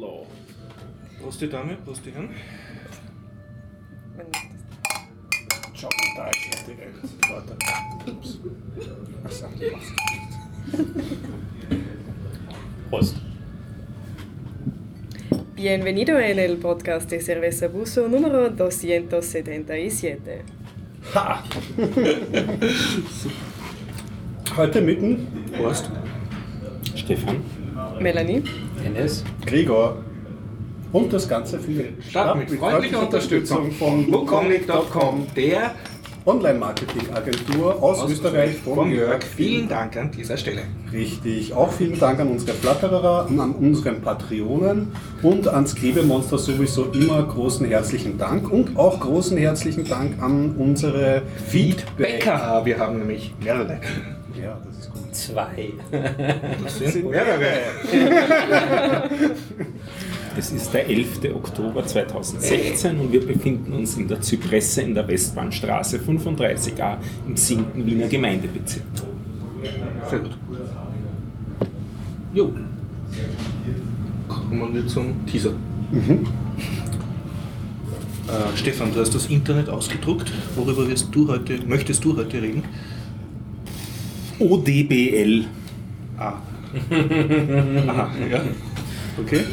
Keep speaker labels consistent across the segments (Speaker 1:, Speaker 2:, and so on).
Speaker 1: Law.
Speaker 2: Prost die Dame, Prost die Herren.
Speaker 3: Schau mal, da ist fertig. Warte. Ups. Achso, du machst
Speaker 1: Prost.
Speaker 4: Bienvenido en el podcast de Cerveza Buso número 277.
Speaker 3: Ha! Heute mitten
Speaker 2: Prost.
Speaker 1: Stefan.
Speaker 4: Melanie.
Speaker 5: Enes.
Speaker 3: Gregor. Und das Ganze findet
Speaker 2: Start mit freundlicher Unterstützung
Speaker 3: von
Speaker 2: wukonglik.com, der
Speaker 3: Online-Marketing-Agentur aus, Österreich
Speaker 2: von Jörg. Vielen Dank an dieser Stelle.
Speaker 3: Richtig. Auch vielen Dank an unsere Flatterer, an unseren Patreonen und ans Klebemonster sowieso immer großen herzlichen Dank und auch großen herzlichen Dank an unsere Feedback.
Speaker 2: Bäcker, wir haben nämlich mehrere.
Speaker 3: Ja, das.
Speaker 5: Zwei.
Speaker 2: Das
Speaker 3: sind
Speaker 2: mehrere.
Speaker 1: Es ist der 11. Oktober 2016 und wir befinden uns in der Zypresse in der Westbahnstraße 35a im 7. Wiener Gemeindebezirk.
Speaker 2: Sehr gut. Jo. Kommen wir zum Teaser. Äh, Stefan, du hast das Internet ausgedruckt. Worüber wirst du heute, möchtest du heute reden?
Speaker 1: ODBL.
Speaker 2: Ah. Aha, ja. Okay.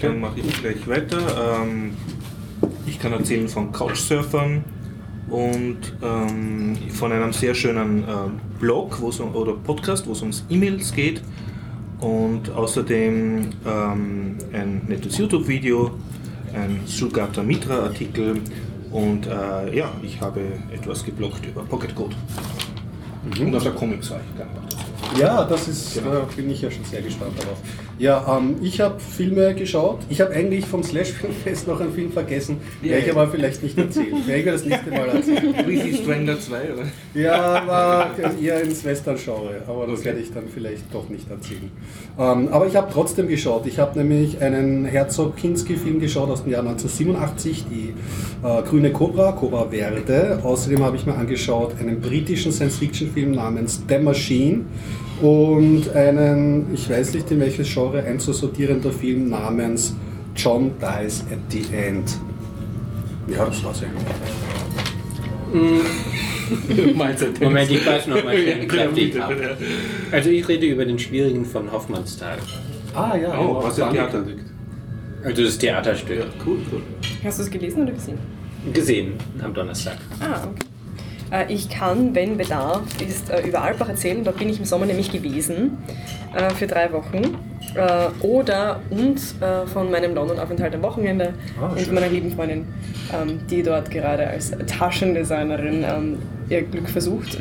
Speaker 2: Dann mache ich gleich weiter. Ähm, ich kann erzählen von Couchsurfern und ähm, von einem sehr schönen ähm, Blog um, oder Podcast, wo es ums E-Mails geht und außerdem ähm, ein nettes YouTube-Video, ein Sugata Mitra Artikel und äh, ja, ich habe etwas gebloggt über Pocket Code. Und auf der Comics war ich gerne.
Speaker 3: Ja, das ist, da bin ich ja schon sehr gespannt darauf. Ja, ähm, ich habe Filme geschaut. Ich habe eigentlich vom Slash Filmfest noch einen Film vergessen, werde ich aber vielleicht nicht erzählen. Werde ich mir das nächste Mal erzählen.
Speaker 2: Ricky Strangler 2, oder?
Speaker 3: Ja, war eher ins Western-Genre, aber das
Speaker 2: Okay.
Speaker 3: werde ich dann vielleicht doch nicht erzählen. Ähm, aber ich habe trotzdem geschaut. Ich habe nämlich einen Herzog Kinski-Film geschaut aus dem Jahr 1987, die äh, Grüne Cobra, Cobra Verde. Außerdem habe ich mir angeschaut einen britischen Science-Fiction-Film namens The Machine und einen, ich weiß nicht in welches Genre einzusortierender Film namens John Dies at the End. Ja, das war's eigentlich.
Speaker 5: Moment, ich weiß noch mal schnell, ich ab. Also ich rede über den schwierigen von Hoffmannsthal.
Speaker 3: Ah ja,
Speaker 2: Oh, was ja
Speaker 3: ja
Speaker 2: Theater liegt.
Speaker 5: Also das Theaterstück.
Speaker 2: Ja, cool, cool.
Speaker 4: Hast du es gelesen oder gesehen?
Speaker 5: Gesehen am Donnerstag.
Speaker 4: Ah, okay. Äh, Ich kann, wenn Bedarf ist, äh, über Alpbach erzählen. Dort bin ich im Sommer nämlich gewesen äh, für drei Wochen. Oder und von meinem London-Aufenthalt am Wochenende
Speaker 3: Ah,
Speaker 4: und meiner lieben Freundin, ähm, die dort gerade als Taschendesignerin ähm, ihr Glück versucht.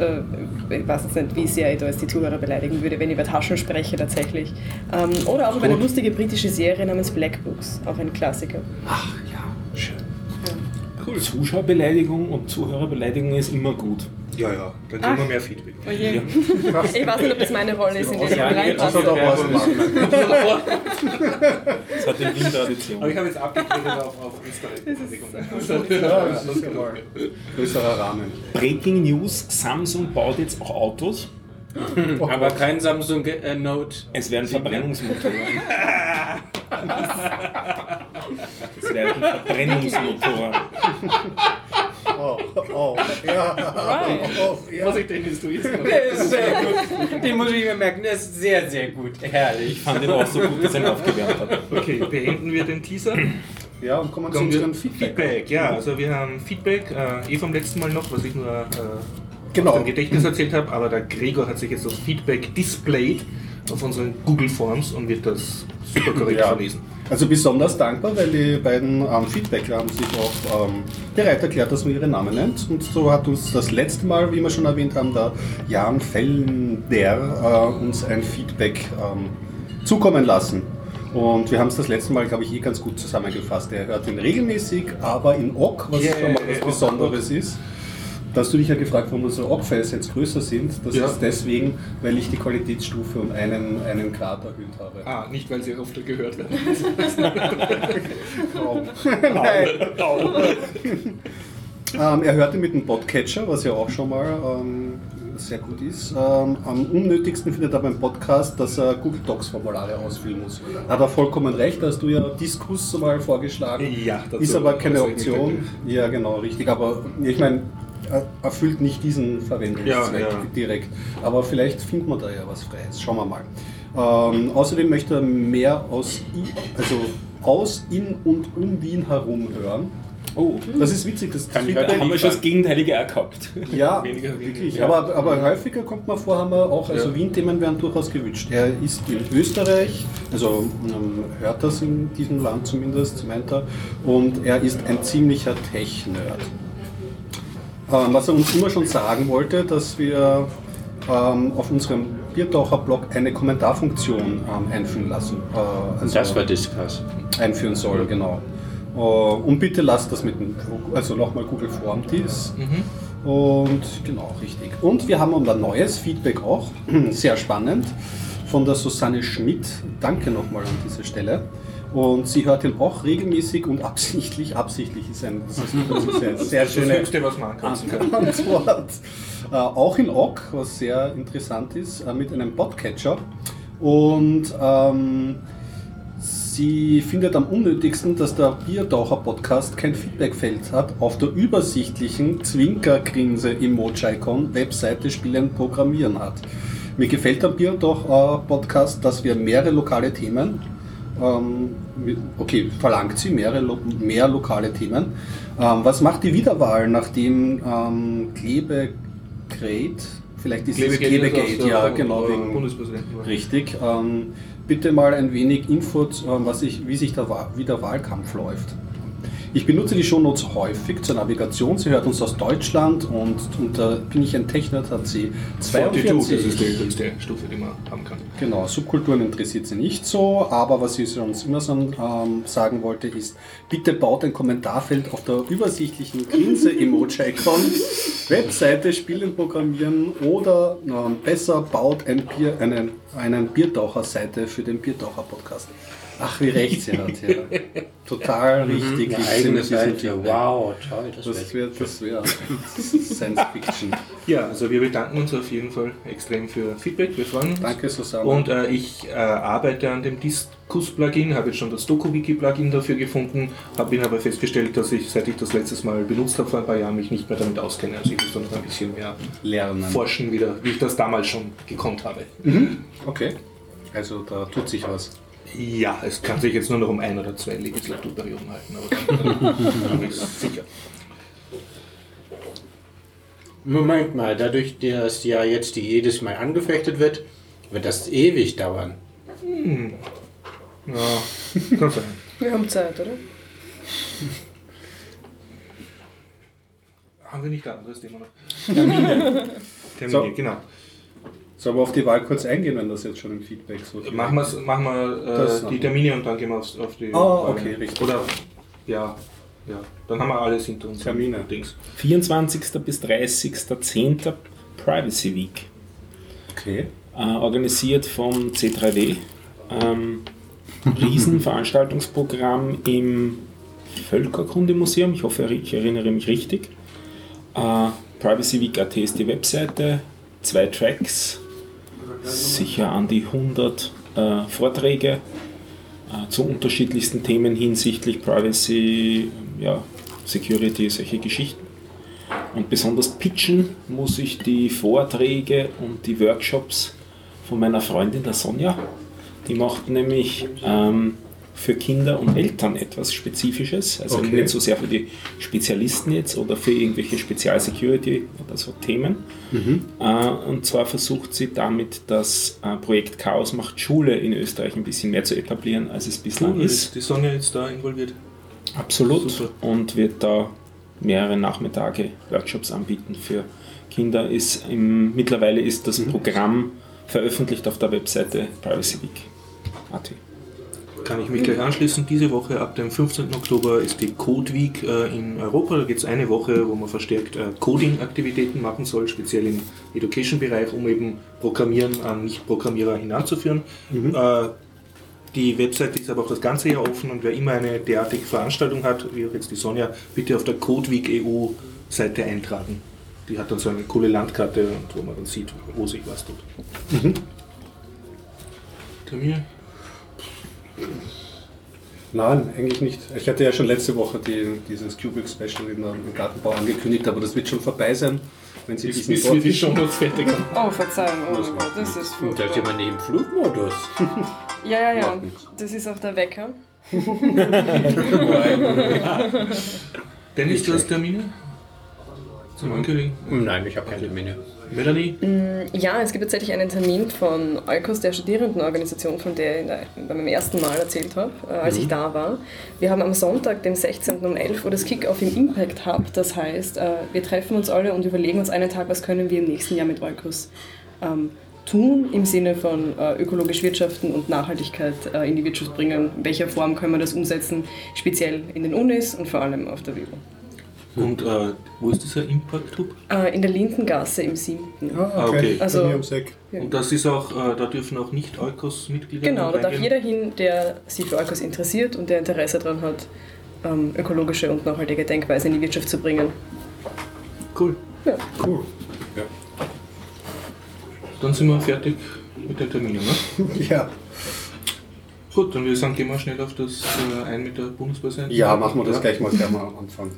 Speaker 4: Ich weiß jetzt nicht, wie sehr ich da jetzt die Zuhörer beleidigen würde, wenn ich über Taschen spreche tatsächlich. Ähm, Oder auch über eine lustige britische Serie namens Black Books, auch ein Klassiker.
Speaker 3: Ach ja, schön.
Speaker 1: Cool. Zuschauerbeleidigung und Zuhörerbeleidigung ist immer gut.
Speaker 2: Ja, ja, dann kriegen wir
Speaker 4: Ach.
Speaker 2: mehr Feedback.
Speaker 4: Oh je. Ich weiß nicht, ob das meine Rolle ist, in der ich
Speaker 1: Ja,
Speaker 4: reinpasse.
Speaker 3: Also da war's
Speaker 1: Das hat eine Wien-Tradition.
Speaker 2: Aber ich habe jetzt abgebildet auf, auf Österreich.
Speaker 3: Ja, das ist ja mal größerer Rahmen.
Speaker 1: Breaking News: Samsung baut jetzt auch Autos.
Speaker 5: Aber kein Samsung äh, Note.
Speaker 1: Es werden Verbrennungsmotoren. Es werden Verbrennungsmotoren.
Speaker 3: Oh, oh, ja. Oh, ja.
Speaker 2: Was ich denke, ist du jetzt
Speaker 5: Das ist sehr gut. Den muss ich mir merken, der ist sehr, sehr gut. Herrlich.
Speaker 1: Ich fand den auch so gut, dass er ihn aufgewärmt hat.
Speaker 2: Okay, beenden wir den Teaser.
Speaker 3: ja, und kommen zu
Speaker 2: Kommen wir
Speaker 3: unserem Feedback.
Speaker 2: Feedback. Ja, also wir haben Feedback, äh, eh vom letzten Mal noch, was ich nur äh,
Speaker 3: Genau.
Speaker 2: aus dem Gedächtnis erzählt habe, aber der Gregor hat sich jetzt das Feedback displayed auf unseren Google Forms und wird das super korrekt
Speaker 3: Ja.
Speaker 2: verlesen.
Speaker 3: Also besonders dankbar, weil die beiden ähm, Feedbackler haben sich auch ähm, bereit erklärt, dass man ihre Namen nennt. Und so hat uns das letzte Mal, wie wir schon erwähnt haben, der Jan Fellender äh, uns ein Feedback ähm, zukommen lassen. Und wir haben es das letzte Mal, glaube ich, eh ganz gut zusammengefasst. Er hört ihn regelmäßig, aber in OGG, was
Speaker 2: Yeah,
Speaker 3: schon mal was. Besonderes ist. Da hast du dich ja gefragt, warum unsere OGG-Files jetzt größer sind. Das
Speaker 2: Ja.
Speaker 3: ist deswegen, weil ich die Qualitätsstufe um einen, einen Grad erhöht habe.
Speaker 2: Ah, nicht weil sie öfter gehört werden.
Speaker 3: Kaum. Nein. ähm, er hörte mit dem Podcatcher, was ja auch schon mal ähm, sehr gut ist. Ähm, am unnötigsten findet er beim Podcast, dass er Google Docs Formulare ausfüllen muss. Hat er vollkommen recht, hast du ja Diskus mal vorgeschlagen.
Speaker 2: Ja, dazu
Speaker 3: Ist aber keine Option. Ja, genau, richtig. Aber ich meine, erfüllt nicht diesen Verwendungszweck
Speaker 2: Ja, ja.
Speaker 3: direkt. Aber vielleicht findet man da ja was Freies. Schauen wir mal. Ähm, außerdem möchte er mehr aus, also aus, in und um Wien herum hören.
Speaker 1: Oh,
Speaker 3: Das ist witzig. Das
Speaker 1: kann ich
Speaker 3: Feedback-
Speaker 1: haben wir schon das Gegenteilige auch gehabt.
Speaker 3: ja,
Speaker 2: Weniger,
Speaker 3: wirklich.
Speaker 2: ja.
Speaker 3: Aber, aber häufiger kommt man vor, haben wir auch, also
Speaker 2: Ja.
Speaker 3: Wien-Themen werden durchaus gewünscht. Er ist in Österreich, also hört das in diesem Land zumindest, meint er, und er ist ein ziemlicher Tech-Nerd. Ähm, was er uns immer schon sagen wollte, dass wir ähm, auf unserem Biertaucher-Blog eine Kommentarfunktion ähm, einführen lassen. Äh, also
Speaker 5: Das war Discuss.
Speaker 3: einführen soll, genau. Äh, und bitte lasst das mit dem, also nochmal Google Form dies. Und genau, richtig. Und wir haben unser neues Feedback auch, sehr spannend, von der Susanne Schmidt. Danke nochmal an dieser Stelle. Und sie hört ihn auch regelmäßig und absichtlich. Absichtlich ist ein, das ist, eine sehr
Speaker 2: Das
Speaker 3: schöne
Speaker 2: Höchste, was man ankratzen kann.
Speaker 3: Antwort. Äh, auch in Ogg, was sehr interessant ist, äh, mit einem Podcatcher. Und ähm, sie findet am unnötigsten, dass der Biertaucher-Podcast kein Feedbackfeld hat auf der übersichtlichen Zwinkergrinse-Emoji-Icon Webseite Spielen Programmieren hat. Mir gefällt am Biertaucher-Podcast, dass wir mehrere lokale Themen okay, verlangt sie mehrere, mehr lokale Themen. Ähm, was macht die Wiederwahl, nachdem ähm, Klebegate, vielleicht ist es Klebegate,
Speaker 2: aus,
Speaker 3: ja genau, wegen,
Speaker 2: Bundespräsidenten.
Speaker 3: richtig. Ähm, bitte mal ein wenig Info, ähm, was ich, wie sich der, wie der Wahlkampf läuft. Ich benutze die Shownotes häufig zur Navigation. Sie hört uns aus Deutschland und unter Bin ich ein Technerd hat sie
Speaker 2: 42,
Speaker 3: 42.
Speaker 2: das ist die höchste Stufe, die man haben kann.
Speaker 3: Genau, Subkulturen interessiert sie nicht so, aber was sie uns immer so, ähm, sagen wollte, ist, bitte baut ein Kommentarfeld auf der übersichtlichen Grinse-Emoji-Icon, Webseite Spielen programmieren oder ähm, besser baut ein Bier, einen, einen Biertaucher-Seite für den Biertaucher-Podcast. Ach, wie recht sie hat, ja. Total richtig.
Speaker 5: Eine eigene Seite. Wow, toll. Das,
Speaker 3: Das
Speaker 5: wäre
Speaker 3: das wär Science Fiction.
Speaker 2: Ja, also wir bedanken uns auf jeden Fall extrem für Feedback, wir freuen uns.
Speaker 3: Danke, Susanne.
Speaker 2: Und äh, ich äh, arbeite an dem Diskus-Plugin, habe jetzt schon das DokuWiki-Plugin dafür gefunden, habe ihn aber festgestellt, dass ich, seit ich das letztes Mal benutzt habe vor ein paar Jahren, mich nicht mehr damit auskenne. Also ich muss da noch ein bisschen mehr
Speaker 3: Lernen.
Speaker 2: forschen wieder, wie ich das damals schon gekonnt habe.
Speaker 3: Okay. Also da tut sich was.
Speaker 2: Ja, es kann sich jetzt nur noch um ein oder zwei Legislaturperioden halten, aber dann, dann, sicher.
Speaker 5: Moment mal, dadurch, dass ja jetzt die jedes Mal angefechtet wird, wird das ewig dauern.
Speaker 2: Ja, kann sein.
Speaker 4: Wir haben Zeit, oder?
Speaker 2: Haben wir nicht ein anderes Thema noch? Termine. Termine,
Speaker 3: So.
Speaker 2: genau.
Speaker 3: Sollen wir auf die Wahl kurz eingehen, wenn das jetzt schon im Feedback so ist?
Speaker 2: Machen, wir's, machen wir äh, die Termine und dann gehen wir aufs, auf die.
Speaker 3: Ah, okay, richtig.
Speaker 2: Oder, ja, ja. Dann haben wir alles hinter uns.
Speaker 3: Termine.
Speaker 2: Dings.
Speaker 1: 24. bis 30.10. Privacy Week.
Speaker 3: Okay.
Speaker 1: äh, organisiert vom C3W. Ähm, Riesenveranstaltungsprogramm im Völkerkundemuseum. Ich hoffe, ich erinnere mich richtig. Äh, Privacy Week AT ist die Webseite. Zwei Tracks, sicher an die 100 äh, Vorträge äh, zu unterschiedlichsten Themen hinsichtlich Privacy, ja, Security, solche Geschichten. Und besonders pitchen muss ich die Vorträge und die Workshops von meiner Freundin, der Sonja. Die macht nämlich ähm, für Kinder und Eltern etwas Spezifisches. Also
Speaker 3: Okay.
Speaker 1: nicht so sehr für die Spezialisten jetzt oder für irgendwelche Spezialsecurity oder so Themen. Äh, und zwar versucht sie damit das äh, Projekt Chaos macht Schule in Österreich ein bisschen mehr zu etablieren, als es bislang
Speaker 2: Cool,
Speaker 1: ist.
Speaker 2: ist die Sonja jetzt da involviert?
Speaker 1: Absolut.
Speaker 2: Super.
Speaker 1: Und wird da mehrere Nachmittage Workshops anbieten für Kinder. Ist im, mittlerweile ist das Programm veröffentlicht auf der Webseite Privacy Week. AT.
Speaker 2: Kann ich mich gleich anschließen. Diese Woche ab dem 15. Oktober ist die Code Week äh, in Europa. Da geht es eine Woche, wo man verstärkt äh, Coding-Aktivitäten machen soll, speziell im Education-Bereich, um eben Programmieren an Nicht-Programmierer hinanzuführen. Äh, die Webseite ist aber auch das ganze Jahr offen und wer immer eine derartige Veranstaltung hat, wie auch jetzt die Sonja, bitte auf der Code Week EU Seite eintragen. die hat dann so eine coole Landkarte, und wo man dann sieht, wo sich was tut.
Speaker 3: Mhm.
Speaker 2: Termine?
Speaker 3: Nein, eigentlich nicht. Ich hatte ja schon letzte Woche die, dieses Cubic Special in der, im Gartenbau angekündigt, aber das wird schon vorbei sein, wenn Sie diesen
Speaker 2: wir die schon noch fertig haben.
Speaker 4: Oh, Verzeihung, oh
Speaker 3: Das
Speaker 4: mein Gott, das ist
Speaker 5: Da ist
Speaker 4: furchtbar.
Speaker 5: jemand im Flugmodus.
Speaker 4: Ja, ja, ja, das ist auch der Wecker.
Speaker 2: Dennis, du hast Termine? Zum Ankündigen?
Speaker 5: Nein, ich habe keine Termine.
Speaker 2: Melanie?
Speaker 4: Ja, es gibt tatsächlich einen Termin von Eukos, der Studierendenorganisation, von der ich in der- bei meinem ersten Mal erzählt habe, äh, als ich da war. Wir haben am Sonntag, dem 16. um 11 Uhr, das Kick-Off im Impact Hub. Das heißt, äh, wir treffen uns alle und überlegen uns einen Tag, was können wir im nächsten Jahr mit Eukos ähm, tun, im Sinne von äh, ökologisch wirtschaften und Nachhaltigkeit äh, in die Wirtschaft bringen. In welcher Form können wir das umsetzen, speziell in den Unis und vor allem auf der WU.
Speaker 2: Und äh, wo ist dieser Impact Hub?
Speaker 4: Äh, in der Lindengasse im 7.
Speaker 2: Ah, okay.
Speaker 4: Also-
Speaker 3: Bei mir ums Eck.
Speaker 4: Ja.
Speaker 2: Und das ist auch, äh, da dürfen auch nicht Eukos-Mitglieder
Speaker 4: Genau, da darf jeder hin, der sich für Eukos interessiert und der Interesse daran hat, ähm, ökologische und nachhaltige Denkweise in die Wirtschaft zu bringen.
Speaker 2: Cool.
Speaker 4: Ja.
Speaker 3: Cool. Ja.
Speaker 2: Dann sind wir fertig mit den Terminen, ne?
Speaker 3: ja.
Speaker 2: Gut, dann würde ich sagen, gehen wir schnell auf das äh, ein mit der Bundespräsidentin.
Speaker 3: Ja, machen wir das gleich mal, gleich mal am Anfang.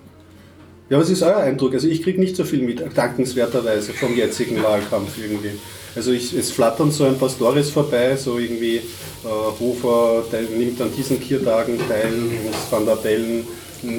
Speaker 3: Ja, was ist euer Eindruck? Also ich kriege nicht so viel mit, dankenswerterweise vom jetzigen Wahlkampf irgendwie. Also ich, es flattern so ein paar Stories vorbei, so irgendwie äh, Hofer der nimmt an diesen Viertagen teil und Van der Bellen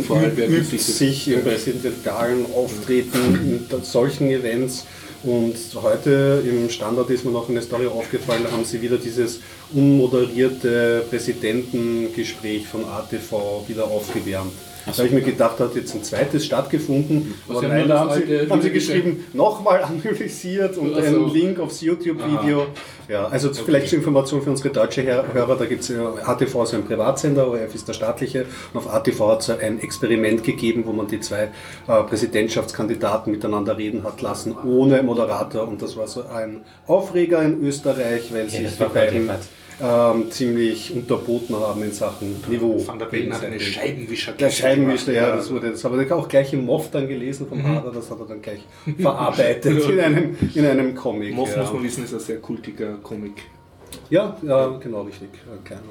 Speaker 2: Vorarlberg
Speaker 3: übt
Speaker 2: ist sicher-
Speaker 3: sich im präsidentialen Auftreten in solchen Events. Und heute im Standard ist mir noch eine Story aufgefallen, da haben sie wieder dieses unmoderierte Präsidentengespräch von ATV wieder aufgewärmt. Da habe ich mir gedacht, da hat jetzt ein zweites stattgefunden.
Speaker 2: Was
Speaker 3: Aber
Speaker 2: haben
Speaker 3: nein, da haben sie, haben sie geschrieben, nochmal analysiert und
Speaker 2: Ach so.
Speaker 3: einen Link aufs YouTube-Video. Ja, also vielleicht zur Information für unsere deutsche Hörer, da gibt es ja, ATV ist ein Privatsender, ORF ist der staatliche und auf ATV hat es ein Experiment gegeben, wo man die zwei äh, Präsidentschaftskandidaten miteinander reden hat lassen, ohne Moderator und das war so ein Aufreger in Österreich, weil sich
Speaker 5: das
Speaker 3: die beiden. Ähm, ziemlich unterboten haben in Sachen Niveau.
Speaker 2: Van der Bellen hat eine Scheibenwischer.
Speaker 3: Der Scheibenwischer, ja, das wurde, das habe ich auch gleich im Moff dann gelesen vom Hader, das hat er dann gleich verarbeitet in einem, in einem Comic.
Speaker 2: Moff,
Speaker 3: ja.
Speaker 2: muss man wissen, ist ein sehr kultiger Comic.
Speaker 3: Ja, ja, genau, richtig. Ein kleiner,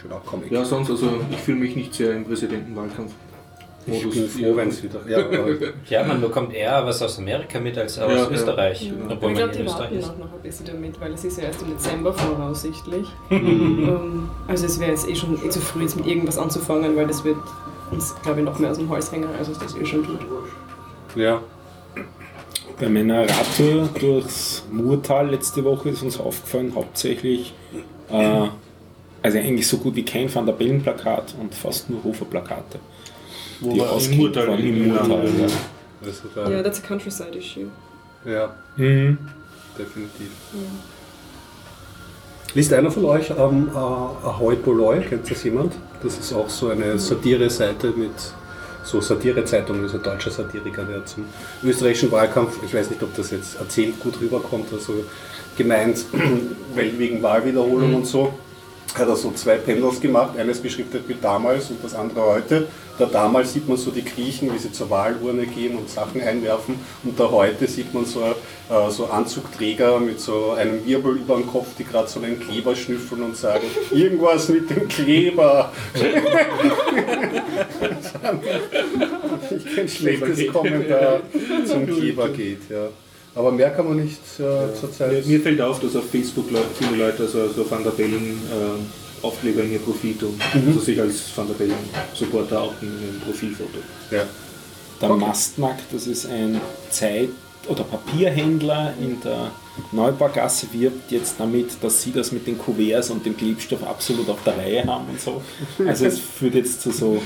Speaker 3: schöner Comic.
Speaker 2: Ja, sonst, also ich fühle mich nicht sehr im Präsidentenwahlkampf.
Speaker 3: Ich bin froh, wenn es wieder. Ja,
Speaker 5: Ja, man bekommt eher was aus Amerika mit als aus
Speaker 2: Ja, ja.
Speaker 5: Österreich. Obwohl
Speaker 4: ich
Speaker 5: man
Speaker 4: glaube,
Speaker 5: in
Speaker 4: die
Speaker 5: Österreich
Speaker 4: warten auch noch ein bisschen damit, weil es ist ja erst im Dezember voraussichtlich. ähm, also es wäre jetzt eh schon eh zu früh, jetzt mit irgendwas anzufangen, weil das wird uns, glaube ich, noch mehr aus dem Hals hängen, als es das eh schon tut.
Speaker 3: ja.
Speaker 1: Bei meiner Radtour durchs Murtal letzte Woche ist uns aufgefallen, hauptsächlich, äh, also eigentlich so gut wie kein Van der Bellen Plakat und fast nur Hofer Plakate.
Speaker 2: Wo
Speaker 1: die waren im
Speaker 2: in-
Speaker 1: Murtal. Ja.
Speaker 3: Das ist,
Speaker 4: Ja,
Speaker 3: äh,
Speaker 4: that's a countryside issue.
Speaker 3: ja,
Speaker 1: Mhm.
Speaker 3: definitiv. Liest einer von euch ähm, äh, Ahoy Polloi? Kennt das jemand? Das ist auch so eine Satire-Seite mit so Satire-Zeitung, das ist ein deutscher Satiriker, der zum österreichischen Wahlkampf, ich weiß nicht, ob das jetzt erzählt gut rüberkommt, also gemeint, weil wegen Wahlwiederholung und so, hat er so zwei Panels gemacht, eines beschrieb wie damals und das andere heute. Da damals sieht man so die Griechen, wie sie zur Wahlurne gehen und Sachen einwerfen und da heute sieht man so, äh, so Anzugträger mit so einem Wirbel über dem Kopf, die gerade so einen Kleber schnüffeln und sagen, irgendwas mit dem Kleber. ich kein schlechtes Kommentar zum Kleber geht, ja. Aber mehr kann man nicht äh, zurzeit.
Speaker 2: Mir, mir fällt auf, dass auf Facebook Leute, viele Leute also so Van der Bellen äh, Aufkleber in ihr Profil tun. Also sich als Van der Bellen Supporter auch in ihrem Profilfoto.
Speaker 3: Ja.
Speaker 1: Der Mastmarkt, das ist ein Zeit- oder Papierhändler in der Neubaugasse, wirbt jetzt damit, dass sie das mit den Kuverts und dem Klebstoff absolut auf der Reihe haben und so. Also es führt jetzt zu so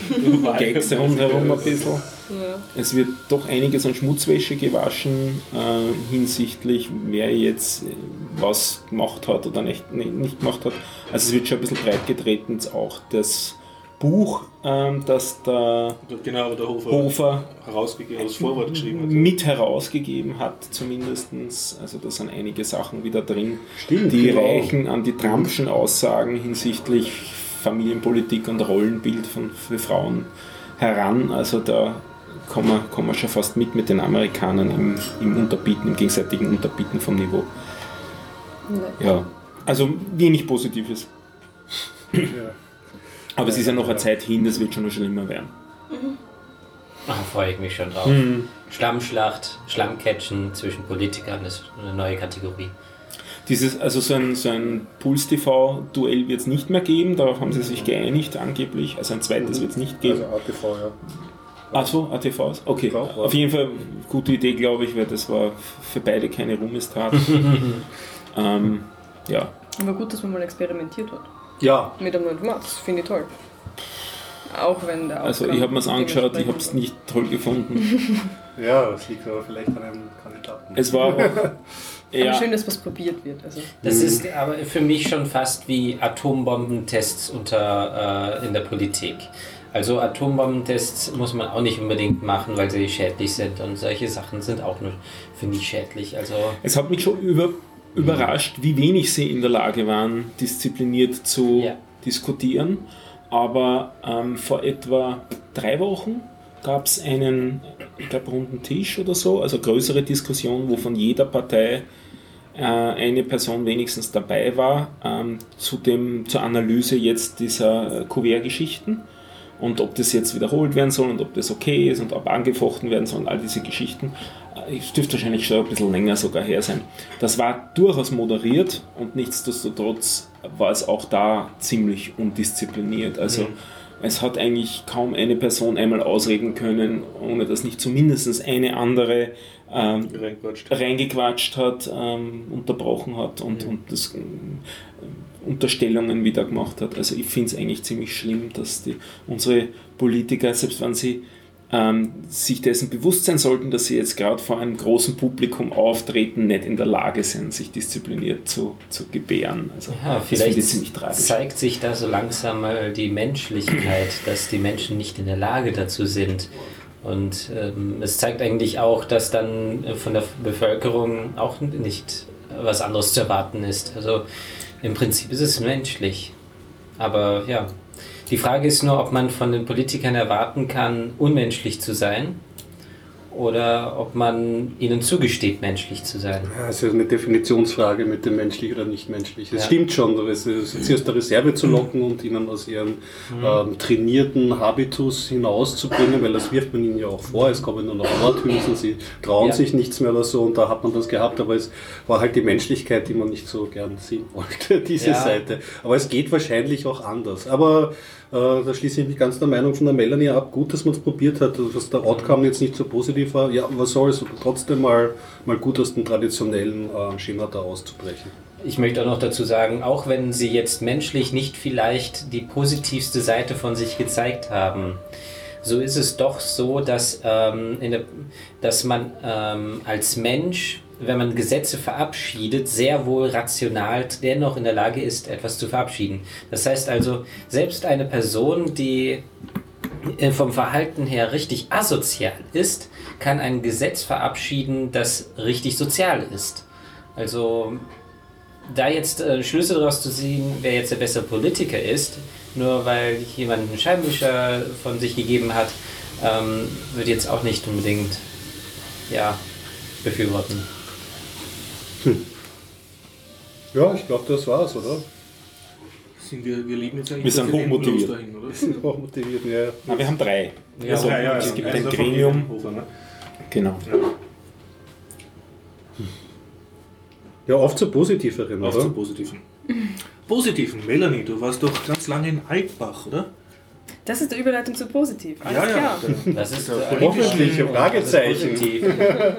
Speaker 1: Gags rundherum ein bisschen.
Speaker 4: Ja.
Speaker 1: Es wird doch einiges an Schmutzwäsche gewaschen äh, hinsichtlich, wer jetzt äh, was gemacht hat oder nicht, nicht nicht gemacht hat. Also es wird schon ein bisschen breit getreten. Auch das Buch, ähm, das der
Speaker 2: Genau, der Hofer,
Speaker 1: Hofer
Speaker 2: herausgegeben, als Vorwort geschrieben hat.
Speaker 1: mit herausgegeben hat, zumindestens. Also da sind einige Sachen wieder drin,
Speaker 3: Stimmt,
Speaker 1: die
Speaker 3: genau.
Speaker 1: reichen an die Trumpschen Aussagen hinsichtlich Familienpolitik und Rollenbild von, für Frauen heran. Also da kommen wir, kommen wir schon fast mit mit den Amerikanern im, im Unterbieten, im gegenseitigen Unterbieten vom Niveau. Ja, also wenig Positives.
Speaker 3: Ja.
Speaker 1: Aber es ist ja noch eine Zeit hin, das wird schon noch schlimmer werden.
Speaker 5: Ah, freue ich mich schon drauf. Schlammschlacht, Schlammcatchen zwischen Politikern ist eine neue Kategorie.
Speaker 1: Dieses, also so ein, so ein Puls-TV-Duell wird es nicht mehr geben, darauf haben sie sich geeinigt angeblich. Also ein zweites wird es nicht geben.
Speaker 3: Also ATV, ja.
Speaker 1: Achso, ATVs? Okay.
Speaker 3: Ja.
Speaker 1: Auf jeden Fall gute Idee, glaube ich, weil das war für beide keine Ruhmestat. ähm, ja.
Speaker 4: Aber gut, dass man mal experimentiert hat.
Speaker 3: Ja,
Speaker 4: Mit einem neuen Format. Das finde ich toll. Auch wenn der
Speaker 1: Also ich habe mir es angeschaut, ich habe es nicht toll gefunden.
Speaker 3: ja, das liegt aber vielleicht an einem Kandidaten.
Speaker 1: Es war auch,
Speaker 4: war. Aber
Speaker 1: ja,
Speaker 4: schön, dass was probiert wird. Also.
Speaker 5: Das ist aber für mich schon fast wie Atombombentests unter, äh, in der Politik. Also Atombombentests muss man auch nicht unbedingt machen, weil sie schädlich sind und solche Sachen sind auch nur, finde ich, schädlich. Also
Speaker 1: es hat mich schon über, überrascht, wie wenig sie in der Lage waren, diszipliniert zu
Speaker 5: Ja.
Speaker 1: diskutieren. Aber ähm, vor etwa drei Wochen gab es einen, ich glaube, runden Tisch oder so, also größere Diskussion, wo von jeder Partei äh, eine Person wenigstens dabei war, ähm, zu dem, zur Analyse jetzt dieser äh, Kuvert-Geschichten und ob das jetzt wiederholt werden soll und ob das okay ist und ob angefochten werden soll und all diese Geschichten. Äh, Es dürfte wahrscheinlich schon ein bisschen länger sogar her sein. Das war durchaus moderiert und nichtsdestotrotz war es auch da ziemlich undiszipliniert. Also es hat eigentlich kaum eine Person einmal ausreden können, ohne dass nicht zumindest eine andere ähm, reingequatscht hat, ähm, unterbrochen hat und, und das ähm, Unterstellungen wieder gemacht hat. Also ich finde es eigentlich ziemlich schlimm, dass die, unsere Politiker, selbst wenn sie ähm, sich dessen bewusst sein sollten, dass sie jetzt gerade vor einem großen Publikum auftreten, nicht in der Lage sind, sich diszipliniert zu, zu gebären. Also
Speaker 5: ja, vielleicht zeigt sich da so langsam mal die Menschlichkeit, dass die Menschen nicht in der Lage dazu sind. Und ähm, es zeigt eigentlich auch, dass dann äh, von der Bevölkerung auch nicht was anderes zu erwarten ist. Also im Prinzip ist es menschlich. Aber ja, die Frage ist nur, ob man von den Politikern erwarten kann, unmenschlich zu sein oder ob man ihnen zugesteht, menschlich zu sein.
Speaker 3: Ja, es ist eine Definitionsfrage mit dem menschlich oder nicht menschlich. Es
Speaker 5: Ja.
Speaker 3: stimmt schon, es ist, sie aus der Reserve zu locken und ihnen aus ihrem ähm, trainierten Habitus hinauszubringen, weil das wirft man ihnen ja auch vor. Es kommen nur noch Worthülsen, sie trauen
Speaker 5: Ja.
Speaker 3: sich nichts mehr oder so und da hat man das gehabt, aber es war halt die Menschlichkeit, die man nicht so gern sehen wollte, diese. Seite. Aber es geht wahrscheinlich auch anders. Aber da schließe ich mich ganz der Meinung von der Melanie ab. Gut, dass man es probiert hat, dass der Outcome jetzt nicht so positiv war. Ja, was soll's, trotzdem mal, mal gut aus dem traditionellen äh, Schema da auszubrechen.
Speaker 5: Ich möchte auch noch dazu sagen, auch wenn sie jetzt menschlich nicht vielleicht die positivste Seite von sich gezeigt haben, so ist es doch so, dass, ähm, der, dass man ähm, als Mensch, wenn man Gesetze verabschiedet, sehr wohl rational dennoch in der Lage ist, etwas zu verabschieden. Das heißt also, selbst eine Person, die äh, vom Verhalten her richtig asozial ist, kann ein Gesetz verabschieden, das richtig sozial ist. Also da jetzt äh, Schlüsse daraus zu ziehen, wer jetzt der bessere Politiker ist, nur weil jemand einen Scheinwischer von sich gegeben hat, ähm, würde jetzt auch nicht unbedingt ja, befürworten.
Speaker 3: Ja, ich glaube, das war's, oder?
Speaker 2: Sind wir, wir liegen jetzt eigentlich
Speaker 1: Wir sind hochmotiviert.
Speaker 2: dahin, oder?
Speaker 3: Auch motiviert, ja.
Speaker 1: Na, wir haben drei.
Speaker 5: Ja,
Speaker 1: also,
Speaker 2: Ja, ja,
Speaker 1: es
Speaker 2: ja.
Speaker 1: gibt
Speaker 2: Eins
Speaker 1: ein Gremium.
Speaker 2: Hofer, ne?
Speaker 1: Genau.
Speaker 3: Ja, oft zu positiveren,
Speaker 2: Auf
Speaker 3: oder?
Speaker 2: zum Positiven. Positiven. Melanie, du warst doch ganz lange in Altbach, oder?
Speaker 4: Das ist die Überleitung zu positiv. Alles klar.
Speaker 2: Der,
Speaker 5: Das ist
Speaker 3: Hoffentlich, Fragezeichen.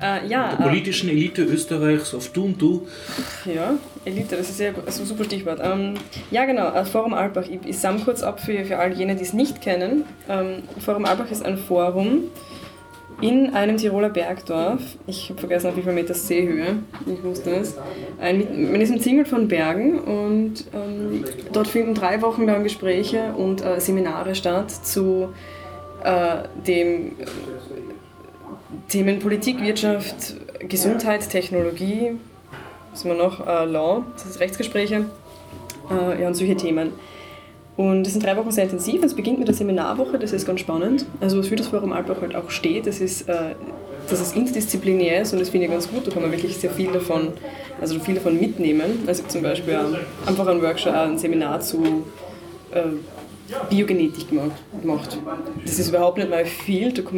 Speaker 4: Äh, ja,
Speaker 2: der politischen Elite Österreichs auf Du und Du.
Speaker 4: äh, ja, Elite, das ist ja ein super Stichwort. Ähm, ja, genau, äh, Forum Albach. Ich, ich sammle kurz ab für, für all jene, die es nicht kennen. Ähm, Forum Albach ist ein Forum in einem Tiroler Bergdorf. Ich habe vergessen, auf wie viel Meter Seehöhe. Ich wusste es. Ein, man ist umzingelt von Bergen und ähm, dort finden drei Wochen lang Gespräche und äh, Seminare statt zu äh, dem Themen Politik, Wirtschaft, Gesundheit, Technologie, was haben wir noch? Äh, Law, das ist Rechtsgespräche, äh, ja, und solche Themen. Und es sind drei Wochen sehr intensiv. Es beginnt mit der Seminarwoche, das ist ganz spannend. Also was für das Forum Alpbach halt auch steht, das ist, äh, dass es interdisziplinär ist und das finde ich ganz gut. Da kann man wirklich sehr viel davon, also viel davon mitnehmen. Also zum Beispiel auch einfach ein Workshop, auch ein Seminar zu äh, Biogenetik gemacht. Das ist überhaupt nicht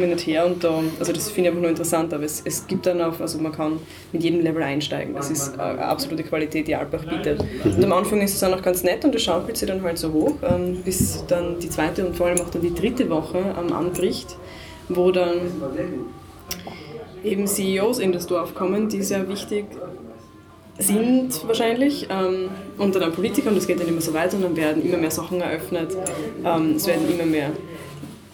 Speaker 4: ich nicht her und da, also das finde ich einfach nur interessant, aber es, es gibt dann auch, also man kann mit jedem Level einsteigen, das ist eine absolute Qualität, die Alpbach bietet. Und am Anfang ist es auch noch ganz nett und das schaukelt sich dann halt so hoch, ähm, bis dann die zweite und vor allem auch dann die dritte Woche am anbricht, wo dann eben CEOs in das Dorf kommen, die sehr wichtig sind wahrscheinlich ähm, unter den Politikern. Das geht dann immer so weiter und dann werden immer mehr Sachen eröffnet. Ähm, es werden immer mehr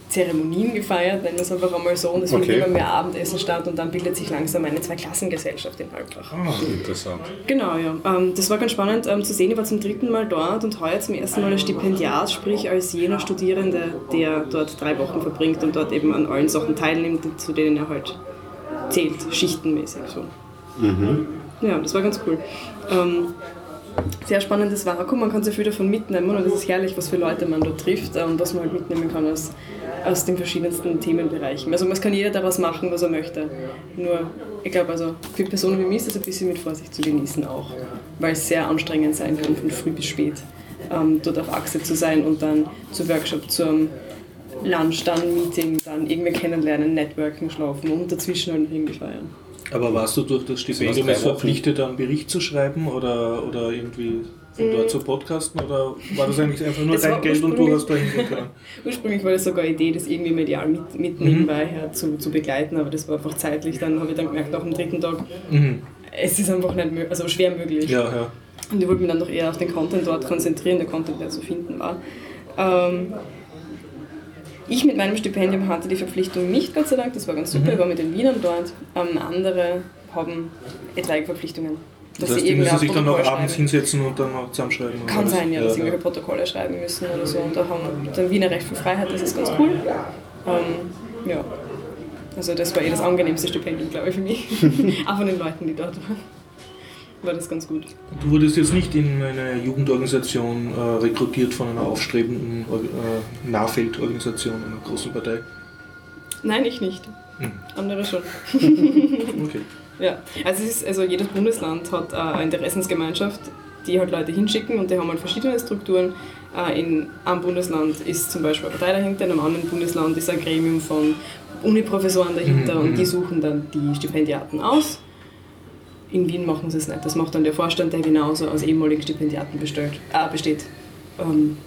Speaker 4: Zeremonien gefeiert, nennen wir es einfach einmal so. Und es findet
Speaker 3: Okay.
Speaker 4: immer mehr Abendessen statt und dann bildet sich langsam eine Zweiklassengesellschaft in Halbach.
Speaker 3: Ah, interessant.
Speaker 4: Genau, ja. Ähm, das war ganz spannend ähm, zu sehen. Ich war zum dritten Mal dort und heuer zum ersten Mal als Stipendiat, sprich als jener Studierende, der dort drei Wochen verbringt und dort eben an allen Sachen teilnimmt, zu denen er halt zählt, schichtenmäßig so. Ja, das war ganz cool. Ähm, sehr spannendes Vakuum, man kann sehr viel davon mitnehmen und es ist herrlich, was für Leute man dort trifft und was man halt mitnehmen kann aus, aus den verschiedensten Themenbereichen. Also es kann jeder daraus machen, was er möchte. Nur, ich glaube, also für Personen wie mich ist das ein bisschen mit Vorsicht zu genießen auch, weil es sehr anstrengend sein kann, von früh bis spät ähm, dort auf Achse zu sein und dann zu Workshop, zum Lunch, dann Meeting, dann irgendwie kennenlernen, Networking, schlafen und dazwischen halt irgendwie feiern.
Speaker 2: Aber warst du durch das Stipendium verpflichtet, einen Bericht zu schreiben oder, oder irgendwie von dort zu podcasten? Oder war das eigentlich einfach nur
Speaker 4: Das
Speaker 2: dein Geld und du hast da hingehen können?
Speaker 4: Ursprünglich war das sogar eine Idee, das irgendwie medial mit, mit nebenbei her zu, zu begleiten, aber das war einfach zeitlich. Dann habe ich dann gemerkt, auch am dritten Tag,
Speaker 2: Mhm.
Speaker 4: es ist einfach nicht mö- also schwer möglich.
Speaker 2: Ja, ja.
Speaker 4: Und ich wollte mich dann doch eher auf den Content dort konzentrieren, der Content, der zu finden war. Ähm, ich mit meinem Stipendium hatte die Verpflichtung nicht, Gott sei Dank, das war ganz super, ich war mit den Wienern dort. Ähm, andere haben etwaige Verpflichtungen.
Speaker 2: Das
Speaker 4: dass
Speaker 2: heißt,
Speaker 4: sie
Speaker 2: die müssen sich dann noch abends hinsetzen und dann noch zusammenschreiben.
Speaker 4: Kann sein, ja, dass sie
Speaker 2: ja.
Speaker 4: irgendwelche Protokolle schreiben müssen oder so. Und da haben dann Wiener Recht für Freiheit, das ist ganz cool. Ähm, ja. Also das war eh das angenehmste Stipendium, glaube ich, für mich. Auch von den Leuten, die dort waren. War das ganz gut.
Speaker 2: Du wurdest jetzt nicht in eine Jugendorganisation äh, rekrutiert von einer aufstrebenden äh, Nahfeldorganisation, einer großen Partei.
Speaker 4: Nein, ich nicht.
Speaker 2: Mhm.
Speaker 4: Andere schon.
Speaker 2: Okay.
Speaker 4: Ja, also, es ist, also jedes Bundesland hat äh, eine Interessensgemeinschaft, die halt Leute hinschicken und die haben halt verschiedene Strukturen. Äh, in einem Bundesland ist zum Beispiel eine Partei dahinter, in einem anderen Bundesland ist ein Gremium von Uniprofessoren dahinter
Speaker 2: Mhm,
Speaker 4: und
Speaker 2: mhm.
Speaker 4: die suchen dann die Stipendiaten aus. In Wien machen sie es nicht. Das macht dann der Vorstand, der genauso aus ehemaligen Stipendiaten bestellt, äh, besteht. Ähm,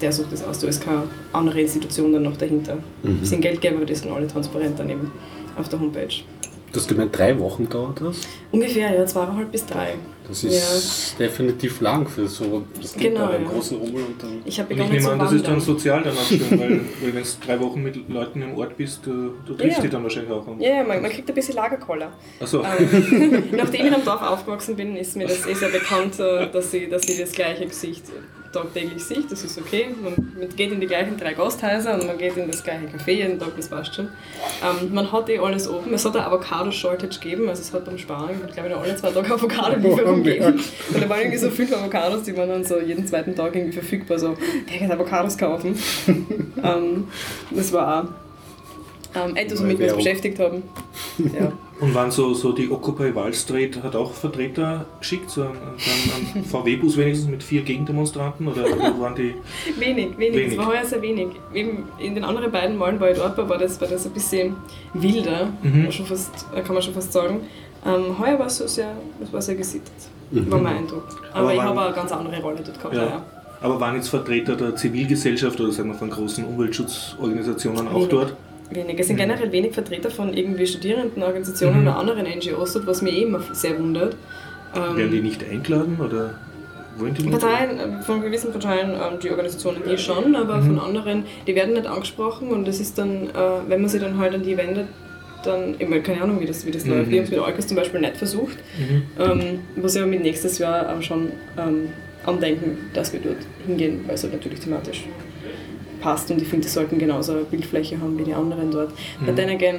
Speaker 4: der sucht das aus. Da ist keine andere Institution dann noch dahinter. Es sind Geldgeber, aber die sind alle transparent daneben auf der Homepage.
Speaker 3: Du hast gemeint, drei Wochen dauert das?
Speaker 4: Ungefähr, ja, zweieinhalb bis drei.
Speaker 3: Das ist definitiv lang für so das geht
Speaker 4: Genau,
Speaker 3: bei einem
Speaker 4: ja.
Speaker 3: großen Rummel und dann.
Speaker 4: Ich habe
Speaker 2: Und ich
Speaker 4: begonnen
Speaker 2: nehme
Speaker 4: zu
Speaker 2: an, das ist dann sozial schön, weil, weil wenn du drei Wochen mit Leuten im Ort bist, du, du triffst
Speaker 4: Ja.
Speaker 2: die dann wahrscheinlich auch.
Speaker 4: Ja, ja man, man kriegt ein bisschen Lagerkoller.
Speaker 2: Achso,
Speaker 4: Ähm, nachdem ich am Dorf aufgewachsen bin, ist mir das eh sehr bekannt, äh, dass ich, dass ich das gleiche Gesicht tagtäglich sehe. Das ist okay. Man geht in die gleichen drei Gasthäuser und man geht in das gleiche Café jeden Tag, das passt schon. Ähm, man hat eh alles oben. Es hat eine Avocado-Shortage gegeben, also es hat beim Sparen, ich glaube alle zwei Tage Avocado-Lieferung gegeben. Und da waren irgendwie so fünf Avocados, die waren dann so jeden zweiten Tag irgendwie verfügbar. So, wer geht Avocados kaufen? ähm, das war auch ähm, etwas, womit wir uns beschäftigt haben. Ja.
Speaker 2: Und waren so, so die Occupy Wall Street hat auch Vertreter geschickt, so einen VW-Bus wenigstens mit vier Gegendemonstranten oder, oder waren die.
Speaker 4: Wenig, wenig,
Speaker 2: Wenig.
Speaker 4: Es war heuer sehr wenig. Eben in den anderen beiden Malen, wo ich dort war, war das, war das ein bisschen wilder,
Speaker 2: Mhm.
Speaker 4: war schon fast, kann man schon fast sagen. Ähm, heuer war es so sehr, es war sehr gesittet, war mein Eindruck. Aber,
Speaker 2: Aber
Speaker 4: ich habe eine ganz andere Rolle dort gehabt.
Speaker 2: Ja.
Speaker 4: heuer.
Speaker 2: Aber waren jetzt Vertreter der Zivilgesellschaft oder sagen wir von großen Umweltschutzorganisationen auch
Speaker 4: Wenig.
Speaker 2: dort?
Speaker 4: Wenig. Es sind generell wenig Vertreter von irgendwie Studierendenorganisationen
Speaker 2: Mhm.
Speaker 4: oder anderen NGOs dort, was mich eh immer sehr wundert. Ähm,
Speaker 2: Werden die nicht eingeladen oder wollen die nicht?
Speaker 4: Parteien, äh, von gewissen Parteien, ähm, die Organisationen die schon, aber
Speaker 2: Mhm.
Speaker 4: von anderen, die werden nicht angesprochen und es ist dann, äh, wenn man sich dann halt an die wendet, dann, ich meine, keine Ahnung, wie das, wie das
Speaker 2: Mhm.
Speaker 4: läuft. Wir haben es mit Alkes zum Beispiel nicht versucht,
Speaker 2: Mhm.
Speaker 4: ähm, was ja mit nächstes Jahr auch schon ähm, andenken, dass wir dort hingehen, weil es halt natürlich thematisch passt und ich finde, die sollten genauso eine Bildfläche haben wie die anderen dort.
Speaker 2: Mhm.
Speaker 4: But then again,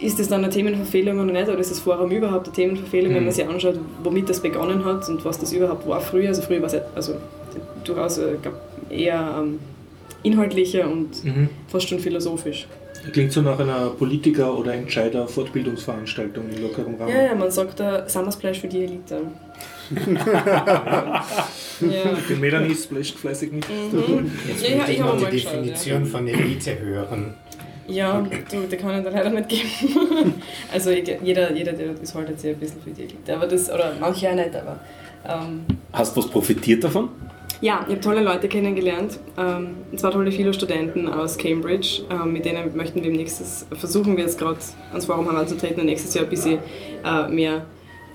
Speaker 4: ist das dann eine Themenverfehlung oder nicht, oder ist das Forum überhaupt eine Themenverfehlung, wenn
Speaker 2: Mhm.
Speaker 4: man sich anschaut, womit das begonnen hat und was das überhaupt war früher. Also früher war es also durchaus, äh, eher ähm, inhaltlicher und
Speaker 2: Mhm.
Speaker 4: fast schon philosophisch.
Speaker 2: Klingt so nach einer Politiker- oder Entscheider-Fortbildungsveranstaltung in lockerem Rahmen.
Speaker 4: Ja, ja, man sagt da Summersplash für die Elite. Ja.
Speaker 2: Die Melanie splasht fleißig mit.
Speaker 4: Mhm.
Speaker 5: Jetzt
Speaker 4: Ja, ja,
Speaker 5: möchte
Speaker 4: ich
Speaker 5: noch
Speaker 4: mal
Speaker 5: die
Speaker 4: geschaut,
Speaker 5: Definition von Elite hören.
Speaker 4: Ja, du, die kann ich dir leider nicht geben. also jeder, jeder, der das haltet sich ein bisschen für die Elite. Aber das, oder manche auch nicht, aber. Ähm,
Speaker 1: Hast du was profitiert davon?
Speaker 4: ja, ich habe tolle Leute kennengelernt. Ähm, und zwar tolle viele Studenten aus Cambridge. Ähm, mit denen möchten wir im nächstes, versuchen wir jetzt gerade ans Forum heranzutreten und nächstes Jahr ein bisschen äh, mehr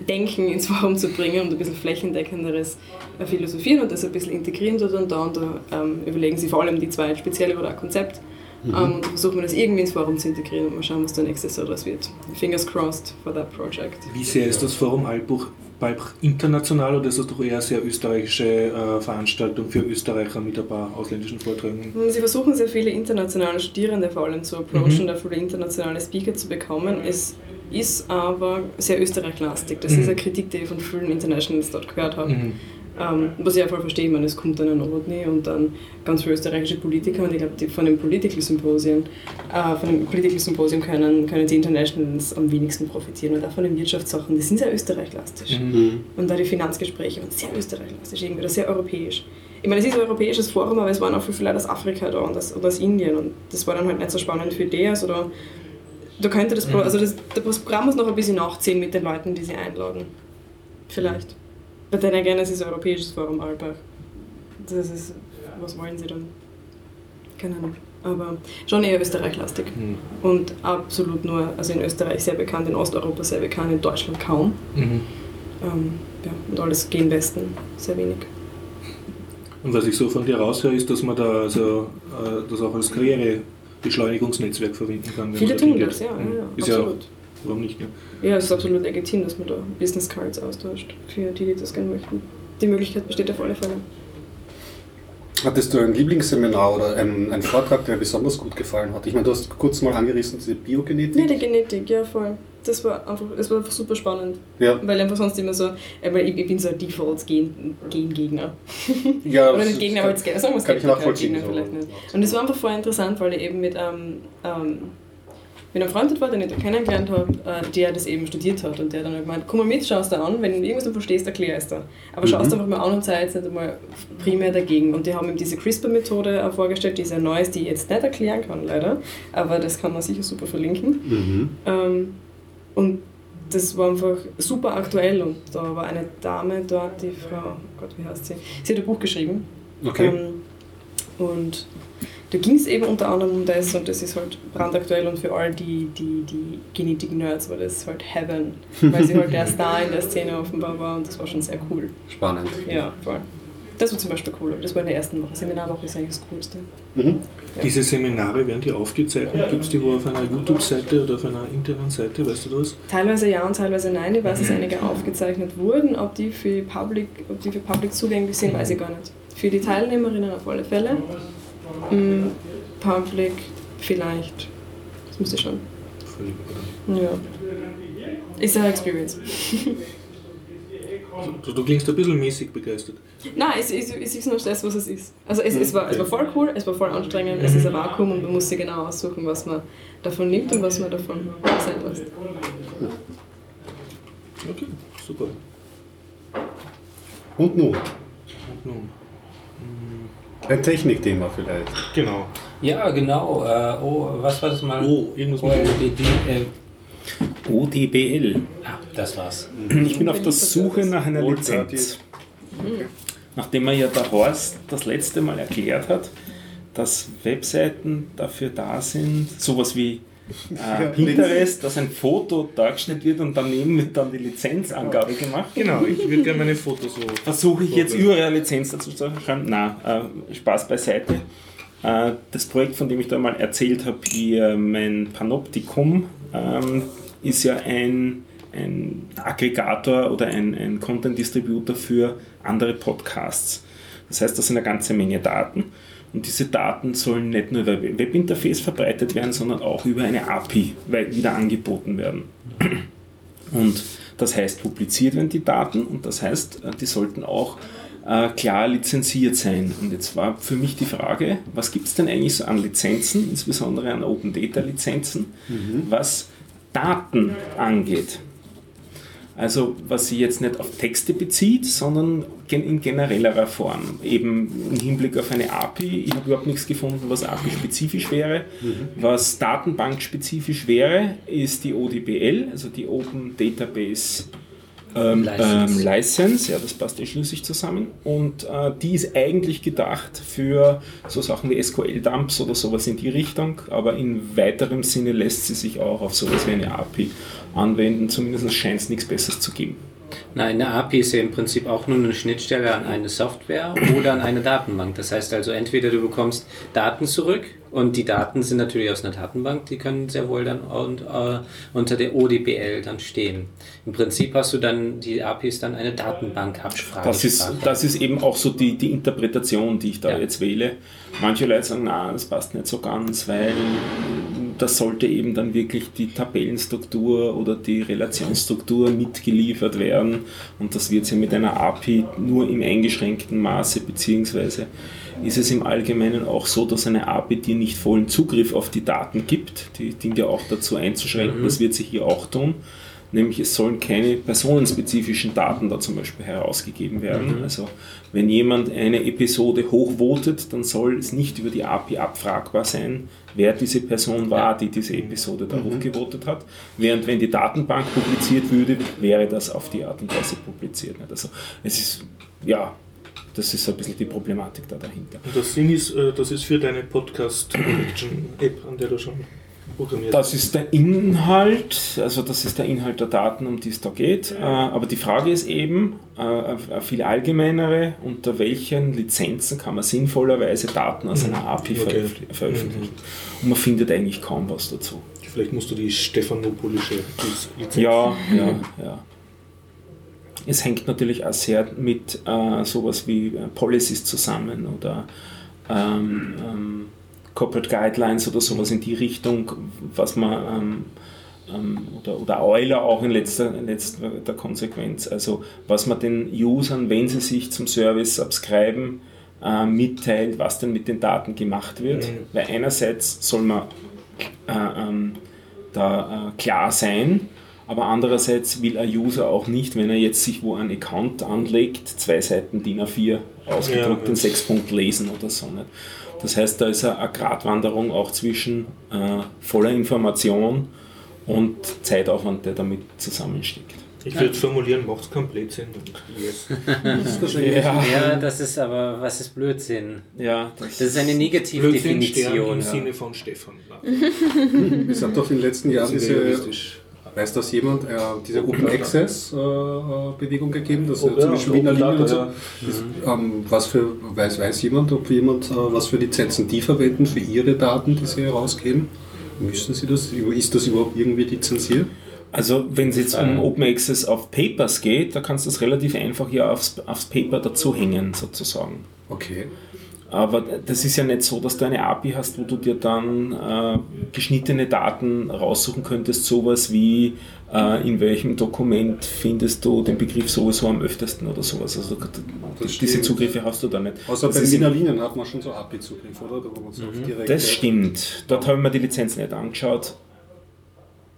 Speaker 4: Denken ins Forum zu bringen und ein bisschen flächendeckenderes Philosophieren und das ein bisschen integrieren dort und da. Und da ähm, überlegen sie vor allem die zwei speziell über ein Konzept. Ähm, und versuchen wir das irgendwie ins Forum zu integrieren und mal schauen, was da nächstes Jahr draus wird. Fingers crossed for that project.
Speaker 2: Wie sehr ist das Forum Albuch, Balbach international oder ist das doch eher eine sehr österreichische äh, Veranstaltung für Österreicher mit ein paar ausländischen Vorträgen?
Speaker 4: Sie versuchen sehr viele internationale Studierende vor allem zu approachen,
Speaker 2: Mhm.
Speaker 4: da viele internationale Speaker zu bekommen. Es ist aber sehr österreichlastig. Das
Speaker 2: Mhm.
Speaker 4: ist eine Kritik, die ich von vielen Internationals dort gehört habe.
Speaker 2: Mhm.
Speaker 4: Ähm, was ich auch voll verstehe, ich meine, es kommt dann ein Rodney und dann ganz viele österreichische Politiker und ich glaube, die- von den Political Symposien, äh, von dem Political Symposium können, können die Internationals am wenigsten profitieren und auch von den Wirtschaftssachen, die sind sehr österreichlastig.
Speaker 2: Mhm.
Speaker 4: Und da die Finanzgespräche waren sehr österreichisch, irgendwie, das sehr europäisch. Ich meine, es ist ein europäisches Forum, aber es waren auch viele Leute aus Afrika da und aus, und aus Indien und das war dann halt nicht so spannend für die. Also da, da könnte das, Pro- also das, das Programm muss noch ein bisschen nachziehen mit den Leuten, die sie einladen. Vielleicht. Aber dann again, es ist europäisches Forum, Albach. Das ist, was wollen sie dann? Keine Ahnung. Aber schon eher österreichlastig.
Speaker 2: Mhm.
Speaker 4: Und absolut nur, also in Österreich sehr bekannt, in Osteuropa sehr bekannt, in Deutschland kaum.
Speaker 2: Mhm.
Speaker 4: Ähm, ja, und alles gegen Westen, sehr wenig.
Speaker 2: Und was ich so von dir raushöre, ist, dass man da also, äh, das auch als Karrierebeschleunigungsnetzwerk verwenden kann.
Speaker 4: Viele tun das, ja, ja,
Speaker 2: Mhm.
Speaker 4: ja
Speaker 2: Ist ja auch,
Speaker 4: absolut.
Speaker 2: Warum nicht? Ja.
Speaker 4: Ja, es ist absolut legitim, dass man da Business Cards austauscht, für die, die das gerne möchten. Die Möglichkeit besteht auf alle Fälle.
Speaker 3: Hattest du ein Lieblingsseminar oder einen, einen Vortrag, der dir besonders gut gefallen hat? Ich meine, du hast kurz mal angerissen, diese Biogenetik.
Speaker 4: Ja, die Genetik, ja voll. Das war einfach, das war einfach super spannend.
Speaker 3: Ja,
Speaker 4: Weil einfach sonst immer so, weil ich, ich bin so ein Default-Gen- Gen-Gegner.
Speaker 3: ja
Speaker 4: Oder
Speaker 3: das
Speaker 4: nicht Gegner, aber jetzt Gegner, sagen wir es
Speaker 3: kann ich
Speaker 4: Gegner,
Speaker 3: nachvollziehen.
Speaker 4: Gegner
Speaker 3: so.
Speaker 4: vielleicht nicht. Und das war einfach voll interessant, weil ich eben mit, ähm, ähm, mit einem Freund dort war, den ich da kennengelernt habe, äh, der das eben studiert hat und der dann halt gemeint, komm mal mit, schau es dir an, wenn du irgendwas nicht verstehst, erklär es dir. Aber schau es dir einfach mal an und sei jetzt nicht einmal primär dagegen. Und die haben ihm diese CRISPR-Methode auch vorgestellt, die sehr neu ist, die ich jetzt nicht erklären kann, leider. Aber das kann man sicher super verlinken.
Speaker 3: Mhm.
Speaker 4: Ähm, und das war einfach super aktuell und da war eine Dame dort, die Frau, oh Gott, wie heißt sie? Sie hat ein Buch geschrieben.
Speaker 3: Okay.
Speaker 4: Ähm, und da ging es eben unter anderem um das und das ist halt brandaktuell und für all die, die, die Genetik-Nerds war das halt Heaven, weil sie halt der Star in der Szene offenbar war und das war schon sehr cool.
Speaker 3: Spannend.
Speaker 4: Ja, voll. Das war zum Beispiel cool. Das war in der ersten Woche. Seminarwoche ist eigentlich das Coolste.
Speaker 3: Mhm.
Speaker 2: Diese Seminare, werden die aufgezeichnet? Gibt es die wo auf einer YouTube-Seite oder auf einer internen Seite? Weißt du das?
Speaker 4: Teilweise ja und teilweise nein. Ich weiß, dass einige aufgezeichnet wurden. Ob die für Public, ob die für Public zugänglich sind, weiß ich gar nicht. Für die Teilnehmerinnen auf alle Fälle. Mm, Public vielleicht. Das müsste schon.
Speaker 2: Völlig überraschend.
Speaker 4: Ja. Ist eine Experience.
Speaker 2: Du, du klingst ein bisschen mäßig begeistert.
Speaker 4: Nein, es, es, es ist nur das, was es ist. Also es, es, war, es war voll cool, es war voll anstrengend, es ist ein Vakuum und man muss sich genau aussuchen, was man davon nimmt und was man davon sein lässt.
Speaker 2: Okay, super.
Speaker 3: Und nun,
Speaker 2: Und nun?
Speaker 3: Ein Technikthema vielleicht.
Speaker 2: Genau.
Speaker 5: Ja, genau. Äh, oh, was war das mal?
Speaker 2: Oh, irgendwas mit
Speaker 5: OLED, äh,
Speaker 1: ODBL.
Speaker 5: ah, das war's.
Speaker 1: Ich bin auf der Suche nach einer Lizenz. Nachdem mir ja der Horst das letzte Mal erklärt hat, dass Webseiten dafür da sind, sowas wie äh, Pinterest, dass ein Foto dargestellt wird und daneben wird dann die Lizenzangabe gemacht.
Speaker 2: Genau, ich würde gerne meine Fotos so.
Speaker 1: Versuche ich jetzt über eine Lizenz dazu zu schreiben? Nein, äh, Spaß beiseite. Äh, das Projekt, von dem ich da mal erzählt habe, hier mein Panoptikum, ähm, ist ja ein, ein Aggregator oder ein, ein Content Distributor für andere Podcasts. Das heißt, das sind eine ganze Menge Daten. Und diese Daten sollen nicht nur über Webinterface verbreitet werden, sondern auch über eine API wieder angeboten werden. Und das heißt, publiziert werden die Daten und das heißt, äh, die sollten auch äh, klar lizenziert sein. Und jetzt war für mich die Frage, was gibt es denn eigentlich so an Lizenzen, insbesondere an Open Data Lizenzen, was Daten angeht? Also was sich jetzt nicht auf Texte bezieht, sondern in generellerer Form. Eben im Hinblick auf eine API. Ich habe überhaupt nichts gefunden, was API-spezifisch wäre. Was Datenbank-spezifisch wäre, ist die ODBL, also die Open Database ähm,
Speaker 5: License.
Speaker 1: ähm, License. Ja, das passt eh schlüssig zusammen. Und äh, die ist eigentlich gedacht für so Sachen wie SQL-Dumps oder sowas in die Richtung, aber in weiterem Sinne lässt sie sich auch auf sowas wie eine API anwenden. Zumindest scheint es nichts Besseres zu geben.
Speaker 5: Nein, eine API ist ja im Prinzip auch nur eine Schnittstelle an eine Software oder an eine Datenbank. Das heißt also, entweder du bekommst Daten zurück und die Daten sind natürlich aus einer Datenbank, die können sehr wohl dann äh, unter der ODBL dann stehen. Im Prinzip hast du dann, die API ist dann eine Datenbankabsprache.
Speaker 1: Das ist, das ist eben auch so die, die Interpretation, die ich da
Speaker 5: Ja.
Speaker 1: jetzt wähle. Manche Leute sagen, na, das passt nicht so ganz, weil das sollte eben dann wirklich die Tabellenstruktur oder die Relationsstruktur mitgeliefert werden und das wird ja mit einer API nur im eingeschränkten Maße, beziehungsweise ist es im Allgemeinen auch so, dass eine API dir nicht vollen Zugriff auf die Daten gibt. Die ja auch dazu einzuschränken, das wird sie hier auch tun. Nämlich es sollen keine personenspezifischen Daten da zum Beispiel herausgegeben werden. Also wenn jemand eine Episode hochvotet, dann soll es nicht über die API abfragbar sein, wer diese Person war, die diese Episode da hochgevotet hat. Während wenn die Datenbank publiziert würde, wäre das auf die Art und Weise publiziert. Also es ist, ja, das ist so ein bisschen die Problematik da dahinter.
Speaker 2: Und das Ding ist, äh, das ist für deine Podcast-Collection-App, an der du schon programmiert
Speaker 1: Das ist der Inhalt, also das ist der Inhalt der Daten, um die es da geht. Äh, Aber die Frage ist eben, äh, eine viel allgemeinere, unter welchen Lizenzen kann man sinnvollerweise Daten aus einer API
Speaker 2: Okay.
Speaker 1: veröffentlich- veröffentlichen. Und man findet eigentlich kaum was dazu.
Speaker 2: Vielleicht musst du die Stefanopolische Lizenz.
Speaker 1: Ja, ja, ja. Es hängt natürlich auch sehr mit äh, sowas wie äh, Policies zusammen oder ähm, ähm, Corporate Guidelines oder sowas in die Richtung, was man ähm, ähm, oder, oder Euler auch in letzter, in letzter Konsequenz, also was man den Usern, wenn sie sich zum Service subscriben, äh, mitteilt, was denn mit den Daten gemacht wird.
Speaker 2: Mhm.
Speaker 1: Weil einerseits soll man äh, ähm, da äh, klar sein, aber andererseits will ein User auch nicht, wenn er jetzt sich wo einen Account anlegt, zwei Seiten DIN A4 ausgedruckt
Speaker 2: Ja,
Speaker 1: in sechs Punkt lesen oder so. Nicht? Das heißt, da ist eine eine Gratwanderung auch zwischen äh, voller Information und Zeitaufwand, der damit zusammensteckt.
Speaker 2: Ich würde formulieren, macht es keinen Blödsinn. Yes.
Speaker 3: Das eigentlich
Speaker 5: Ja, das ist aber, was ist Blödsinn?
Speaker 1: Ja,
Speaker 5: Das ist eine
Speaker 2: Blödsinn Stern
Speaker 5: Negativdefinition.
Speaker 2: im Sinne von Stefan.
Speaker 3: Es hat doch in den letzten Jahren diese,
Speaker 2: realistisch.
Speaker 3: Weiß das jemand, äh, diese Open Access äh, äh, Bewegung gegeben, dass
Speaker 2: Open-
Speaker 3: äh, zum Beispiel Wiener und so.
Speaker 2: Data,
Speaker 3: Ist, ähm, was für, weiß, weiß jemand, ob jemand, äh, was für Lizenzen die verwenden für ihre Daten, die sie herausgeben? Müssen sie das? Ist das überhaupt irgendwie lizenziert?
Speaker 1: Also wenn es jetzt um Open Access auf Papers geht, da kannst du das relativ einfach hier aufs, aufs Paper dazu hängen sozusagen.
Speaker 3: Okay.
Speaker 1: Aber das ist ja nicht so, dass du eine API hast, wo du dir dann äh, geschnittene Daten raussuchen könntest, sowas wie äh, in welchem Dokument findest du den Begriff sowieso am öftesten oder sowas. Also diese. Zugriffe hast du da nicht.
Speaker 3: Außer
Speaker 1: Das
Speaker 3: bei Wiener Linien hat man schon so API-Zugriff, oder? Da direkte-
Speaker 1: Das stimmt. Dort habe ich mir die Lizenz nicht angeschaut.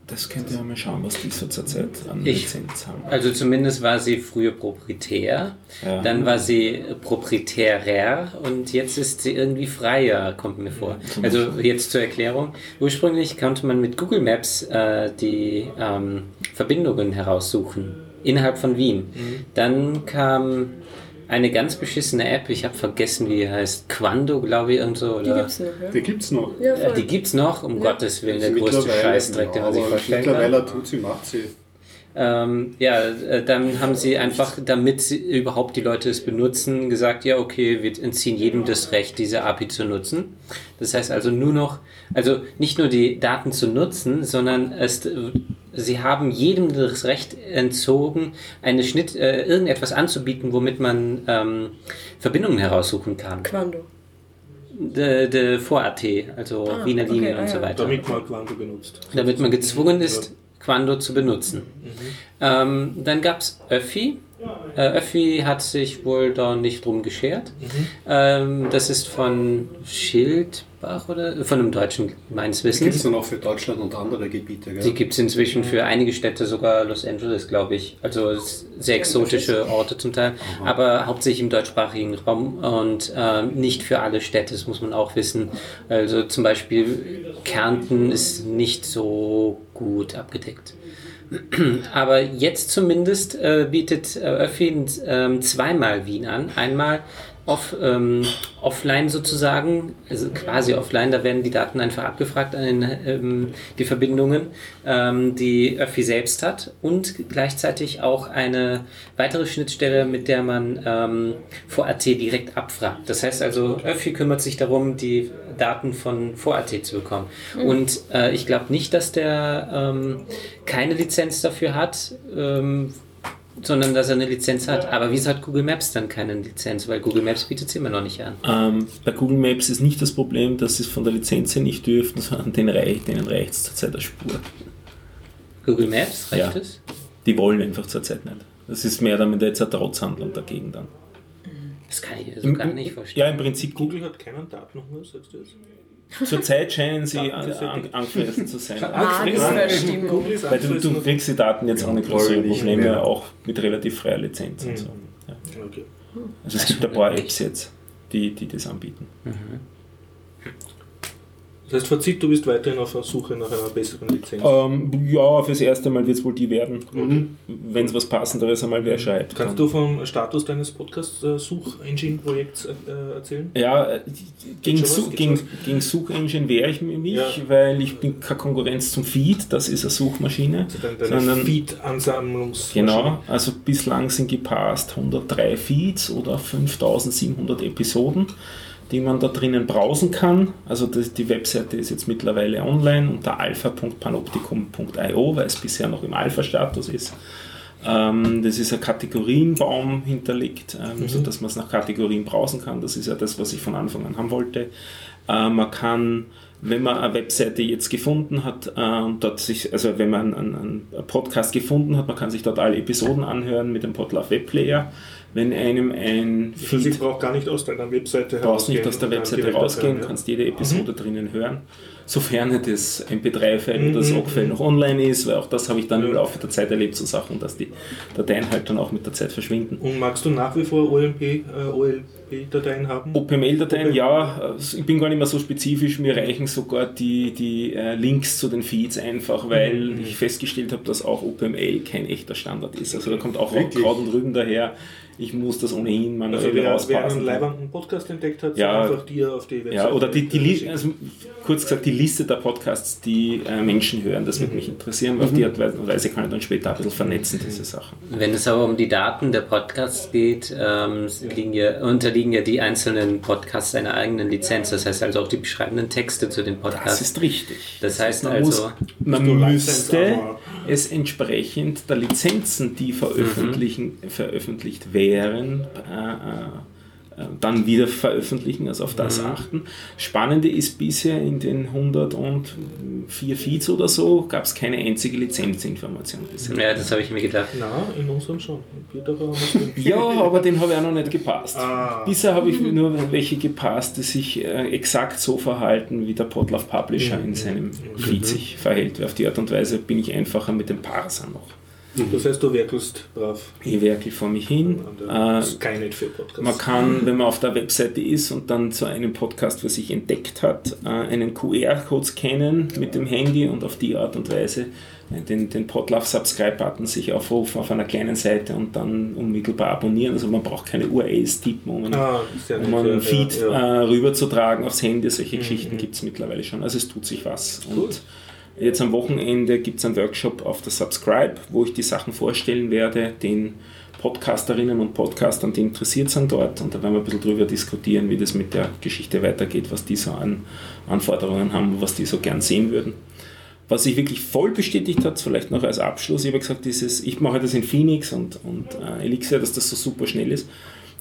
Speaker 1: Das könnt ihr mal schauen, was die so zurzeit an
Speaker 5: Ich-
Speaker 1: Lizenz haben.
Speaker 5: Also zumindest war sie früher proprietär,
Speaker 1: Ja.
Speaker 5: dann war sie proprietärer und jetzt ist sie irgendwie freier, kommt mir vor. Also jetzt zur Erklärung. Ursprünglich konnte man mit Google Maps äh, die ähm, Verbindungen heraussuchen innerhalb von Wien. Dann kam eine ganz beschissene App, ich habe vergessen, wie die heißt, Quando, glaube ich, und so.
Speaker 4: Die
Speaker 5: Oder?
Speaker 4: gibt's noch, ja?
Speaker 3: Die gibt's noch.
Speaker 4: Ja,
Speaker 5: Äh, die gibt's noch, um Gottes Willen, der größte Scheißdreck, den man sich
Speaker 3: aber
Speaker 5: vorstellen kann.
Speaker 3: Mittlerweile tut sie, macht sie.
Speaker 5: Ähm, ja, äh, dann haben sie einfach, damit sie überhaupt die Leute es benutzen, gesagt, ja, okay, wir entziehen jedem das Recht, diese API zu nutzen. Das heißt also nur noch, also nicht nur die Daten zu nutzen, sondern es, sie haben jedem das Recht entzogen, eine Schnitt, äh, irgendetwas anzubieten, womit man ähm, Verbindungen heraussuchen kann.
Speaker 4: Quando.
Speaker 5: De, de Vor-AT, also
Speaker 4: Ah,
Speaker 5: Wiener
Speaker 4: okay,
Speaker 5: Linien
Speaker 4: ah,
Speaker 5: und so weiter
Speaker 2: Damit man Quanto benutzt.
Speaker 5: damit man gezwungen ist, Quando zu benutzen. Ähm, dann gab es Öffi. Äh, Öffi hat sich wohl da nicht drum geschert. Ähm, das ist von Schildbach oder von einem Deutschen meines
Speaker 3: Das gibt es
Speaker 5: Wissens.
Speaker 3: dann auch für Deutschland und andere Gebiete,
Speaker 5: Die
Speaker 3: gell?
Speaker 5: gibt es inzwischen für einige Städte, sogar Los Angeles, glaube ich. Also sehr exotische Orte zum Teil, aber hauptsächlich im deutschsprachigen Raum und ähm, nicht für alle Städte, das muss man auch wissen. Also zum Beispiel Kärnten ist nicht so gut abgedeckt. Aber jetzt zumindest äh, bietet äh, Öffi ähm, zweimal Wien an. Einmal off, ähm, offline sozusagen, also quasi offline, da werden die Daten einfach abgefragt an den, ähm, die Verbindungen, ähm, die Öffi selbst hat und gleichzeitig auch eine weitere Schnittstelle, mit der man ähm, VORAT direkt abfragt. Das heißt also, Öffi kümmert sich darum, die Daten von VORAT zu bekommen. Und äh, ich glaube nicht, dass der ähm, keine Lizenz dafür hat. Sondern dass er eine Lizenz hat. Aber wieso hat Google Maps dann keine Lizenz? Weil Google Maps bietet sie immer noch nicht an.
Speaker 1: Ähm, bei Google Maps ist nicht das Problem, dass sie es von der Lizenz her nicht dürfen, sondern denen reicht, denen reicht es zurzeit als Spur.
Speaker 5: Google Maps, reicht
Speaker 1: Ja.
Speaker 5: es?
Speaker 1: Die wollen einfach zurzeit nicht. Das ist mehr damit jetzt eine Trotzhandlung dagegen dann.
Speaker 5: Das kann ich mir so gar nicht vorstellen.
Speaker 1: Ja, im Prinzip,
Speaker 2: Google hat keinen Datenhunger, sagst du jetzt?
Speaker 1: Zurzeit scheinen sie an,
Speaker 2: Daten-
Speaker 1: an, angefressen zu sein.
Speaker 2: Ist
Speaker 1: Weil du,
Speaker 2: angefressen
Speaker 1: du kriegst die Daten jetzt ohne
Speaker 3: nicht
Speaker 1: Probleme, auch mit relativ freier Lizenz und so. Ja.
Speaker 2: Okay.
Speaker 1: Also es gibt ein paar Apps jetzt, die, die das anbieten.
Speaker 2: Das heißt, Fazit, du bist weiterhin auf der Suche nach einer besseren Lizenz.
Speaker 1: Ähm, ja, fürs erste Mal wird es wohl die werden. Wenn es was Passenderes einmal wer schreibt.
Speaker 2: Kannst
Speaker 1: dann-
Speaker 2: du vom Status deines Podcast-Such-Engine-Projekts äh, erzählen?
Speaker 1: Ja, äh, gegen? Su gegen, gegen Suchengine wehre ich mich,
Speaker 2: Ja.
Speaker 1: weil ich bin keine Konkurrenz zum Feed, das ist eine Suchmaschine.
Speaker 2: Also deine, deine
Speaker 1: sondern,
Speaker 2: Feed-Ansammlungsmaschine.
Speaker 1: genau, also bislang sind gepasst 103 Feeds oder 5700 Episoden, die man da drinnen browsen kann. Also das, die Webseite ist jetzt mittlerweile online unter alpha.panoptikum.io, weil es bisher noch im Alpha-Status ist. Ähm, das ist ein Kategorienbaum hinterlegt, ähm, sodass man es nach Kategorien browsen kann. Das ist ja das, was ich von Anfang an haben wollte. Äh, man kann, wenn man eine Webseite jetzt gefunden hat, äh, und dort sich, also wenn man einen, einen Podcast gefunden hat, man kann sich dort alle Episoden anhören mit dem Podlove Webplayer. Wenn einem ein
Speaker 2: heißt, ich brauche gar nicht aus deiner Webseite
Speaker 1: brauchst nicht
Speaker 2: herausgehen
Speaker 1: aus der
Speaker 2: dann
Speaker 1: Webseite rausgehen,
Speaker 2: ja.
Speaker 1: kannst jede Episode drinnen hören, sofern das MP3-File
Speaker 2: Mhm,
Speaker 1: oder das
Speaker 2: mhm,
Speaker 1: OGG-File noch online ist, weil auch das habe ich dann im Laufe der Zeit erlebt, so Sachen, dass die Dateien halt dann auch mit der Zeit verschwinden.
Speaker 2: Und magst du nach wie vor OLP, äh, OLP-Dateien haben?
Speaker 1: OPML-Dateien,
Speaker 2: OPML.
Speaker 1: ja, also ich bin gar nicht mehr so spezifisch, mir reichen sogar die, die äh, Links zu den Feeds einfach, weil
Speaker 2: Mhm.
Speaker 1: ich festgestellt habe, dass auch OPML kein echter Standard ist. Also da kommt auch? Kraut und Rüben daher. Ich muss das ohnehin manuell
Speaker 2: Also wer, wer einen leibenden Podcast entdeckt hat,
Speaker 1: Ja.
Speaker 2: einfach dir auf die Webseite
Speaker 1: Ja, oder die, die also kurz gesagt, die Liste der Podcasts, die äh, Menschen hören, das würde mich interessieren, weil auf die Art und Weise kann ich dann später ein bisschen vernetzen, diese Sachen.
Speaker 5: Wenn es aber um die Daten der Podcasts geht, ähm, liegen ja, unterliegen ja die einzelnen Podcasts einer eigenen Lizenz. Das heißt also auch die beschreibenden Texte zu den
Speaker 1: Das
Speaker 5: Podcasts.
Speaker 1: ist richtig.
Speaker 5: Das heißt
Speaker 1: man
Speaker 5: also,
Speaker 1: muss, man müsste es entsprechend der Lizenzen, die veröffentlichen, veröffentlicht wären, äh, äh, dann wieder veröffentlichen, also auf das achten. Spannende ist bisher in den 104 Feeds oder so gab es keine einzige Lizenzinformation bisher.
Speaker 5: ja, das habe ich mir gedacht.
Speaker 2: Na, in unserem schon.
Speaker 1: Ja, aber den habe ich auch noch nicht gepasst.
Speaker 2: Ah.
Speaker 1: Bisher habe ich nur welche gepasst, die sich äh, exakt so verhalten, wie der Podlove Publisher in seinem Feed sich verhält. Auf die Art und Weise bin ich einfacher mit dem Parser noch.
Speaker 2: Das heißt, du werkelst brav
Speaker 1: Ich werkel vor mich hin.
Speaker 2: der
Speaker 1: Äh,
Speaker 2: Skynet für Podcasts.
Speaker 1: man kann, wenn man auf der Webseite ist und dann zu einem Podcast für sich entdeckt hat, äh, einen QR-Code scannen mit dem Handy und auf die Art und Weise äh, den, den Podlove Subscribe-Button sich aufrufen auf einer kleinen Seite und dann unmittelbar abonnieren. Also man braucht keine URLs tippen, um einen,
Speaker 2: ah,
Speaker 1: um einen Feed
Speaker 2: ja, ja.
Speaker 1: Äh, rüberzutragen aufs Handy. Solche
Speaker 2: Mhm,
Speaker 1: Geschichten
Speaker 2: mhm.
Speaker 1: gibt es mittlerweile schon. Also es tut sich was.
Speaker 2: Cool.
Speaker 1: Und Jetzt am Wochenende gibt es einen Workshop auf der Subscribe, wo ich die Sachen vorstellen werde, den Podcasterinnen und Podcastern, die interessiert sind dort. Und da werden wir ein bisschen drüber diskutieren, wie das mit der Geschichte weitergeht, was die so an Anforderungen haben, was die so gern sehen würden. Was sich wirklich voll bestätigt hat, vielleicht noch als Abschluss, ich habe gesagt, dieses, ich mache das in Phoenix und, und äh, Elixir, dass das so super schnell ist.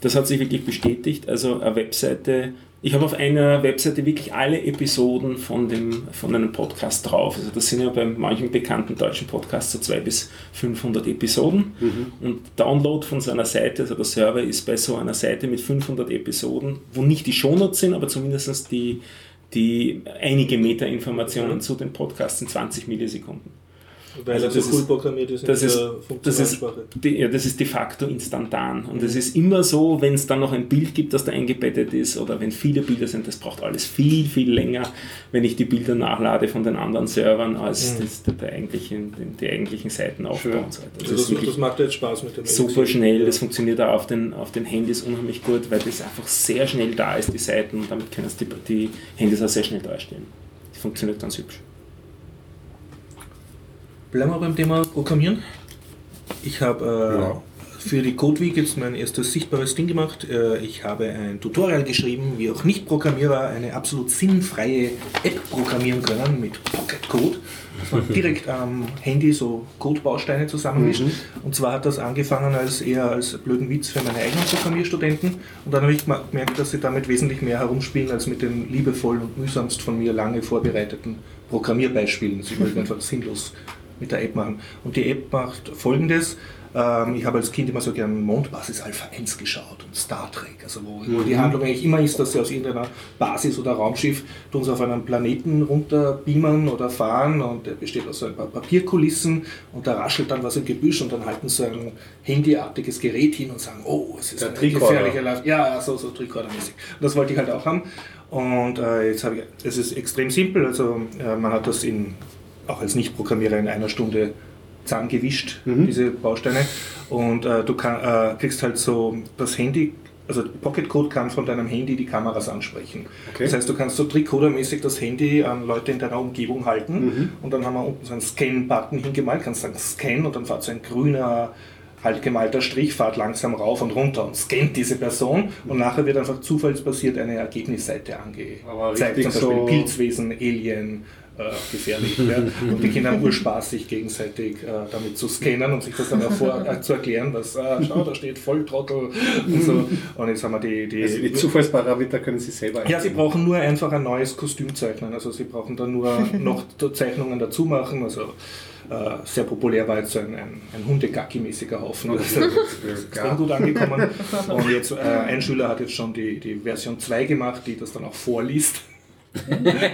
Speaker 1: Das hat sich wirklich bestätigt. Also eine Webseite, ich habe auf einer Webseite wirklich alle Episoden von, dem, von einem Podcast drauf. Also das sind ja bei manchen bekannten deutschen Podcasts so 200 bis 500 Episoden. Und Download von so einer Seite, also der Server ist bei so einer Seite mit 500 Episoden, wo nicht die Shownotes sind, aber zumindest die, die einige Metainformationen zu den Podcasts in 20 Millisekunden.
Speaker 2: Weil
Speaker 1: Also
Speaker 2: er so
Speaker 1: das
Speaker 2: cool
Speaker 1: ist-
Speaker 2: programmiert ist
Speaker 1: Das ist, das, ist, de, ja, das ist de facto instantan. Und es ist immer so, wenn es dann noch ein Bild gibt, das da eingebettet ist, oder wenn viele Bilder sind, das braucht alles viel, viel länger, wenn ich die Bilder nachlade von den anderen Servern, als das, der, der eigentlichen, den, die eigentlichen Seiten aufbauen und so weiter. Das
Speaker 2: Also
Speaker 1: ist
Speaker 2: das, das macht jetzt Spaß mit dem
Speaker 1: super schnell, das funktioniert auch auf den, auf den Handys unheimlich gut, weil das einfach sehr schnell da ist, die Seiten, und damit können die, die Handys auch sehr schnell darstellen. Das funktioniert ganz hübsch.
Speaker 2: Bleiben wir beim Thema Programmieren. Ich habe äh, für die Code Week jetzt mein erstes sichtbares Ding gemacht. Äh, ich habe ein Tutorial geschrieben, wie auch Nicht-Programmierer eine absolut sinnfreie App programmieren können mit Pocket Code. Dass man direkt am Handy so Codebausteine zusammenmischt. Und zwar hat das angefangen als eher als blöden Witz für meine eigenen Programmierstudenten. Und dann habe ich gemerkt, dass sie damit wesentlich mehr herumspielen als mit den liebevollen und mühsamst von mir lange vorbereiteten Programmierbeispielen. Sie wollten einfach sinnlos mit der App machen. Und die App macht folgendes. Ähm, ich habe als Kind immer so gern Mondbasis Alpha 1 geschaut und Star Trek, also wo, wo die Handlung eigentlich immer ist, dass sie aus irgendeiner Basis oder Raumschiff tun sie auf einen Planeten runterbeamen oder fahren und der besteht aus so ein paar Papierkulissen und da raschelt dann was im Gebüsch und dann halten sie ein handyartiges Gerät hin und sagen, oh, es ist
Speaker 3: Der
Speaker 2: ein gefährlicher Lauf. Ja, so, so Tricorder-mäßig. Und das wollte ich halt auch haben. Und äh, jetzt habe ich, es ist extrem simpel, also äh, man hat das in, auch als Nicht-Programmierer in einer Stunde zusammengewischt, diese Bausteine. Und äh, du kann, äh, kriegst halt so das Handy, also Pocket Code kann von deinem Handy die Kameras ansprechen.
Speaker 3: Okay.
Speaker 2: Das heißt, du kannst so Tricoder-mäßig das Handy an Leute in deiner Umgebung halten und dann haben wir unten so einen Scan-Button hingemalt, kannst sagen Scan und dann fährt so ein grüner halt gemalter Strich, fahrt langsam rauf und runter und scannt diese Person und nachher wird einfach zufallsbasiert eine Ergebnisseite angezeigt. Zum Beispiel
Speaker 3: so-
Speaker 2: Pilzwesen, Alien, äh, gefährlich. ja. Und die Kinder haben Urspaß, sich gegenseitig äh, damit zu scannen und sich das dann auch vor, äh, zu erklären, dass, äh, schau, da steht Volltrottel und so. Und jetzt haben wir die... die,
Speaker 3: Also die Zufallsparameter können Sie selber
Speaker 2: ja, Sie brauchen nur einfach ein neues Kostüm zeichnen. Also Sie brauchen dann nur noch Zeichnungen dazu machen. Also äh, sehr populär war jetzt so ein, ein, ein Hundegacki-mäßiger Haufen. Das ist extrem gut angekommen. Und jetzt äh, ein Schüler hat jetzt schon die, die Version 2 gemacht, die das dann auch vorliest.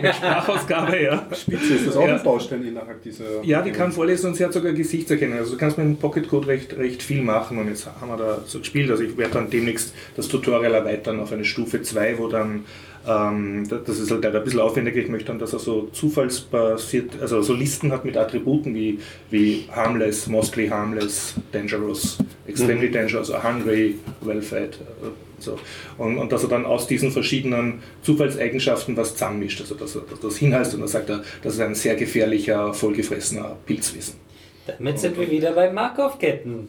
Speaker 2: Mit Sprachausgabe, ja.
Speaker 3: Spitze ist das auch
Speaker 2: Ja.
Speaker 3: ein Baustein innerhalb dieser.
Speaker 2: Ja, die kann vorlesen und sie hat sogar Gesichtserkennung. Also du kannst mit dem Pocket Code recht, recht viel machen und jetzt haben wir da so gespielt. Also ich werde dann demnächst das Tutorial erweitern auf eine Stufe 2, wo dann, ähm, da- das ist halt leider ein bisschen aufwendiger, ich möchte dann, dass er so zufallsbasiert, also so Listen hat mit Attributen wie, wie harmless, mostly harmless, dangerous, extremely dangerous, hungry, well-fed. äh, So. Und, und dass er dann aus diesen verschiedenen Zufallseigenschaften was zusammenmischt. Also dass, er, dass das hinheißt und dann sagt er, das ist ein sehr gefährlicher, vollgefressener Pilzwesen.
Speaker 5: Damit sind wir wieder bei Markov-Ketten.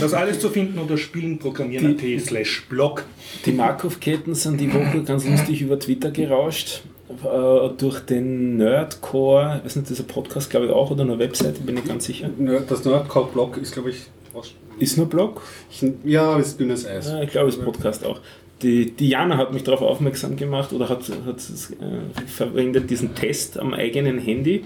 Speaker 2: Das alles zu finden unter spielenprogrammieren.at slash blog.
Speaker 1: Die Markov-Ketten sind die Woche ganz lustig über Twitter gerauscht. Äh, durch den Nerdcore, ich weiß nicht, dieser Podcast glaube ich auch oder eine Webseite, bin ich ganz sicher.
Speaker 3: Nerd- Das Nerdcore-Blog ist, glaube ich, was-
Speaker 1: Ist nur Blog?
Speaker 3: ich, ja, ist dünnes Eis.
Speaker 1: Ja, ich glaube, es ist Podcast auch. Die Diana hat mich darauf aufmerksam gemacht oder hat, hat äh, verwendet diesen Test am eigenen Handy,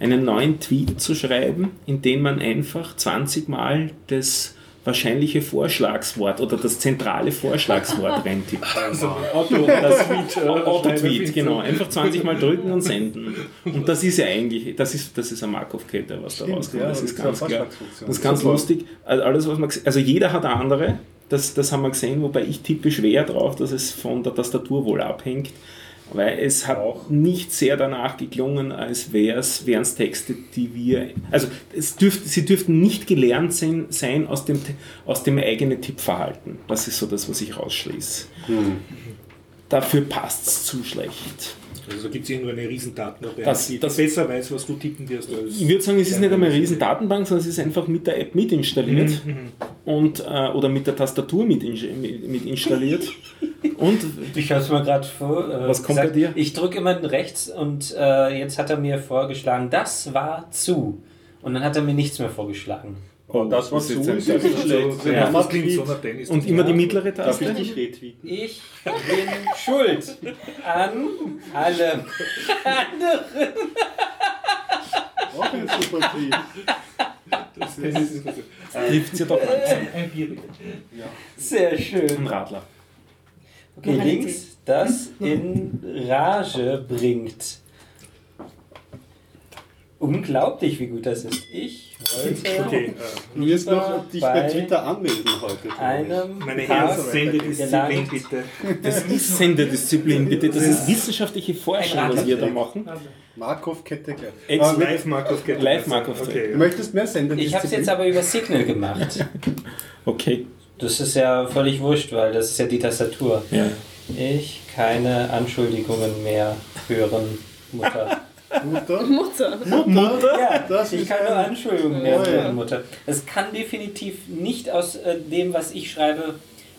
Speaker 1: einen neuen Tweet zu schreiben, in dem man einfach 20 Mal das wahrscheinliche Vorschlagswort oder das zentrale Vorschlagswort reintippt.
Speaker 2: Also Auto,
Speaker 1: Das
Speaker 2: Tweet, äh,
Speaker 1: Auto-Tweet, genau. Einfach 20 Mal drücken und senden. Und das ist ja eigentlich, das ist, das ist eine Markov-Kette, was da
Speaker 3: Stimmt,
Speaker 1: rauskommt.
Speaker 3: ja,
Speaker 1: das
Speaker 3: das
Speaker 1: ist ganz klar. Das ist ganz
Speaker 3: Super.
Speaker 1: lustig. Also, alles, was man, also jeder hat eine andere. Das, das haben wir gesehen, wobei ich tippe schwer drauf, dass es von der Tastatur wohl abhängt. Weil es hat
Speaker 3: Auch.
Speaker 1: nicht sehr danach geklungen, als wären es Texte, die wir. Also es dürft, sie dürften nicht gelernt sein, sein aus, dem, aus dem eigenen Tippverhalten. Das ist so das, was ich rausschließe. Dafür passt es zu schlecht.
Speaker 2: Also gibt es irgendwo eine Riesendatenbank,
Speaker 1: Das-
Speaker 2: die
Speaker 1: das-
Speaker 2: besser weiß, was du tippen wirst. Als
Speaker 1: Ich würde sagen, es ist nicht einmal eine riesen Datenbank, sondern es ist einfach mit der App mitinstalliert und, äh, oder mit der Tastatur mit, mit, mit installiert. Und
Speaker 5: Ich habe es mir gerade vor. Äh,
Speaker 1: Was kommt bei dir?
Speaker 5: Ich drücke immer rechts und äh, jetzt hat er mir vorgeschlagen, das war zu. Und dann hat er mir nichts mehr vorgeschlagen.
Speaker 3: Oh, das war
Speaker 1: Das
Speaker 3: zu
Speaker 1: ist ein-
Speaker 3: schlecht.
Speaker 2: So,
Speaker 5: Ja.
Speaker 2: das klingt so nach Dennis.
Speaker 1: Und immer die mittlere
Speaker 3: Darf ich
Speaker 1: Taste?
Speaker 3: dich retweeten?
Speaker 5: Ich bin schuld an allem.
Speaker 3: Auch ein super Tweet.
Speaker 2: Das ist
Speaker 1: Trifft sie doch langsam.
Speaker 2: ein Bier bitte.
Speaker 5: Sehr
Speaker 1: Ein
Speaker 5: schön.
Speaker 1: Radler.
Speaker 5: Links das in Rage bringt. Unglaublich, wie gut das ist. Ich
Speaker 2: Okay,
Speaker 3: Du wirst noch dich bei
Speaker 5: bei
Speaker 3: Twitter anmelden heute.
Speaker 5: einem
Speaker 2: meine Herren, Sendedisziplin bitte.
Speaker 1: Das ist Sendedisziplin, bitte. Das ist wissenschaftliche Forschung, was wir da machen.
Speaker 3: Markov-Kette gleich. Aber
Speaker 2: Live Markov Kette.
Speaker 1: Live Markov
Speaker 2: Okay.
Speaker 3: Du möchtest mehr Sendedisziplin?
Speaker 5: Ich habe es jetzt aber über Signal gemacht.
Speaker 1: Okay.
Speaker 5: Das ist ja völlig wurscht, weil das ist ja die Tastatur.
Speaker 1: Ja.
Speaker 5: Ich keine Anschuldigungen mehr hören, Mutter.
Speaker 3: Mutter?
Speaker 4: Mutter.
Speaker 3: Mutter?
Speaker 5: Ja,
Speaker 3: Das
Speaker 5: ich
Speaker 3: ist
Speaker 5: kann nur
Speaker 3: ein-
Speaker 5: Anschuldigungen mehr
Speaker 3: ja.
Speaker 5: Mutter. Es kann definitiv nicht aus äh, dem, was ich schreibe,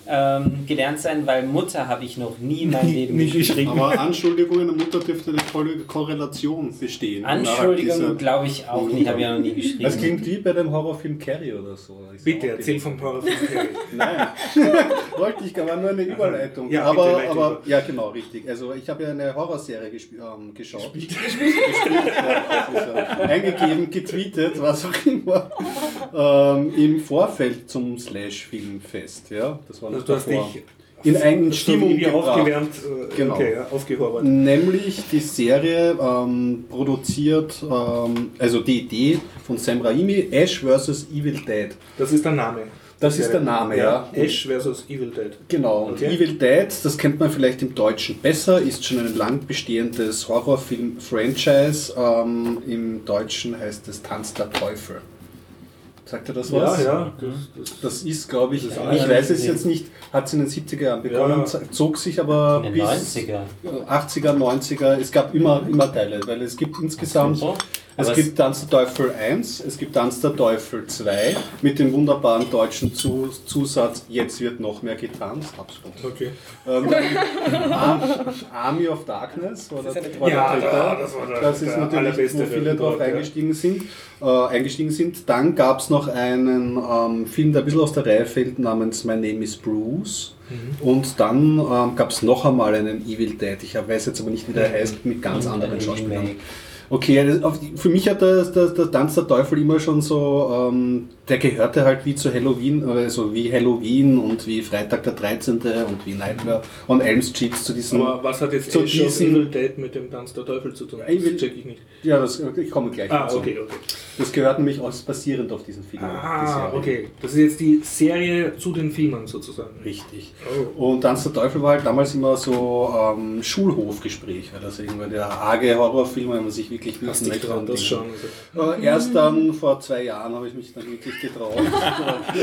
Speaker 5: ähm, gelernt sein, weil Mutter habe ich noch nie in meinem Leben
Speaker 1: Nicht
Speaker 5: geschrieben.
Speaker 3: Aber Anschuldigungen der Mutter dürfte eine volle Korrelation bestehen.
Speaker 5: Anschuldigungen glaube ich auch nicht, habe ich ja noch nie geschrieben.
Speaker 3: Das klingt wie bei dem Horrorfilm Carrie oder so. Ist
Speaker 2: Bitte erzähl vom Horrorfilm. Carrie.
Speaker 3: Nein, wollte ich, aber nur eine Überleitung.
Speaker 2: Ja,
Speaker 3: aber,
Speaker 2: bitte,
Speaker 3: aber ja, genau, richtig. Also ich habe ja eine Horrorserie gesp ähm, geschaut. Gespielt. ist ja eingegeben, getweetet, was auch immer. Ähm, Im Vorfeld zum Slash-Filmfest. Ja, das war noch
Speaker 2: Also du hast dich
Speaker 3: in eigene
Speaker 2: so
Speaker 3: Stimmung
Speaker 2: wie
Speaker 3: gebracht.
Speaker 2: aufgewärmt, äh,
Speaker 3: Genau.
Speaker 2: okay, ja, aufgehorcht.
Speaker 3: Nämlich die Serie ähm, produziert, ähm, also die Idee von Sam Raimi, Ash vs. Evil Dead.
Speaker 2: Das ist der Name.
Speaker 3: Das ist der Name, ja.
Speaker 2: Ash versus Evil Dead.
Speaker 3: Genau, und
Speaker 2: Okay.
Speaker 3: Evil Dead, das kennt man vielleicht im Deutschen besser, ist schon ein lang bestehendes Horrorfilm-Franchise. Ähm, Im Deutschen heißt es Tanz der Teufel. Sagt ihr das was?
Speaker 2: ja. Das, das,
Speaker 3: Das ist, glaube ich,
Speaker 2: Das ist
Speaker 3: ich weiß es jetzt nicht, hat es in den 70er Jahren begonnen,
Speaker 2: Ja.
Speaker 3: zog sich aber
Speaker 5: in den
Speaker 3: bis
Speaker 5: 90er.
Speaker 3: 80er, 90er, es gab immer, immer Teile, weil es gibt insgesamt. Es gibt Tanz der Teufel 1, es gibt Tanz der Teufel 2 mit dem wunderbaren deutschen Zu Zusatz, jetzt wird noch mehr getanzt, absolut.
Speaker 2: okay.
Speaker 3: Ähm, Ar- Army of Darkness war der, war der
Speaker 2: Ja,
Speaker 3: dritte.
Speaker 2: da- das war der-
Speaker 3: das ist
Speaker 2: der
Speaker 3: natürlich, wo viele drauf
Speaker 2: dort, ja.
Speaker 3: eingestiegen sind. Äh, eingestiegen sind. Dann gab es noch einen ähm, Film, der ein bisschen aus der Reihe fällt, namens My Name is Bruce.
Speaker 2: Mhm.
Speaker 3: Und dann ähm, gab es noch einmal einen Evil Dead. Ich weiß jetzt aber nicht, wie der
Speaker 2: Mhm.
Speaker 3: heißt, mit ganz
Speaker 5: Und
Speaker 3: anderen Schauspielern. Okay, die- für mich hat das, das, der Tanz der Teufel immer schon so, ähm, der gehörte halt wie zu Halloween, also wie Halloween und wie Freitag der 13. und wie Nightmare on Elm Street zu diesen.
Speaker 2: Aber was hat jetzt
Speaker 3: zu
Speaker 2: Ash of
Speaker 3: diesen-
Speaker 2: Evil Dead mit dem Tanz der Teufel zu tun? Das check ich nicht.
Speaker 3: ja, das, ich komme gleich
Speaker 2: Ah,
Speaker 3: dazu.
Speaker 2: okay, okay.
Speaker 3: Das gehört nämlich aus basierend auf diesen Film. die
Speaker 2: Ah, okay. Das ist jetzt die Serie zu den Filmen sozusagen.
Speaker 3: Richtig.
Speaker 2: Oh.
Speaker 3: Und Tanz der Teufel war halt damals immer so ähm, Schulhofgespräch, weil das irgendwie der arge Horrorfilm, wenn man sich wirklich
Speaker 2: Hast dich dran,
Speaker 3: und
Speaker 2: das schon.
Speaker 3: Äh, erst dann vor zwei Jahren habe ich mich dann wirklich getraut.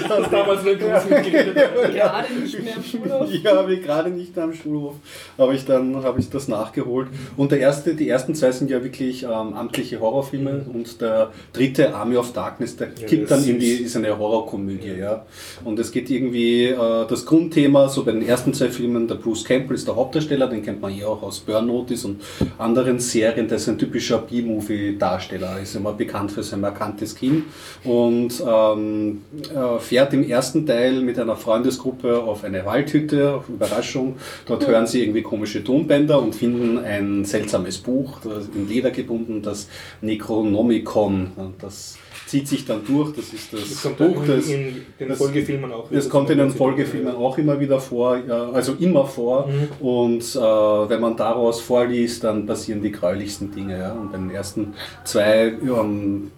Speaker 2: Das damals nur groß mitgeredet.
Speaker 4: Gerade nicht mehr im Schulhof.
Speaker 3: Ich habe gerade nicht am Schulhof, aber ich dann habe ich das nachgeholt. Und der erste, die ersten zwei sind ja wirklich ähm, amtliche Horrorfilme und der dritte Army of Darkness, der
Speaker 2: Ja,
Speaker 3: kippt dann in die,
Speaker 2: ist-
Speaker 3: eine Horrorkomödie, ja. Und es geht irgendwie äh, das Grundthema, so bei den ersten zwei Filmen, der Bruce Campbell ist der Hauptdarsteller, den kennt man ja auch aus Burn Notice und anderen Serien, der ist ein typischer B-Movie-Darsteller, ist immer bekannt für sein markantes Kinn und ähm, äh, fährt im ersten Teil mit einer Freundesgruppe auf eine Waldhütte, auf Überraschung. Dort hören sie irgendwie komische Tonbänder und finden ein seltsames Buch, in Leder gebunden, das Necronomicon. Das zieht sich dann durch, das ist das,
Speaker 2: Das kommt
Speaker 3: Buch, das,
Speaker 2: in, den
Speaker 3: das-
Speaker 2: Folgefilmen auch.
Speaker 3: das kommt in den Folgefilmen auch immer wieder vor, also immer vor.
Speaker 2: Mhm.
Speaker 3: Und äh, wenn man daraus vorliest, dann passieren die gräulichsten Dinge. Ja. Und bei den ersten zwei, ähm,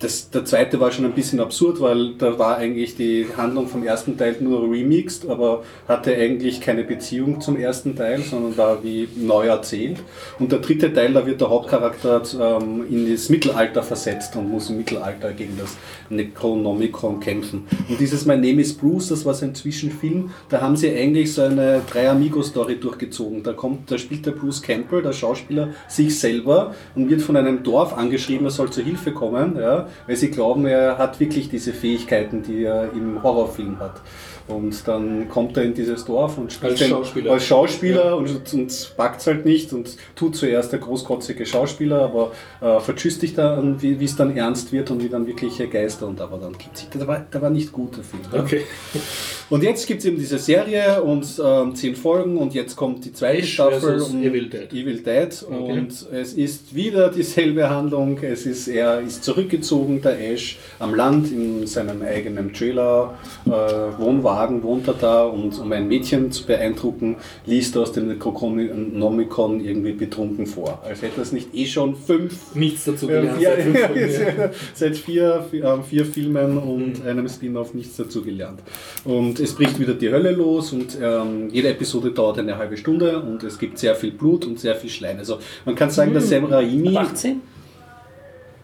Speaker 3: das, der zweite war schon ein bisschen absurd, weil da war eigentlich die Handlung vom ersten Teil nur remixed, aber hatte eigentlich keine Beziehung zum ersten Teil, sondern war wie neu erzählt. Und der dritte Teil, da wird der Hauptcharakter ähm, in das Mittelalter versetzt und muss im Mittelalter gegen das Necronomicon kämpfen. Und dieses My Name is Bruce, das war so ein Zwischenfilm, da haben sie eigentlich so eine Drei-Amigo-Story durchgezogen. Da kommt, da spielt der Bruce Campbell, der Schauspieler, sich selber und wird von einem Dorf angeschrieben, er soll zur Hilfe kommen, ja, weil sie glauben, er hat wirklich diese Fähigkeiten, die er im Horrorfilm hat. Und dann kommt er in dieses Dorf und spielt
Speaker 2: Als Schauspieler.
Speaker 3: als Schauspieler und, und packt es halt nicht und tut zuerst der großkotzige Schauspieler, aber äh, vertschüsst dich dann, wie es dann ernst wird und wie dann wirkliche Geister und aber dann gibt sich. Der war, der war nicht gut, der Film. ja.
Speaker 2: Okay.
Speaker 3: Und jetzt gibt es eben diese Serie und ähm, zehn Folgen und jetzt kommt die zweite
Speaker 2: Ash
Speaker 3: Staffel um
Speaker 2: Evil Dead.
Speaker 3: Evil Dead und es ist wieder dieselbe Handlung. Es ist, er ist zurückgezogen, der Ash, am Land in seinem eigenen Trailer, äh, Wohnwagen wohnt er da und um ein Mädchen zu beeindrucken, liest er aus dem Necronomicon irgendwie betrunken vor. Als hätte er es nicht eh schon fünf
Speaker 2: Nichts dazu
Speaker 3: ja,
Speaker 2: gelernt.
Speaker 3: vier,
Speaker 2: seit fünf Folgen, ja.
Speaker 3: seit vier, vier, äh, vier Filmen
Speaker 2: Mhm.
Speaker 3: und einem Spin-off nichts dazu gelernt. Und es bricht wieder die Hölle los und ähm, jede Episode dauert eine halbe Stunde und es gibt sehr viel Blut und sehr viel Schleim. Also man kann sagen, dass Sam Raimi...
Speaker 5: Ab 18?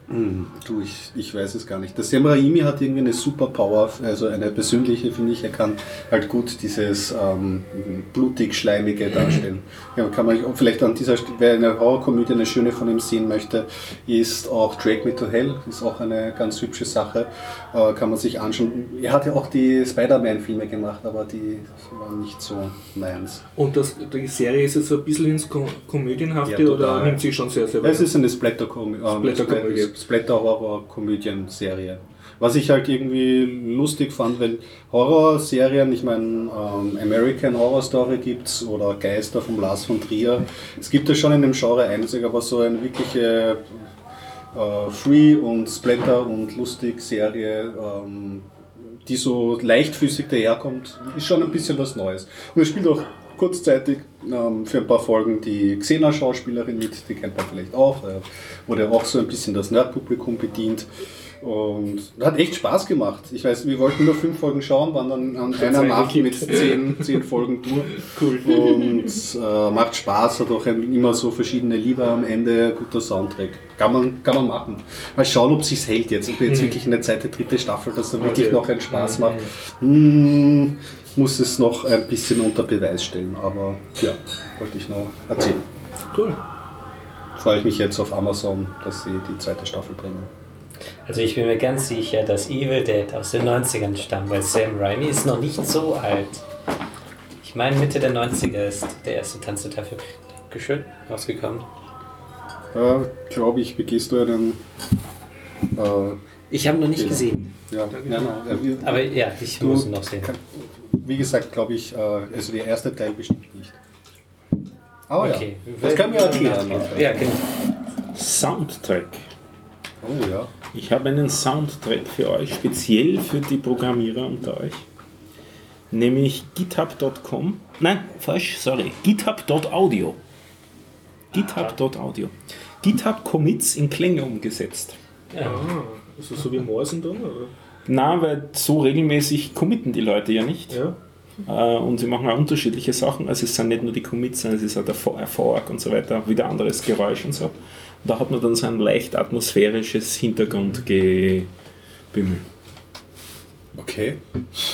Speaker 3: Hm, du, ich, ich weiß es gar nicht. Der Sam Raimi hat irgendwie eine Superpower, also eine persönliche, finde ich. Er kann halt gut dieses ähm, blutig-schleimige darstellen. Ja, kann man vielleicht an dieser Stelle, wer eine Horrorkomödie eine schöne von ihm sehen möchte, ist auch Drake Me to Hell, ist auch eine ganz hübsche Sache. Äh, kann man sich anschauen. Er hat ja auch die Spider-Man-Filme gemacht, aber die waren nicht so meins.
Speaker 2: Und das, die Serie ist jetzt so ein bisschen ins Ko Komödienhafte
Speaker 3: Ja,
Speaker 2: oder nimmt sich schon sehr, sehr
Speaker 3: Es ist eine Splatter-Komödie.
Speaker 2: Splatter-Komödie.
Speaker 3: Splatter-Horror-Komödien-Serie. Was ich halt irgendwie lustig fand, weil Horrorserien, ich meine, ähm, American Horror Story gibt's oder Geister von Lars von Trier. Es gibt ja schon in dem Genre einiges, aber so eine wirkliche äh, Free- und Splatter- und Lustig-Serie, ähm, die so leichtfüßig daherkommt, ist schon ein bisschen was Neues. Und es spielt auch kurzzeitig ähm, für ein paar Folgen die Xena-Schauspielerin mit, die kennt man vielleicht auch, äh, wurde auch so ein bisschen das Nerdpublikum bedient. Und hat echt Spaß gemacht. Ich weiß, wir wollten nur fünf Folgen schauen, waren dann an einer Nacht mit zehn, zehn Folgen durch. Cool. Und äh, macht Spaß, hat auch immer so verschiedene Lieder am Ende, guter Soundtrack. Kann man, kann man machen. Mal schauen, ob sich's hält jetzt. Ob jetzt wirklich eine zweite, dritte Staffel, dass er wirklich noch einen Spaß macht. Hm, muss es noch ein bisschen unter Beweis stellen, aber ja, wollte ich noch erzählen.
Speaker 2: Cool.
Speaker 3: Freue ich mich jetzt auf Amazon, dass sie die zweite Staffel bringen.
Speaker 5: Also ich bin mir ganz sicher, dass Evil Dead aus den 90ern stammt, weil Sam Raimi ist noch nicht so alt. Ich meine Mitte der 90er ist der erste Tanz der Teufel Dankeschön, rausgekommen.
Speaker 3: Ja, glaube ich, begehst du einen. Äh,
Speaker 5: Ich habe noch nicht
Speaker 3: Ja.
Speaker 5: gesehen.
Speaker 3: ja, ja, ja, wir-
Speaker 5: Aber ja, ich
Speaker 3: Du-
Speaker 5: muss ihn noch sehen.
Speaker 3: kann- wie gesagt, glaube ich, äh, also der erste Teil bestimmt nicht. Aber
Speaker 5: Okay.
Speaker 3: ja, das können wir erklären.
Speaker 5: Ja, genau.
Speaker 1: Soundtrack.
Speaker 3: Oh ja.
Speaker 1: Ich habe einen Soundtrack für euch, speziell für die Programmierer unter euch. Nämlich github.com. Nein, falsch, sorry. github.audio. github.audio. GitHub Commits in Klänge umgesetzt.
Speaker 5: Ja.
Speaker 2: Ah, also so wie Morsen dann? Oder?
Speaker 1: Na, weil so regelmäßig committen die Leute ja nicht.
Speaker 2: Ja.
Speaker 1: Äh, und sie machen auch unterschiedliche Sachen. Also es sind nicht nur die Commits, sondern es ist auch der For- äh, Fork und so weiter, wieder anderes Geräusch und so. Und da hat man dann so ein leicht atmosphärisches Hintergrundgebimmel.
Speaker 3: Okay.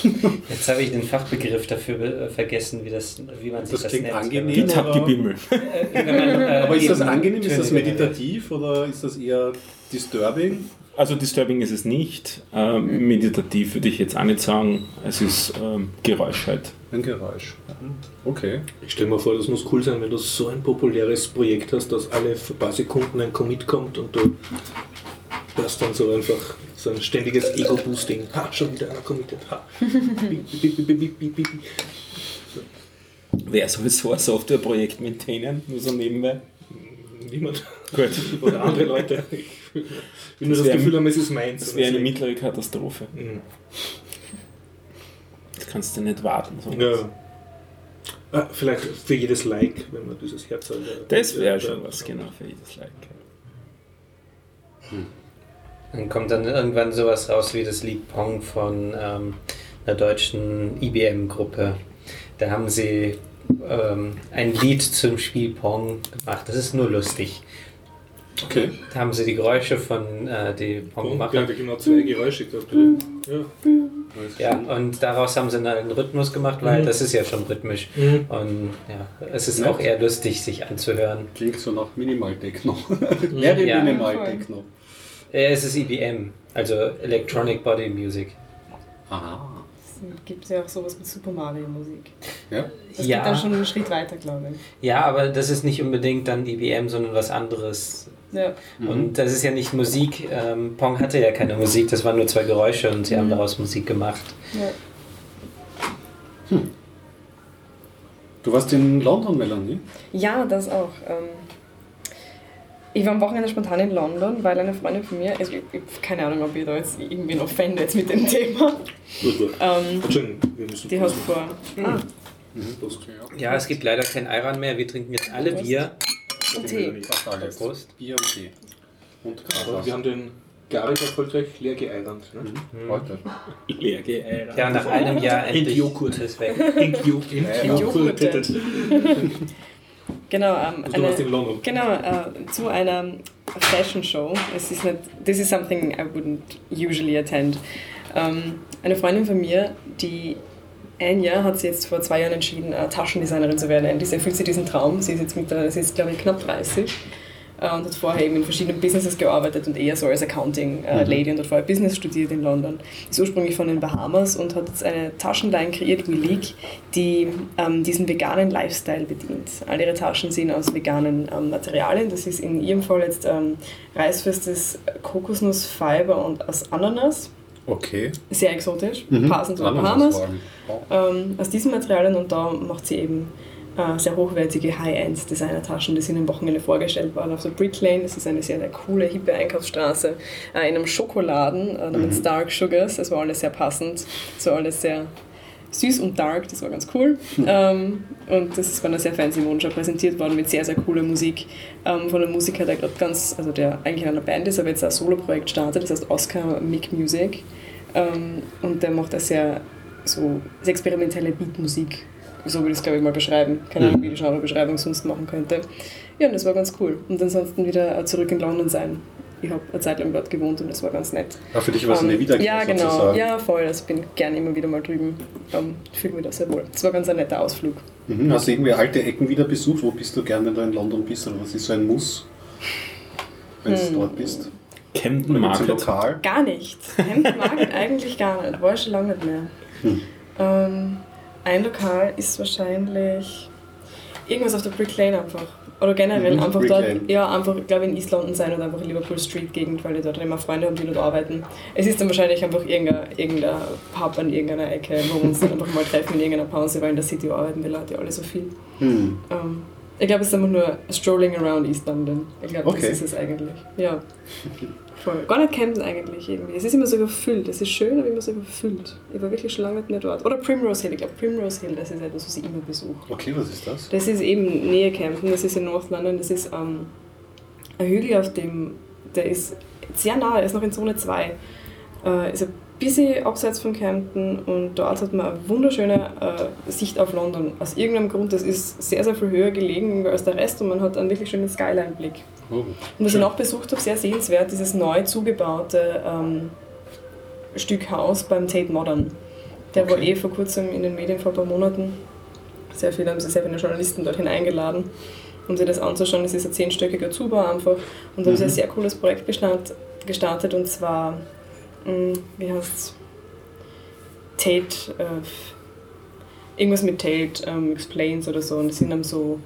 Speaker 5: Jetzt habe ich den Fachbegriff dafür äh, vergessen, wie, das, wie man sich
Speaker 3: Das
Speaker 5: das,
Speaker 3: klingt
Speaker 5: nennt.
Speaker 3: angenehm.
Speaker 1: GitHub-Gebimmel.
Speaker 5: Wenn man, äh,
Speaker 3: Aber ist das angenehm? Ist das meditativ oder ist das eher disturbing?
Speaker 1: Also disturbing ist es nicht. Ähm, meditativ würde ich jetzt auch nicht sagen. Es ist ähm, Geräusch halt.
Speaker 3: Ein Geräusch. Okay.
Speaker 2: Ich stelle mir vor, das muss cool sein, wenn du so ein populäres Projekt hast, dass alle für ein paar Sekunden ein Commit kommt und du das dann so einfach so ein ständiges Ego-Boosting. Ha, schon wieder einer committed. Ha. Bip, bip, bip, bip, bip, bip.
Speaker 1: Wer soll so ein Softwareprojekt maintainen? Nur so nebenbei.
Speaker 2: Niemand.
Speaker 1: Gut.
Speaker 2: Oder andere Leute. Ich will nur das,
Speaker 1: Das wär-
Speaker 2: Gefühl haben, es ist meins.
Speaker 1: Das wäre eine mittlere Katastrophe.
Speaker 2: Mhm.
Speaker 1: Das kannst du nicht warten.
Speaker 2: Ja. Ah, vielleicht für jedes Like, wenn man dieses Herz hat.
Speaker 1: Das wäre schon was, genau, für jedes Like.
Speaker 5: Dann kommt dann irgendwann sowas raus wie das Lied Pong von ähm, einer deutschen IBM-Gruppe. Da haben sie ähm, ein Lied zum Spiel Pong gemacht. Das ist nur lustig.
Speaker 3: Okay.
Speaker 5: Da haben sie die Geräusche von äh, die Pong gemacht.
Speaker 2: Ja, genau zwei Geräusche gehabt. Ja.
Speaker 5: Ja, und daraus haben sie dann einen Rhythmus gemacht, weil
Speaker 2: Mhm.
Speaker 5: das ist ja schon rhythmisch.
Speaker 2: Mhm.
Speaker 5: Und ja, es ist
Speaker 3: Nett.
Speaker 5: auch eher lustig, sich anzuhören.
Speaker 3: Klingt so nach Minimal Techno. Wäre
Speaker 5: Ja.
Speaker 3: Minimal Techno.
Speaker 5: Äh, Es ist IBM, also Electronic Body Music.
Speaker 3: Aha.
Speaker 4: Gibt es ja auch sowas mit Super Mario Musik.
Speaker 3: Ja?
Speaker 4: Das
Speaker 5: Ja.
Speaker 4: geht dann schon einen Schritt weiter, glaube ich.
Speaker 5: Ja, aber das ist nicht unbedingt dann IBM, sondern was anderes.
Speaker 4: Ja.
Speaker 5: Und das ist ja nicht Musik. Ähm, Pong hatte ja keine Musik, das waren nur zwei Geräusche und sie haben daraus Musik gemacht.
Speaker 4: Ja.
Speaker 3: Du warst in London, Melanie?
Speaker 4: Ja, das auch. Ähm, ich war am Wochenende spontan in London, weil eine Freundin von mir, also ich, ich, keine Ahnung, ob ihr da jetzt irgendwen offendet mit dem Thema, ähm,
Speaker 2: Entschuldigung, wir müssen
Speaker 4: die hat vor. Ah,
Speaker 2: Prost.
Speaker 5: Ja, es gibt leider kein Ayran mehr. Wir trinken jetzt alle Bier.
Speaker 4: und Tee.
Speaker 5: Prost.
Speaker 3: Bier und Tee. Und
Speaker 2: Aber wir haben den Garrick erfolgreich leer geeigert. Ne?
Speaker 3: heute.
Speaker 1: Leer geeiert.
Speaker 5: Ja, nach einem Jahr endlich
Speaker 2: Joghurt.
Speaker 5: ist weg.
Speaker 2: Ink Jo- Ink
Speaker 3: Ja,
Speaker 2: Joghurt.
Speaker 4: Genau, ähm,
Speaker 2: Also du warst in
Speaker 4: eine,
Speaker 2: London.
Speaker 4: genau äh, zu einer Fashion Show. Es ist nicht, this is something I wouldn't usually attend. Ähm, eine Freundin von mir, die Anja, hat sich jetzt vor zwei Jahren entschieden, äh, Taschendesignerin zu werden. Endlich erfüllt sie diesen Traum. Sie ist jetzt mittlerweile, sie ist glaube ich knapp 30 äh, und hat vorher eben in verschiedenen Businesses gearbeitet und eher so als Accounting-Lady und hat vorher Business studiert in London. Ist ursprünglich von den Bahamas und hat jetzt eine Taschenline kreiert, Willig, die ähm, diesen veganen Lifestyle bedient. All ihre Taschen sind aus veganen ähm, Materialien. Das ist in ihrem Fall jetzt ähm, reißfestes Kokosnussfiber und aus Ananas.
Speaker 3: Okay.
Speaker 4: Sehr exotisch,
Speaker 3: Mhm.
Speaker 4: passend zu Bahamas ähm, aus diesen Materialien und da macht sie eben äh, sehr hochwertige High-End-Designer-Taschen, die sind am Wochenende vorgestellt worden auf der Brick Lane. Das ist eine sehr, sehr coole, hippe Einkaufsstraße äh, in einem Schokoladen äh, namens Dark Sugars. Das war alles sehr passend, so alles sehr süß und dark, das war ganz cool. Ähm, und das ist bei einer sehr fancy Mondschau präsentiert worden mit sehr, sehr cooler Musik ähm, von einem Musiker, der gerade ganz, also der eigentlich in einer Band ist, aber jetzt ein Solo-Projekt startet, das heißt Oscar Mick Music. Ähm, und der macht da sehr so sehr experimentelle Beatmusik. So würde ich es, glaube ich, mal beschreiben. Keine Ahnung, wie die Genrebeschreibung sonst machen könnte. Ja, und das war ganz cool. Und ansonsten wieder äh, zurück in London sein. Ich habe eine Zeit lang dort gewohnt und das war ganz nett.
Speaker 3: Ah, für dich war es eine
Speaker 4: Ähm,
Speaker 3: Wiederkehr
Speaker 4: Ja, genau.
Speaker 3: sozusagen.
Speaker 4: Ja, voll. Also bin gerne immer wieder mal drüben. Ähm, Fühle mich da sehr wohl. Das war ganz ein netter Ausflug.
Speaker 3: Mhm. Hast du irgendwie alte Ecken wieder besucht? Wo bist du gern, wenn du in London bist? Oder was ist so ein Muss, wenn
Speaker 4: Hm.
Speaker 3: du dort bist?
Speaker 1: Camden Market.
Speaker 3: Lokal?
Speaker 4: Gar nicht. Mag ich eigentlich gar nicht. War ich schon lange nicht mehr.
Speaker 3: Hm.
Speaker 4: Ähm, ein Lokal ist wahrscheinlich irgendwas auf der Brick Lane einfach. Oder generell
Speaker 3: Mhm,
Speaker 4: einfach
Speaker 3: Brick
Speaker 4: dort,
Speaker 3: Lane.
Speaker 4: ja, einfach, ich glaube in East London sein oder einfach in Liverpool Street Gegend, weil ich dort immer Freunde habe, die dort arbeiten. Es ist dann wahrscheinlich einfach irgendein, irgendein Pub an irgendeiner Ecke, wo wir uns dann einfach mal treffen in irgendeiner Pause, weil in der City arbeiten die Leute ja alle so viel.
Speaker 3: Hm.
Speaker 4: Ähm, ich glaube, es ist einfach nur strolling around East London. Ich glaube,
Speaker 3: Okay.
Speaker 4: das ist es eigentlich. Ja. Voll. Gar nicht Camden eigentlich irgendwie. Es ist immer so überfüllt. Es ist schön, aber immer so überfüllt. Ich war wirklich schon lange nicht mehr dort. Oder Primrose Hill. Ich glaube, Primrose Hill, das ist etwas, was ich immer besuche.
Speaker 3: Okay, was ist das?
Speaker 4: Das ist eben Nähe Camden, das ist in North London. Das ist ähm, ein Hügel, auf dem, der ist sehr nah, er ist noch in Zone 2. Äh, ist ein bisschen abseits von Camden und dort hat man eine wunderschöne äh, Sicht auf London. Aus irgendeinem Grund, das ist sehr, sehr viel höher gelegen als der Rest und man hat einen wirklich schönen Skyline-Blick.
Speaker 3: Oh.
Speaker 4: Und was ich noch besucht habe, sehr sehenswert, dieses neu zugebaute ähm, Stück Haus beim Tate Modern. Der war
Speaker 3: Okay.
Speaker 4: eh vor kurzem in den Medien vor ein paar Monaten. Sehr viele haben sie sehr viele Journalisten dorthin eingeladen, um sich das anzuschauen. Es ist ein zehnstöckiger Zubau einfach und da haben sie ein sehr cooles Projekt gestartet, und zwar, wie heißt es? Tate, äh, irgendwas mit Tate ähm, Explains oder so und es sind dann so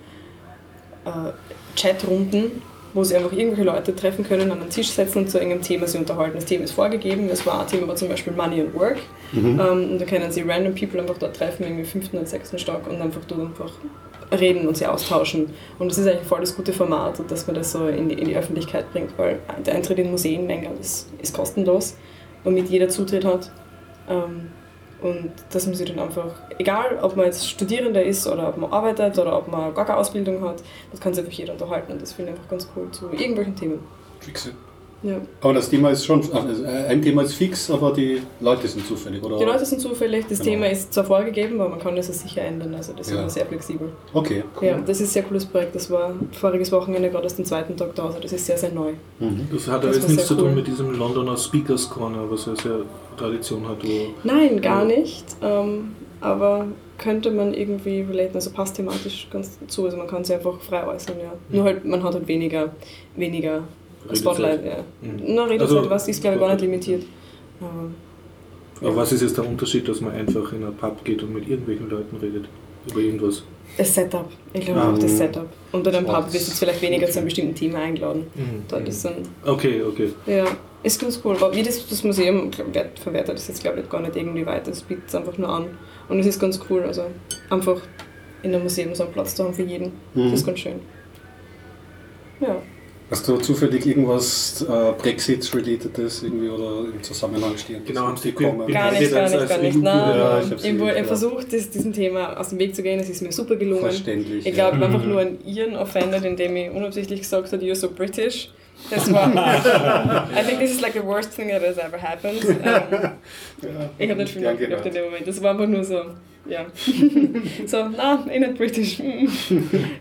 Speaker 4: äh, Chatrunden, wo sie einfach irgendwelche Leute treffen können, an einen Tisch setzen und zu irgendeinem Thema sie unterhalten. Das Thema ist vorgegeben, das war ein Thema war zum Beispiel Money and Work.
Speaker 3: Mhm.
Speaker 4: Ähm, und da können sie random people einfach dort treffen, irgendwie im fünften oder sechsten Stock und einfach dort einfach reden und sie austauschen. Und das ist eigentlich voll das gute Format, dass man das so in die, in die Öffentlichkeit bringt, weil der Eintritt in Museen in England ist, ist kostenlos, womit jeder Zutritt hat. Ähm, und dass man sich dann einfach, egal ob man jetzt Studierender ist oder ob man arbeitet oder ob man gar keine Ausbildung hat, das kann sich einfach jeder unterhalten und das finde ich einfach ganz cool zu irgendwelchen Themen.
Speaker 3: Fixe.
Speaker 4: Ja.
Speaker 3: Aber das Thema ist schon, also ein Thema ist fix, aber die Leute sind zufällig, oder?
Speaker 4: Die Leute sind zufällig, das
Speaker 3: Genau.
Speaker 4: Thema ist zwar vorgegeben, aber man kann das sicher ändern, also das ist
Speaker 3: Ja.
Speaker 4: immer sehr flexibel.
Speaker 3: Okay, cool.
Speaker 4: Ja, das ist ein sehr cooles Projekt, das war voriges Wochenende gerade aus dem zweiten Tag da, also das ist sehr, sehr neu.
Speaker 3: Mhm.
Speaker 2: Das hat aber
Speaker 4: Das
Speaker 2: jetzt nichts zu tun
Speaker 4: cool.
Speaker 2: mit diesem Londoner Speakers Corner, was ja sehr Tradition hat. Wo
Speaker 4: Nein, gar nicht, ähm, aber könnte man irgendwie relaten, also passt thematisch ganz zu, also man kann sich einfach frei äußern, ja. Nur halt, man hat halt weniger, weniger
Speaker 2: Redezeit.
Speaker 4: Spotlight, ja.
Speaker 2: Mhm.
Speaker 4: Na, Redezeit,
Speaker 2: Also-
Speaker 4: was ist glaube ich gar nicht limitiert. Aber
Speaker 2: Aber was ist jetzt der Unterschied, dass man einfach in einen Pub geht und mit irgendwelchen Leuten redet? Über irgendwas?
Speaker 4: Das Setup. Ich glaube
Speaker 3: Ähm,
Speaker 4: auch das Setup. Unter dem Pub wirst du jetzt vielleicht weniger zu einem bestimmten Thema eingeladen.
Speaker 2: Mhm.
Speaker 4: Dort ist dann,
Speaker 2: Okay, okay.
Speaker 4: ja, ist ganz cool. Aber wie das, das Museum glaub, wert- verwertet das jetzt, glaube ich, gar nicht irgendwie weiter. Es bietet es einfach nur an. Und es ist ganz cool. Also einfach in einem Museum so einen Platz zu haben für jeden.
Speaker 3: Mhm.
Speaker 4: Das ist ganz schön. Ja.
Speaker 3: Hast du zufällig irgendwas äh, Brexit-relatedes irgendwie oder im Zusammenhang stehen?
Speaker 2: Genau, haben Sie
Speaker 3: bekommen?
Speaker 2: Bin
Speaker 4: Gar
Speaker 2: ich
Speaker 4: nicht, gar nicht, gar nicht. Nein,
Speaker 3: Ja, ich
Speaker 4: habe
Speaker 3: ja.
Speaker 4: versucht, das, diesem Thema aus dem Weg zu gehen. Es ist mir super gelungen.
Speaker 3: Verständlich.
Speaker 4: Ich glaube, ich habe
Speaker 2: Mhm.
Speaker 4: einfach nur einen Iren offended, indem ich unabsichtlich gesagt habe, you're so British. Das war. I think this is like the worst thing that has ever happened. Ähm,
Speaker 3: ja.
Speaker 4: ich habe nicht viel nachgedacht in dem Moment. Das war einfach nur so, ja. so, na, eh nicht British.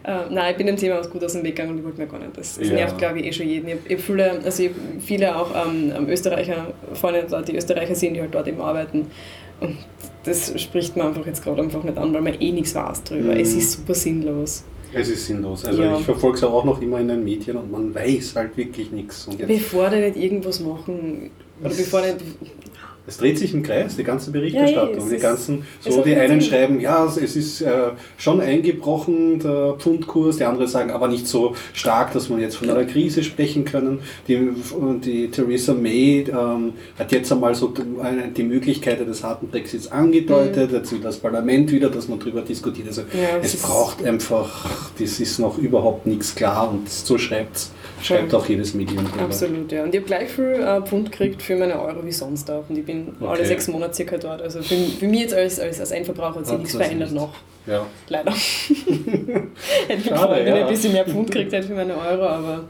Speaker 4: Äh, nein, ich bin dem Thema aus gut aus dem Weg gegangen und ich wollte mir gar nicht. Das, das
Speaker 3: Ja.
Speaker 4: nervt, glaube ich, eh schon jeden. Ich, ich viele, also ich viele auch ähm, ähm, Österreicher, Freunde dort, die Österreicher sind, die halt dort eben arbeiten. Und das spricht man einfach jetzt gerade einfach nicht an, weil man eh nichts weiß drüber.
Speaker 3: Mhm.
Speaker 4: Es ist super sinnlos.
Speaker 3: Es ist sinnlos. Also
Speaker 4: Ja.
Speaker 3: ich verfolge es auch noch immer in den Medien und man weiß halt wirklich nichts.
Speaker 4: Bevor die nicht irgendwas machen, oder bevor nicht.
Speaker 3: Es dreht sich im Kreis, die ganze Berichterstattung.
Speaker 4: Ja, es
Speaker 3: die ganzen,
Speaker 4: es
Speaker 3: so die einen
Speaker 4: Sinn.
Speaker 3: schreiben, ja, es ist äh, schon eingebrochen, der Pfundkurs, die anderen sagen, aber nicht so stark, dass man jetzt von einer Krise sprechen können. Die, die Theresa May ähm, hat jetzt einmal so die Möglichkeit des harten Brexits angedeutet, jetzt will das Parlament wieder, dass man darüber diskutiert. Also
Speaker 4: Mhm. Ja, es
Speaker 3: es braucht einfach, das ist noch überhaupt nichts klar und so schreibt schreibt auch jedes Medium drüber.
Speaker 4: Absolut, ja. Und ich habe gleich viel äh, Pfund gekriegt für meine Euro wie sonst auch. Und ich bin alle
Speaker 3: Okay.
Speaker 4: sechs Monate circa dort. Also für, für mich jetzt als, als, als Endverbraucher hat sich
Speaker 3: Hat
Speaker 4: nichts verändert
Speaker 3: nicht.
Speaker 4: noch.
Speaker 3: Ja.
Speaker 4: Leider. Hätte mich
Speaker 3: Schade,
Speaker 4: gefreut, wenn ich
Speaker 3: ja.
Speaker 4: ein bisschen mehr Pfund gekriegt hätte für meine Euro, aber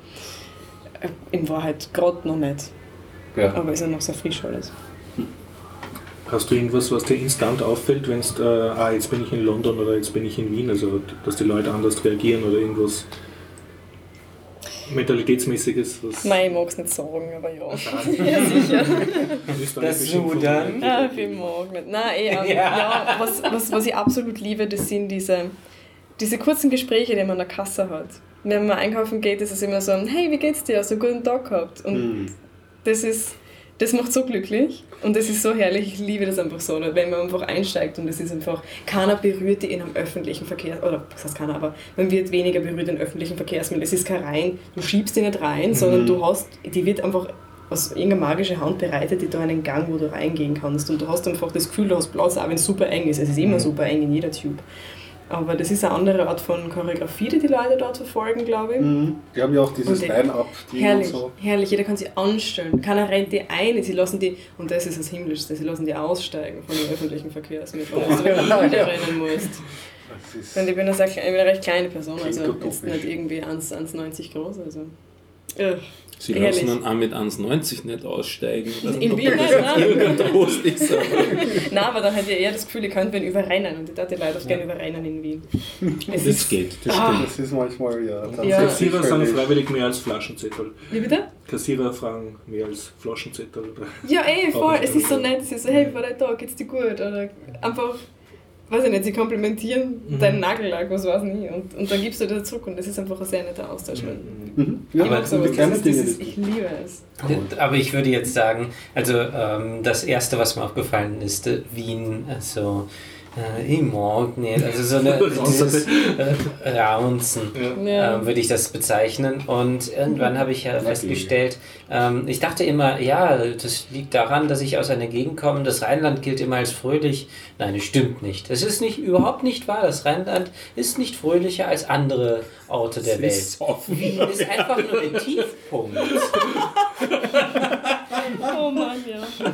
Speaker 4: äh, in Wahrheit gerade noch nicht.
Speaker 3: Ja.
Speaker 4: Aber ist ja noch sehr frisch alles.
Speaker 2: Hast du irgendwas, was dir instant auffällt, wenn du, äh, ah, jetzt bin ich in London oder jetzt bin ich in Wien, also dass die Leute anders reagieren oder irgendwas Mentalitätsmäßiges, was
Speaker 4: Nein, ich mag es nicht sagen, aber ja. ja, sicher.
Speaker 5: Das
Speaker 2: von-
Speaker 4: Ah, ich mag nicht. Nein, eh, ähm,
Speaker 5: Ja.
Speaker 4: ja. was, was, was ich absolut liebe, das sind diese, diese kurzen Gespräche, die man an der Kasse hat. Wenn man einkaufen geht, ist es immer so, hey, wie geht's dir? Hast du einen guten Tag gehabt? Und
Speaker 3: Hm.
Speaker 4: das ist, das macht so glücklich und das ist so herrlich. Ich liebe das einfach so, wenn man einfach einsteigt und es ist einfach, keiner berührt die in einem öffentlichen Verkehr, oder was heißt keiner, aber man wird weniger berührt in öffentlichen Verkehrsmitteln. Es ist kein rein, du schiebst die nicht rein, sondern du hast, die wird einfach aus irgendeiner magischen Hand bereitet die da einen Gang, wo du reingehen kannst und du hast einfach das Gefühl, du hast Platz, auch wenn es super eng ist. Es ist immer super eng in jeder Tube. Aber das ist eine andere Art von Choreografie, die die Leute dort verfolgen, glaube ich.
Speaker 3: Mhm. Die haben ja auch dieses
Speaker 4: und Herrlich,
Speaker 3: so.
Speaker 4: herrlich. Jeder kann sich anstellen. Keiner rennt die ein. Sie lassen die, und das ist das Himmlischste, sie lassen die aussteigen von den öffentlichen Verkehrsmitteln. Dass du wieder rennen musst.
Speaker 3: Das ist,
Speaker 4: Und ich bin eine, ich bin eine recht kleine Person, also jetzt nicht irgendwie 1 1,90 groß. Also. Ugh.
Speaker 1: Sie
Speaker 4: Herrlich.
Speaker 1: lassen dann auch mit 1,90 nicht aussteigen.
Speaker 4: In Wien
Speaker 1: das
Speaker 4: nicht, nein.
Speaker 1: ist. aber-
Speaker 4: Nein, aber dann hätte ich eher das Gefühl, ich könnte wen überrennen. Und ich dachte, Leute auch gerne überrennen in Wien. Es
Speaker 1: Das
Speaker 4: ist,
Speaker 1: geht, das
Speaker 4: Ah.
Speaker 1: stimmt.
Speaker 3: das ist manchmal, ja.
Speaker 4: Ja.
Speaker 2: Kassierer sind
Speaker 3: völlig-
Speaker 2: freiwillig mehr als Flaschenzettel.
Speaker 4: wie bitte?
Speaker 2: Kassierer fragen mehr als Flaschenzettel. Oder?
Speaker 4: Ja, ey, voll. Es ist so nett. Es ist so, hey, wie war dein Tag? Geht's dir gut? Oder einfach, weiß ich nicht, sie komplimentieren
Speaker 2: Mhm.
Speaker 4: deinen Nagellack, was weiß ich. Und, und dann gibst du das zurück und das ist einfach ein sehr netter Austausch.
Speaker 3: Mhm. Ja,
Speaker 4: Ich mag
Speaker 3: das
Speaker 4: ist, das ist, ich liebe es.
Speaker 5: Aber ich würde jetzt sagen, also ähm, das erste, was mir aufgefallen ist, äh, Wien, also äh, ich mag nicht, also so eine, dieses äh, Raunzen.
Speaker 4: Ja.
Speaker 5: ähm, würde ich das bezeichnen. Und irgendwann habe ich ja festgestellt, ähm, ich dachte immer, ja, das liegt daran, dass ich aus einer Gegend komme, das Rheinland gilt immer als fröhlich. Nein, das stimmt nicht. Das ist nicht, überhaupt nicht wahr. Das Rheinland ist nicht fröhlicher als andere Orte der Welt.
Speaker 1: ist offen.
Speaker 5: Wien ist einfach nur der Tiefpunkt.
Speaker 4: Oh Mann, ja.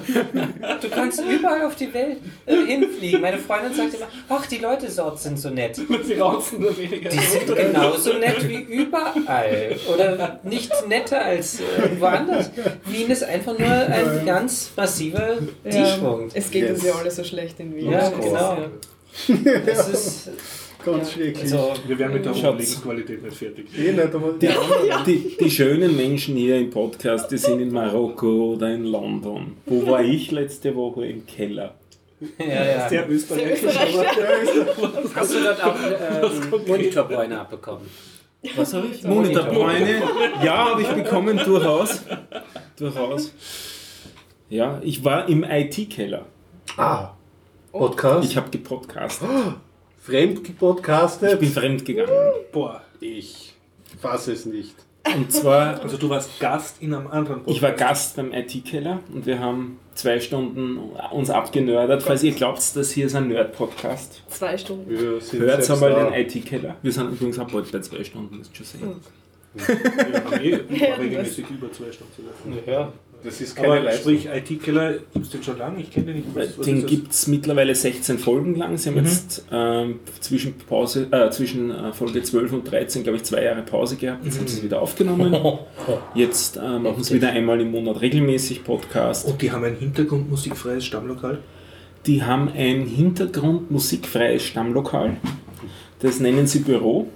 Speaker 5: Du kannst überall auf die Welt äh, hinfliegen. Meine Freundin sagt immer, ach, die Leute dort sind so nett.
Speaker 2: Sie rauzen nur weniger.
Speaker 5: Die sind genauso nett wie überall. Oder nicht netter als äh, irgendwo anders. Wien ist einfach nur ein ganz massiver
Speaker 4: ja.
Speaker 5: Tiefpunkt.
Speaker 4: Es geht uns
Speaker 3: Yes.
Speaker 4: ja alle so schlecht in Wien.
Speaker 5: Ja,
Speaker 4: Das ist
Speaker 5: genau.
Speaker 4: ja-
Speaker 5: Das ist,
Speaker 3: Ganz schrecklich.
Speaker 5: also,
Speaker 2: Wir werden mit der hohen. Lebensqualität nicht fertig.
Speaker 3: eh nicht, aber
Speaker 1: Die, die, die schönen Menschen hier im Podcast, die sind in Marokko oder in London. Wo war ich letzte Woche? Im Keller.
Speaker 5: ja, ja.
Speaker 2: Sehr österreichisch,
Speaker 5: Hast du dort auch ähm, Monitorbräune abbekommen?
Speaker 1: Was habe ich? Monitorbräune. Ja, habe ich bekommen, durchaus. Durchaus. Ja, ich war im IT-Keller.
Speaker 3: Ah, Podcast.
Speaker 1: Ich habe gepodcastet.
Speaker 3: fremd
Speaker 1: Ich bin
Speaker 3: gepodcastet.
Speaker 1: fremd gegangen.
Speaker 2: Boah.
Speaker 3: Ich fasse es nicht.
Speaker 1: Und zwar,
Speaker 2: Also du warst Gast in einem anderen Podcast.
Speaker 1: ich war Gast beim IT-Keller und wir haben zwei Stunden uns abgenördert. Falls ihr glaubt, das hier ist ein Nerd-Podcast,
Speaker 4: Zwei Stunden.
Speaker 3: Wir sind
Speaker 1: hört einmal
Speaker 3: da.
Speaker 1: den IT-Keller. Wir sind übrigens auch bald bei zwei Stunden, müsst ihr schon sehen.
Speaker 2: Wir haben eh
Speaker 4: Ja,
Speaker 2: regelmäßig über zwei Stunden sogar.
Speaker 5: Ja.
Speaker 3: Das ist keine
Speaker 2: Aber
Speaker 3: Leistung.
Speaker 2: sprich, IT-Keller gibt es den schon lange? Ich kenne den nicht. Was, was
Speaker 1: Den gibt es mittlerweile 16 Folgen lang. Sie haben
Speaker 2: Mhm.
Speaker 1: jetzt ähm, zwischen, Pause, äh, zwischen äh, Folge 12 und 13, glaube ich, zwei Jahre Pause gehabt. Jetzt haben sie es wieder aufgenommen. Jetzt äh, machen sie wieder einmal im Monat regelmäßig Podcast.
Speaker 2: Und die haben ein hintergrundmusikfreies Stammlokal.
Speaker 1: Die haben ein Hintergrund musikfreies Stammlokal. Das nennen sie Büro.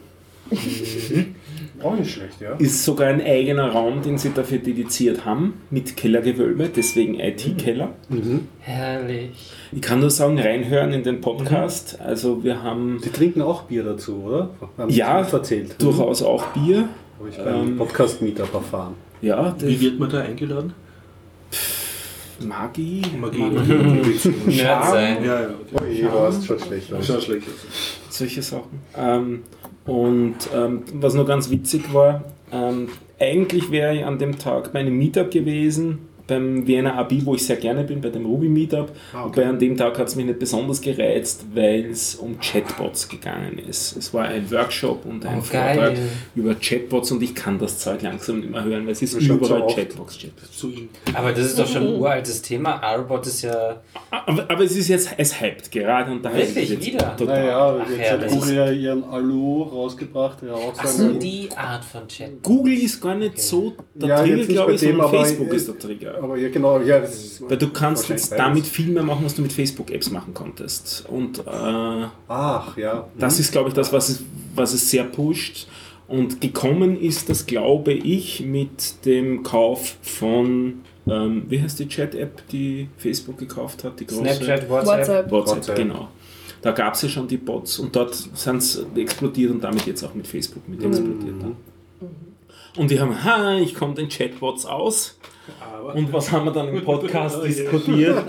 Speaker 3: Auch nicht schlecht, ja.
Speaker 1: Ist sogar ein eigener Raum, den sie dafür dediziert haben, mit Kellergewölbe, deswegen IT-Keller.
Speaker 5: Herrlich.
Speaker 1: Ich kann nur sagen, reinhören in den Podcast. Also wir haben
Speaker 3: Die trinken auch Bier dazu, oder? Haben
Speaker 1: Ja,
Speaker 3: erzählt.
Speaker 1: durchaus auch Bier.
Speaker 3: Habe ich beim
Speaker 1: Ähm,
Speaker 3: Podcast-Meetup erfahren.
Speaker 1: Ja, das
Speaker 2: Wie wird man da eingeladen?
Speaker 1: Magie.
Speaker 2: Magie.
Speaker 5: Nerd sein.
Speaker 2: Ja, ja.
Speaker 3: Oh, je, warst schon schlecht.
Speaker 2: Schau schlecht.
Speaker 1: solche Sachen. Ähm, und ähm, was noch ganz witzig war, ähm, eigentlich wäre ich an dem Tag bei einem Meetup gewesen, beim Vienna AB, wo ich sehr gerne bin, bei dem Ruby Meetup.
Speaker 3: Ah, okay.
Speaker 1: Wobei an dem Tag hat es mich nicht besonders gereizt, weil es um Chatbots gegangen ist. Es war ein Workshop und ein
Speaker 5: Oh,
Speaker 1: Vortrag
Speaker 5: geil.
Speaker 1: über Chatbots und ich kann das Zeug langsam nicht mehr hören, weil es ist
Speaker 3: so
Speaker 1: überall
Speaker 3: oft.
Speaker 1: Chatbots. Chatbots.
Speaker 2: Zu ihm.
Speaker 5: Aber das ist doch schon ein uraltes Thema. Arbot ist ja.
Speaker 1: Aber, aber es ist jetzt, es hypt gerade und da
Speaker 5: Wirklich?
Speaker 1: jetzt
Speaker 5: Wieder?
Speaker 1: Total.
Speaker 3: Naja,
Speaker 5: Ach
Speaker 3: jetzt
Speaker 5: ja,
Speaker 3: hat
Speaker 5: das
Speaker 3: Google
Speaker 5: ist-
Speaker 3: ja ihren Alu rausgebracht, der auch
Speaker 5: Ach so, die Art von Chat.
Speaker 1: Google ist gar nicht so der
Speaker 3: Ja,
Speaker 1: Trigger, glaube ich, sondern Facebook ist der Trigger.
Speaker 3: Aber ja, genau, ja, das ist
Speaker 1: Weil du kannst jetzt damit viel mehr machen, was du mit Facebook-Apps machen konntest. Und äh,
Speaker 3: Ach, ja.
Speaker 1: das ist, glaube ich, das, was es, was es sehr pusht. Und gekommen ist das, glaube ich, mit dem Kauf von, ähm, wie heißt die Chat-App, die Facebook gekauft hat? Die große?
Speaker 5: Snapchat, WhatsApp.
Speaker 4: WhatsApp.
Speaker 1: WhatsApp,
Speaker 3: WhatsApp.
Speaker 1: genau. Da gab es ja schon die Bots und dort sind es explodiert und damit jetzt auch mit Facebook mit explodiert. dann. Und die haben, ha, ich komme den Chatbots aus.
Speaker 2: Aber
Speaker 1: Und was haben wir dann im Podcast diskutiert?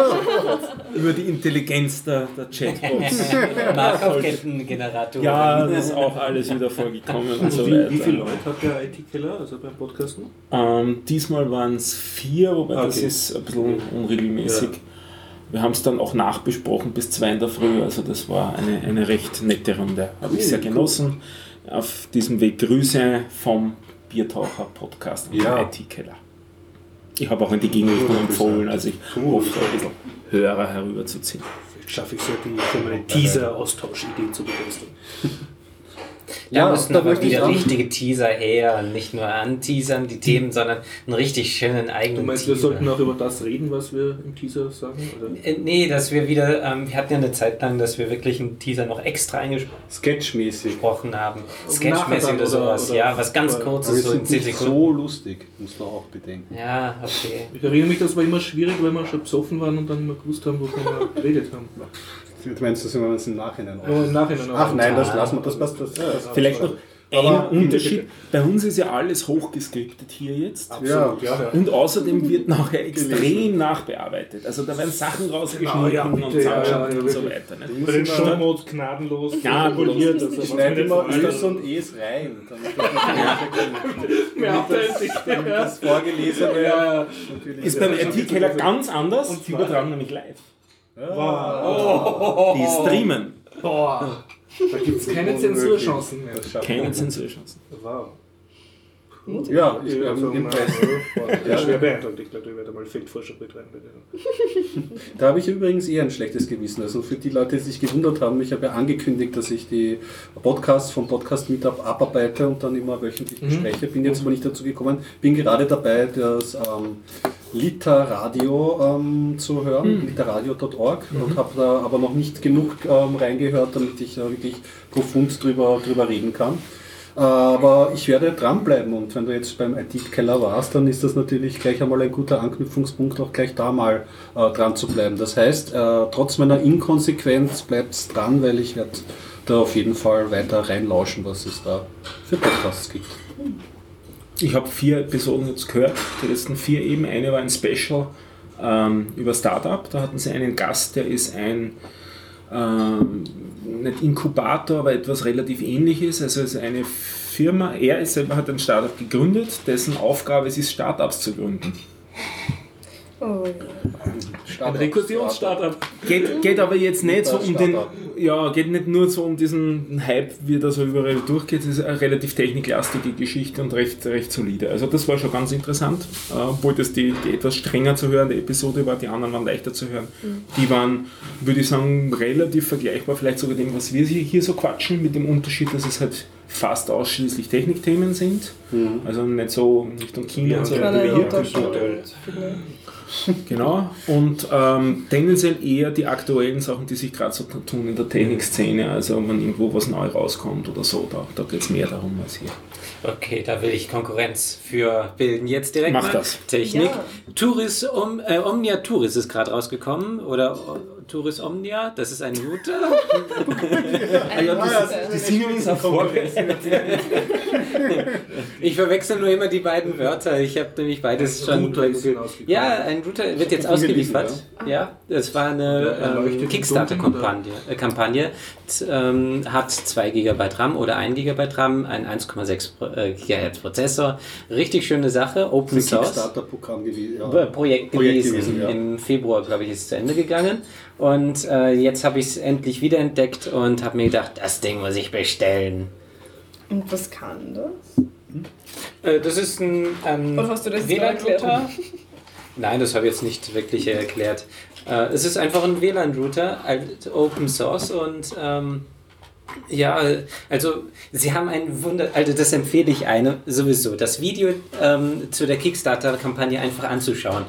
Speaker 1: Über die Intelligenz der, der Chatbots.
Speaker 5: Markov-Kettengenerator.
Speaker 1: Ja, das ist auch alles wieder vorgekommen und so
Speaker 2: wie,
Speaker 1: weiter.
Speaker 2: wie viele Leute hat der IT-Keller, also beim Podcasten?
Speaker 1: Ähm, diesmal waren es vier, wobei das
Speaker 2: Okay.
Speaker 1: ist ein bisschen unregelmäßig.
Speaker 2: Ja.
Speaker 1: Wir haben es dann auch nachbesprochen bis zwei in der Früh, also das war eine, eine recht nette Runde. Habe ich sehr genossen. Auf diesem Weg Grüße vom Biertaucher Podcast und
Speaker 3: Ja.
Speaker 1: IT-Keller. Ich habe auch in die Gegenrichtung empfohlen, also ich hoffe, ein bisschen Hörer herüberzuziehen.
Speaker 2: Vielleicht schaffe ich es ja, für meine Teaser-Austausch-Idee zu begeistern.
Speaker 5: Da
Speaker 3: Ja,
Speaker 5: müssen
Speaker 3: da
Speaker 5: aber wieder
Speaker 3: auch-
Speaker 5: richtige Teaser her. Nicht nur anteasern die Themen, sondern einen richtig schönen
Speaker 2: Du
Speaker 5: eigenen
Speaker 2: meinst, wir
Speaker 5: Teaser.
Speaker 2: sollten auch über das reden, was wir im Teaser sagen? Oder?
Speaker 5: Äh, Nee, dass wir wieder, ähm, wir hatten ja eine Zeit lang, dass wir wirklich einen Teaser noch extra
Speaker 3: Sketchmäßig.
Speaker 5: eingesprochen haben. Sketchmäßig
Speaker 2: dann
Speaker 5: oder sowas,
Speaker 2: oder-
Speaker 5: ja, was ganz
Speaker 2: oder-
Speaker 5: kurzes,
Speaker 3: wir
Speaker 5: so in
Speaker 3: sind
Speaker 5: 10
Speaker 3: nicht
Speaker 5: Sekunden.
Speaker 3: so lustig, muss man auch bedenken.
Speaker 5: Ja, okay.
Speaker 2: Ich erinnere mich, das war immer schwierig, weil wir schon besoffen waren und dann immer gewusst haben, wovon wir geredet haben.
Speaker 3: Du meinst, dass wir uns im Nachhinein
Speaker 2: Aber im Nachhinein auch.
Speaker 3: Ach nein, das lassen wir, das passt. Das, das,
Speaker 1: Vielleicht noch ein
Speaker 3: Aber-
Speaker 1: Unterschied. Bei uns ist ja alles hochgeskriptet hier jetzt.
Speaker 3: Ja,
Speaker 2: ja, ja.
Speaker 1: Und außerdem wird nachher extrem nachbearbeitet. Also da werden Sachen rausgeschnitten
Speaker 2: Genau, ja,
Speaker 1: und
Speaker 2: bitte, ja,
Speaker 1: zusammengeschnitten
Speaker 2: ja,
Speaker 1: und so weiter. Nicht?
Speaker 2: Bei den Shownotes gnadenlos
Speaker 1: Gnadenlos.
Speaker 2: also
Speaker 3: Ich schneide immer Ös und Es rein, damit das,
Speaker 2: Ja,
Speaker 3: damit das Vorgelesene.
Speaker 1: Ist beim IT-Keller ganz anders.
Speaker 2: Und
Speaker 1: Die übertragen nämlich live.
Speaker 2: Wow.
Speaker 1: Die streamen.
Speaker 2: Boah. Da gibt es keine Zensurchancen mehr.
Speaker 3: Das schafft
Speaker 1: Keine. Zensurchancen.
Speaker 2: Wow.
Speaker 3: Ja, ich,
Speaker 2: Ja, also, ja, schwer beeindruckt. Ich glaube, ich werde mal Feldforscher betreiben bei.
Speaker 3: Da habe ich übrigens eher ein schlechtes Gewissen. Also für die Leute, die sich gewundert haben, ich habe ja angekündigt, dass ich die Podcasts vom Podcast Meetup abarbeite und dann immer wöchentlich
Speaker 2: Mhm.
Speaker 3: bespreche. Bin jetzt aber nicht dazu gekommen. Bin gerade dabei, das ähm, Liter Radio ähm, zu hören,
Speaker 2: Mhm.
Speaker 3: literradio.org und habe da aber noch nicht genug ähm, reingehört, damit ich da wirklich profund drüber, drüber reden kann. Aber ich werde dranbleiben und wenn du jetzt beim IT-Keller warst, dann ist das natürlich gleich einmal ein guter Anknüpfungspunkt, auch gleich da mal äh, dran zu bleiben. Das heißt, äh, trotz meiner Inkonsequenz bleibt dran, weil ich werde da auf jeden Fall weiter reinlauschen, was es da für Podcasts gibt.
Speaker 1: Ich habe vier Episoden jetzt gehört, die letzten vier eben. Eine war ein Special ähm, über Startup. Da hatten sie einen Gast, der ist ein ähm, nicht Inkubator, aber etwas relativ ähnliches. Also es ist eine Firma, er ist selber hat ein Startup gegründet, dessen Aufgabe es ist, Startups zu gründen.
Speaker 4: Oh,
Speaker 3: Startup,
Speaker 2: Rekursionsstartup.
Speaker 1: Geht, geht aber jetzt nicht so um den. Ja, geht nicht nur so um diesen Hype, wie so überall durchgeht. Es ist eine relativ techniklastige Geschichte und recht, recht solide. Also das war schon ganz interessant, äh, obwohl das die, die etwas strenger zu hörende Episode war, die anderen waren leichter zu hören. Die waren, würde ich sagen, relativ vergleichbar, vielleicht sogar dem, was wir hier so quatschen, mit dem Unterschied, dass es halt fast ausschließlich Technikthemen sind. Also nicht so Richtung China,
Speaker 2: Ja,
Speaker 1: so
Speaker 4: keine
Speaker 1: wie hier. Genau, und ähm, tendenziell eher die aktuellen Sachen, die sich gerade so tun in der Technikszene, also wenn irgendwo was neu rauskommt oder so, da, da geht es mehr darum als hier.
Speaker 5: Okay, da will ich Konkurrenz für bilden. Jetzt direkt
Speaker 1: Mach
Speaker 5: mal
Speaker 1: das.
Speaker 5: Technik.
Speaker 4: Ja.
Speaker 5: Turis, um, äh, Omnia Turis ist gerade rausgekommen. Oder Turis Omnia, das ist ein Router.
Speaker 1: Die sind übrigens auch vorbereitet.
Speaker 5: Ich verwechsel nur immer die beiden Wörter. Ich habe nämlich beides schon.
Speaker 2: Ist.
Speaker 5: Ja, ein Router wird jetzt ausgeliefert. Ja, das war eine ähm, Kickstarter-Kampagne. Äh, Kampagne. Ähm, hat 2 GB RAM oder 1 GB RAM, ein 1,6 Pro- äh, GHz Prozessor. Richtig schöne Sache. Open
Speaker 3: Das ist ein
Speaker 5: Source.
Speaker 3: Kickstarter-Programm gewesen. Ja.
Speaker 5: Projekt,
Speaker 3: Projekt
Speaker 5: gewesen.
Speaker 3: gewesen, ja.
Speaker 5: Im Februar, glaube ich, ist es zu Ende gegangen. Und äh, jetzt habe ich es endlich wiederentdeckt und habe mir gedacht, das Ding muss ich bestellen.
Speaker 4: Und was kann das?
Speaker 5: Äh, das ist ein ähm,
Speaker 4: Oder hast du das jetzt
Speaker 5: WLAN-Router.
Speaker 4: erklärt?
Speaker 5: Nein, das habe ich jetzt nicht wirklich erklärt. Äh, es ist einfach ein WLAN-Router, Open Source und ähm, ja, also sie haben ein Wunder, also das empfehle ich eine sowieso, das Video ähm, zu der Kickstarter-Kampagne einfach anzuschauen.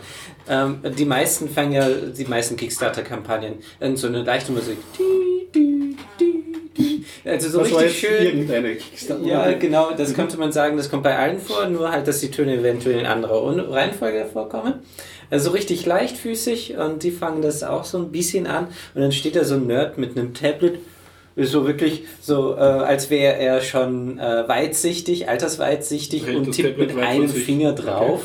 Speaker 5: Ähm, die meisten fangen ja, die meisten Kickstarter-Kampagnen in so eine leichte Musik. Also so
Speaker 3: Das
Speaker 5: richtig schön.
Speaker 3: Kickstarter.
Speaker 5: Ja, genau, das könnte man sagen, das kommt bei allen vor, nur halt, dass die Töne eventuell in anderer Reihenfolge vorkommen. Also richtig leichtfüßig und die fangen das auch so ein bisschen an und dann steht da so ein Nerd mit einem Tablet, so wirklich so, äh, als wäre er schon äh, weitsichtig, altersweitsichtig
Speaker 2: Hält
Speaker 5: und tippt mit einem. Finger
Speaker 2: Okay.
Speaker 5: drauf.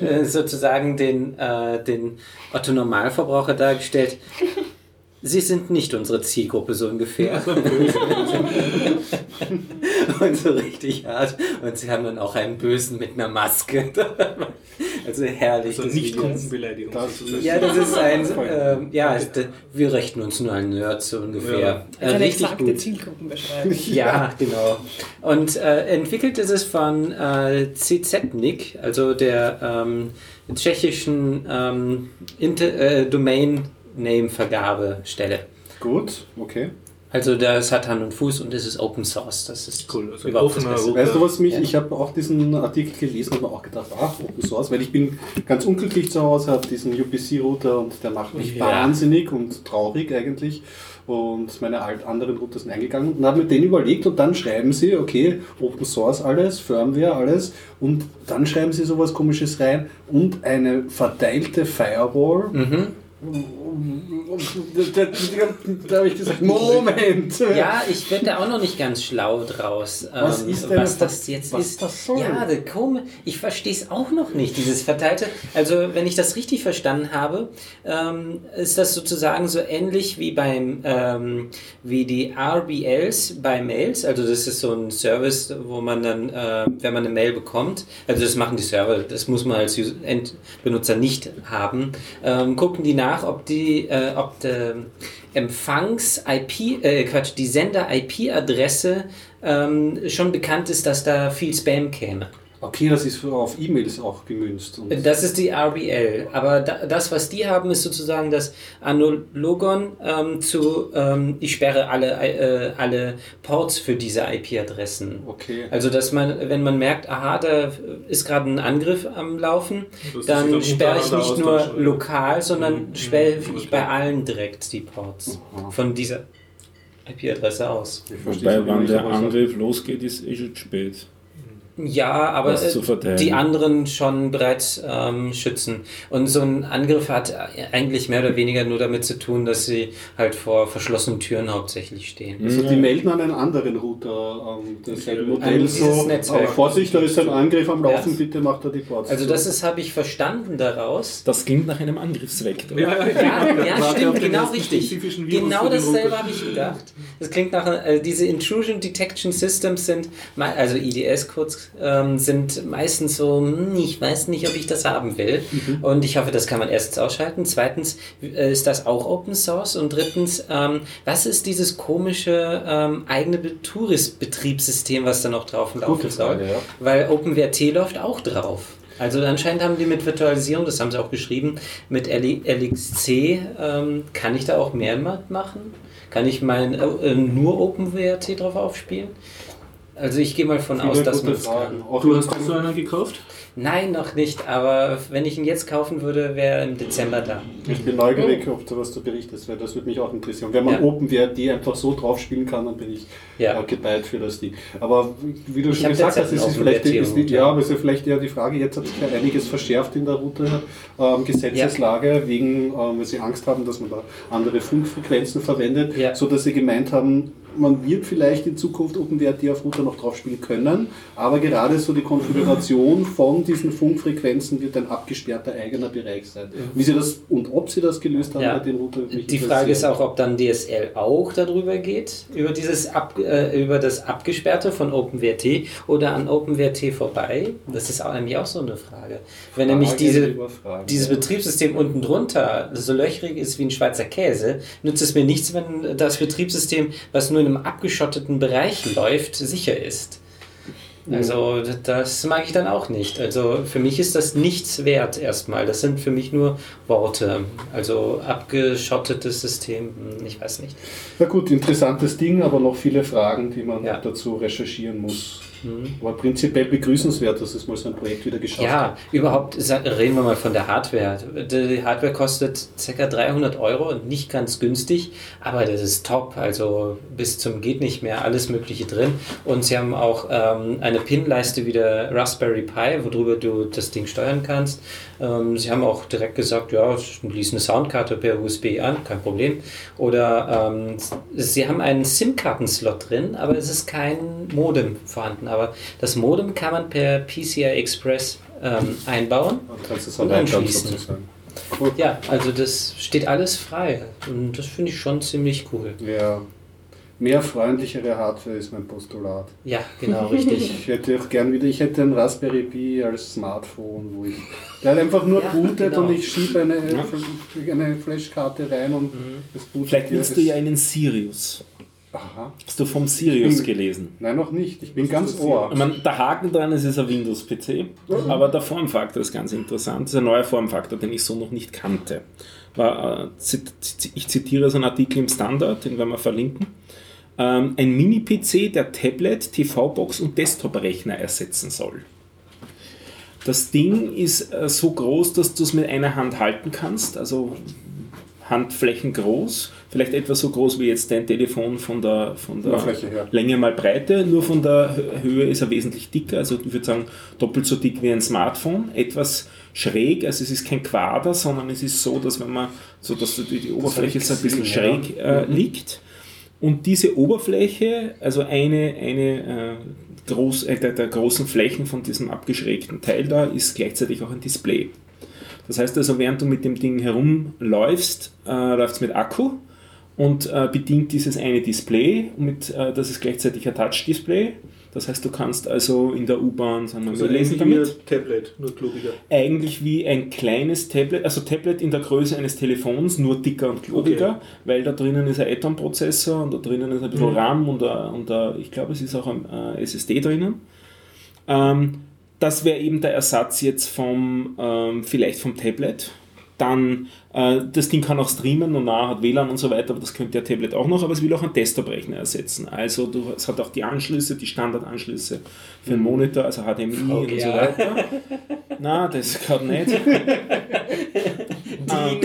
Speaker 5: Äh, sozusagen den, äh, den Otto Normalverbraucher dargestellt. Sie sind nicht unsere Zielgruppe, so ungefähr. und so richtig hart. Und sie haben dann auch einen Bösen mit einer Maske. also herrlich.
Speaker 2: Also
Speaker 5: das
Speaker 2: nicht. Kundenbeleidigung.
Speaker 5: Ja, das ist ein, ähm, ja, ist, äh, wir rechnen uns nur an Nerds so ungefähr.
Speaker 2: Ja.
Speaker 5: Äh,
Speaker 4: Also eine
Speaker 5: richtig
Speaker 4: exakte
Speaker 5: gut.
Speaker 4: Zielgruppenbeschreibung.
Speaker 5: Ja, genau. Und äh, entwickelt ist es von äh, CZ-Nick, also der ähm, tschechischen ähm, Inter äh, Domain-Name-Vergabestelle.
Speaker 3: Gut, okay.
Speaker 5: Also das hat Hand und Fuß und es ist Open Source. Das ist
Speaker 2: Cool, also
Speaker 5: überhaupt das Beste.
Speaker 2: Router.
Speaker 3: Weißt du, was mich,
Speaker 5: Ja.
Speaker 3: ich habe auch diesen Artikel gelesen und mir auch gedacht, ach, Open Source, weil ich bin ganz unglücklich zu Hause, habe diesen UPC-Router und der macht mich
Speaker 5: Ja.
Speaker 3: wahnsinnig und traurig eigentlich. Und meine alt anderen Router sind eingegangen und habe mir den überlegt und dann schreiben sie, okay, Open Source alles, Firmware alles und dann schreiben sie sowas komisches rein und eine verteilte Firewall.
Speaker 5: Mhm.
Speaker 3: Da, habe ich gesagt, Moment!
Speaker 5: Ja, ich bin da auch noch nicht ganz schlau draus,
Speaker 3: Was
Speaker 5: ähm,
Speaker 3: ist denn
Speaker 5: was
Speaker 3: das-
Speaker 5: jetzt
Speaker 3: was
Speaker 5: ist.
Speaker 3: das soll?
Speaker 5: Ja, der Kom ich verstehe es auch noch nicht, dieses verteilte. Also, wenn ich das richtig verstanden habe, ähm, ist das sozusagen so ähnlich wie beim ähm, wie die RBLs bei Mails. Also, das ist so ein Service, wo man dann, äh, wenn man eine Mail bekommt, also das machen die Server, das muss man als Endbenutzer nicht haben, ähm, gucken die nach, ob die, äh, ob der Empfangs-IP, äh, Quatsch, die Sender-IP-Adresse ähm, schon bekannt ist, dass da viel Spam käme.
Speaker 3: Okay, das ist auf E-Mails auch gemünzt. Und
Speaker 5: Das ist die RBL. Aber da, das, was die haben, ist sozusagen das Analogon ähm, zu, ähm, ich sperre alle, äh, alle Ports für diese IP-Adressen.
Speaker 3: okay.
Speaker 5: Also, dass man, wenn man merkt, aha, da ist gerade ein Angriff am Laufen,
Speaker 2: die
Speaker 5: dann sperre ich nicht nur lokal, sondern
Speaker 2: Mhm.
Speaker 5: sperre ich
Speaker 2: Okay.
Speaker 5: bei allen direkt die Ports
Speaker 3: Aha.
Speaker 5: von dieser IP-Adresse aus.
Speaker 3: Ich verstehe
Speaker 1: Wobei,
Speaker 3: nicht,
Speaker 1: der Angriff losgeht, ist eh schon spät.
Speaker 5: Ja, aber äh, die anderen schon bereits ähm, schützen. Und so ein Angriff hat eigentlich mehr oder weniger nur damit zu tun, dass sie halt vor verschlossenen Türen hauptsächlich stehen.
Speaker 3: Also die melden an einen anderen Router ähm, desselben
Speaker 5: An
Speaker 3: Modell so,
Speaker 5: Netzwerk.
Speaker 3: Vorsicht, da ist ein Angriff am Laufen,
Speaker 5: Ja.
Speaker 3: bitte macht er die Ports.
Speaker 5: Also das ist, habe ich verstanden daraus.
Speaker 1: Das klingt nach einem Angriffsvektor.
Speaker 5: Ja, ja
Speaker 2: Warte
Speaker 5: stimmt, genau richtig. Genau dasselbe habe ich gedacht. Das klingt nach, äh, diese Intrusion Detection Systems sind, also IDS kurz, ähm, sind meistens so, hm, ich weiß nicht, ob ich das haben will. Und ich hoffe, das kann man erstens ausschalten. Zweitens, äh, ist das auch Open Source? Und drittens, ähm, was ist dieses komische ähm, eigene Tourist-Betriebssystem, was da noch drauf laufen
Speaker 3: Gute
Speaker 5: soll?
Speaker 3: Frage, ja.
Speaker 5: Weil OpenWrt läuft auch drauf. Also anscheinend haben die mit Virtualisierung, das haben sie auch geschrieben, mit LXC, ähm, kann ich da auch mehr machen? Kann ich mein äh, äh, nur OpenWrt drauf aufspielen? Also ich gehe mal von aus, dass man
Speaker 2: Du hast auch so einen gekauft?
Speaker 5: Nein, noch nicht, aber wenn ich ihn jetzt kaufen würde, wäre er im Dezember da.
Speaker 3: Ich bin neugierig, ob du was du berichtest, weil das würde mich auch interessieren. Wenn man
Speaker 5: Ja.
Speaker 3: OpenWrt einfach so drauf spielen kann, dann bin ich
Speaker 5: Ja.
Speaker 3: äh, gedeiht für das Ding. Aber wie du
Speaker 5: Ich
Speaker 3: schon gesagt hast, ist es vielleicht,
Speaker 5: OpenWrt
Speaker 3: ist,
Speaker 5: Router.
Speaker 3: ja, aber es ist ja vielleicht eher die Frage, jetzt hat sich ja einiges verschärft in der Router ähm, Gesetzeslage, wegen, ähm, weil sie Angst haben, dass man da andere Funkfrequenzen verwendet,
Speaker 5: Ja.
Speaker 3: so dass sie gemeint haben, man wird vielleicht in Zukunft OpenWrt auf Router noch drauf spielen können, aber gerade so die Konfiguration von diesen Funkfrequenzen wird ein abgesperrter eigener Bereich sein. Wie sie das und ob sie das gelöst haben
Speaker 5: Ja.
Speaker 3: den Router, mich
Speaker 5: Die Frage ist auch, ob dann DSL auch darüber geht, über, dieses Ab, äh, über das Abgesperrte von OpenWrt oder an OpenWrt vorbei. Das ist auch eigentlich auch so eine Frage. Wenn nämlich
Speaker 3: Frage
Speaker 5: diese,
Speaker 3: über Frage.
Speaker 5: dieses Betriebssystem unten drunter so löchrig ist wie ein Schweizer Käse, nützt es mir nichts, wenn das Betriebssystem, was nur in einem abgeschotteten Bereich läuft, sicher ist. Also d- das mag ich dann auch nicht. Also für mich ist das nichts wert erstmal. Das sind für mich nur Worte. Also abgeschottetes System, hm, ich weiß nicht.
Speaker 3: Na gut, interessantes Ding, aber noch viele Fragen, die man
Speaker 5: Ja.
Speaker 3: dazu recherchieren muss.
Speaker 5: Mhm.
Speaker 3: Aber prinzipiell begrüßenswert, dass es mal so ein Projekt wieder geschafft
Speaker 5: Ja,
Speaker 3: hat.
Speaker 5: überhaupt sa- reden wir mal von der Hardware. Die Hardware kostet ca. 300 Euro und nicht ganz günstig, aber das ist top. Also bis zum geht nicht mehr alles Mögliche drin. Und sie haben auch ähm, eine Pin-Leiste wie der Raspberry Pi, worüber du das Ding steuern kannst. Ähm, sie haben auch direkt gesagt, ja, schließ eine Soundkarte per USB an, kein Problem. Oder ähm, sie haben einen SIM-Karten-Slot drin, aber es ist kein Modem vorhanden. Aber das Modem kann man per PCI Express ähm, einbauen.
Speaker 3: Kannst es
Speaker 5: Und
Speaker 3: erweitern
Speaker 5: anschließen.
Speaker 3: Cool.
Speaker 5: Ja, also das steht alles frei. Und das finde ich schon ziemlich cool.
Speaker 3: Ja. Mehr freundlichere Hardware ist mein Postulat.
Speaker 5: Ja, genau, richtig.
Speaker 3: Ich hätte auch gern wieder, ich hätte ein Raspberry Pi als Smartphone, wo ich der einfach nur
Speaker 5: Ja,
Speaker 3: bootet
Speaker 5: genau.
Speaker 3: und ich schiebe eine, eine Flashkarte rein und es bootet.
Speaker 1: Vielleicht willst du ja einen Sirius.
Speaker 3: Aha.
Speaker 1: Hast du vom Sirius
Speaker 3: Hm.
Speaker 1: gelesen?
Speaker 3: Nein, noch nicht. Ich bin ganz
Speaker 1: Ich
Speaker 3: ohr.
Speaker 1: meine, der Haken dran ist, es ist ein Windows-PC, aber der Formfaktor ist ganz interessant. Das ist ein neuer Formfaktor, den ich so noch nicht kannte. War, äh, ich zitiere so einen Artikel im Standard, den werden wir verlinken. Ähm, ein Mini-PC, der Tablet, TV-Box und Desktop-Rechner ersetzen soll. Das Ding ist äh, so groß, dass du es mit einer Hand halten kannst, also Handflächen groß, vielleicht etwa so groß wie jetzt dein Telefon von der, von der
Speaker 3: Oberfläche her.
Speaker 1: Länge mal Breite, nur von der Hö- Höhe ist er wesentlich dicker, also ich würde sagen doppelt so dick wie ein Smartphone, etwas schräg, also es ist kein Quader, sondern es ist so, dass wenn man, so dass die, die Oberfläche so ein bisschen schräg
Speaker 3: ja.
Speaker 1: äh, liegt und diese Oberfläche, also eine, eine äh, groß, äh, der, der großen Flächen von diesem abgeschrägten Teil da, ist gleichzeitig auch ein Display. Das heißt also, während du mit dem Ding herumläufst, äh, läuft es mit Akku und äh, bedient dieses eine Display. Und mit, äh, das ist gleichzeitig ein Touch-Display. Das heißt, du kannst also in der U-Bahn, sagen wir
Speaker 2: Also
Speaker 1: mal, lesen
Speaker 2: ähnlich wie
Speaker 1: damit.
Speaker 2: ein Tablet, nur klobiger.
Speaker 1: Eigentlich wie ein kleines Tablet, also Tablet in der Größe eines Telefons, nur dicker und klobiger, weil da drinnen ist ein Atom-Prozessor und da drinnen ist ein bisschen
Speaker 2: Mhm.
Speaker 1: RAM und, ein- und ein- ich glaube, es ist auch ein äh, SSD drinnen. Ähm, das wäre eben der Ersatz jetzt vom, ähm, vielleicht vom Tablet. Dann, das Ding kann auch streamen und nachher hat WLAN und so weiter, aber das könnte der Tablet auch noch, aber es will auch einen Desktop-Rechner ersetzen. Also du, es hat auch die Anschlüsse, die Standardanschlüsse für einen Monitor, also HDMI und so weiter. Na, das gerade nicht. Ähm,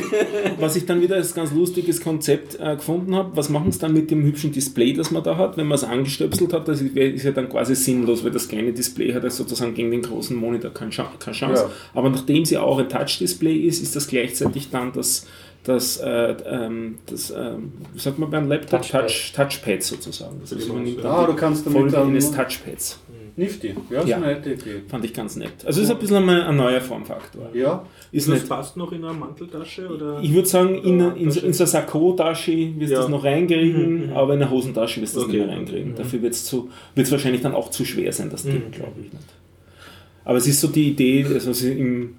Speaker 1: was ich dann wieder als ganz lustiges Konzept äh, gefunden habe, was machen sie dann mit dem hübschen Display, das man da hat, wenn man es angestöpselt hat, das ist, ja dann quasi sinnlos, weil das kleine Display hat ja sozusagen gegen den großen Monitor keine Chance.
Speaker 3: Ja.
Speaker 1: Aber nachdem sie auch ein Touch-Display ist, ist das gleichzeitig dann das, das, äh, ähm, das ähm, wie sagt man beim Laptop?
Speaker 5: Touchpad.
Speaker 1: Touch, Touchpad sozusagen. Das heißt, man nimmt
Speaker 3: Ah, du kannst damit
Speaker 1: Folge
Speaker 3: dann-
Speaker 1: eines Touchpads.
Speaker 3: Nifty. Ja, ist
Speaker 1: Ja.
Speaker 3: eine nette Idee.
Speaker 1: Fand ich ganz nett. Also ist ein bisschen ein, ein neuer Formfaktor.
Speaker 3: Ja,
Speaker 1: Ist
Speaker 2: das
Speaker 1: nicht
Speaker 2: passt noch in einer Manteltasche? Oder?
Speaker 1: Ich würde sagen, in,
Speaker 2: Ja,
Speaker 1: in, so- in so eine Sakko-Tasche wirst du
Speaker 2: Ja.
Speaker 1: das noch reinkriegen,
Speaker 2: Mhm, mhm.
Speaker 1: aber in eine Hosentasche wirst du das
Speaker 2: Okay.
Speaker 1: nicht mehr reinkriegen.
Speaker 2: Mhm.
Speaker 1: Dafür wird es wahrscheinlich dann auch zu schwer sein, das Ding,
Speaker 2: Mhm.
Speaker 1: glaube ich nicht. Aber es ist so die Idee, also sie im,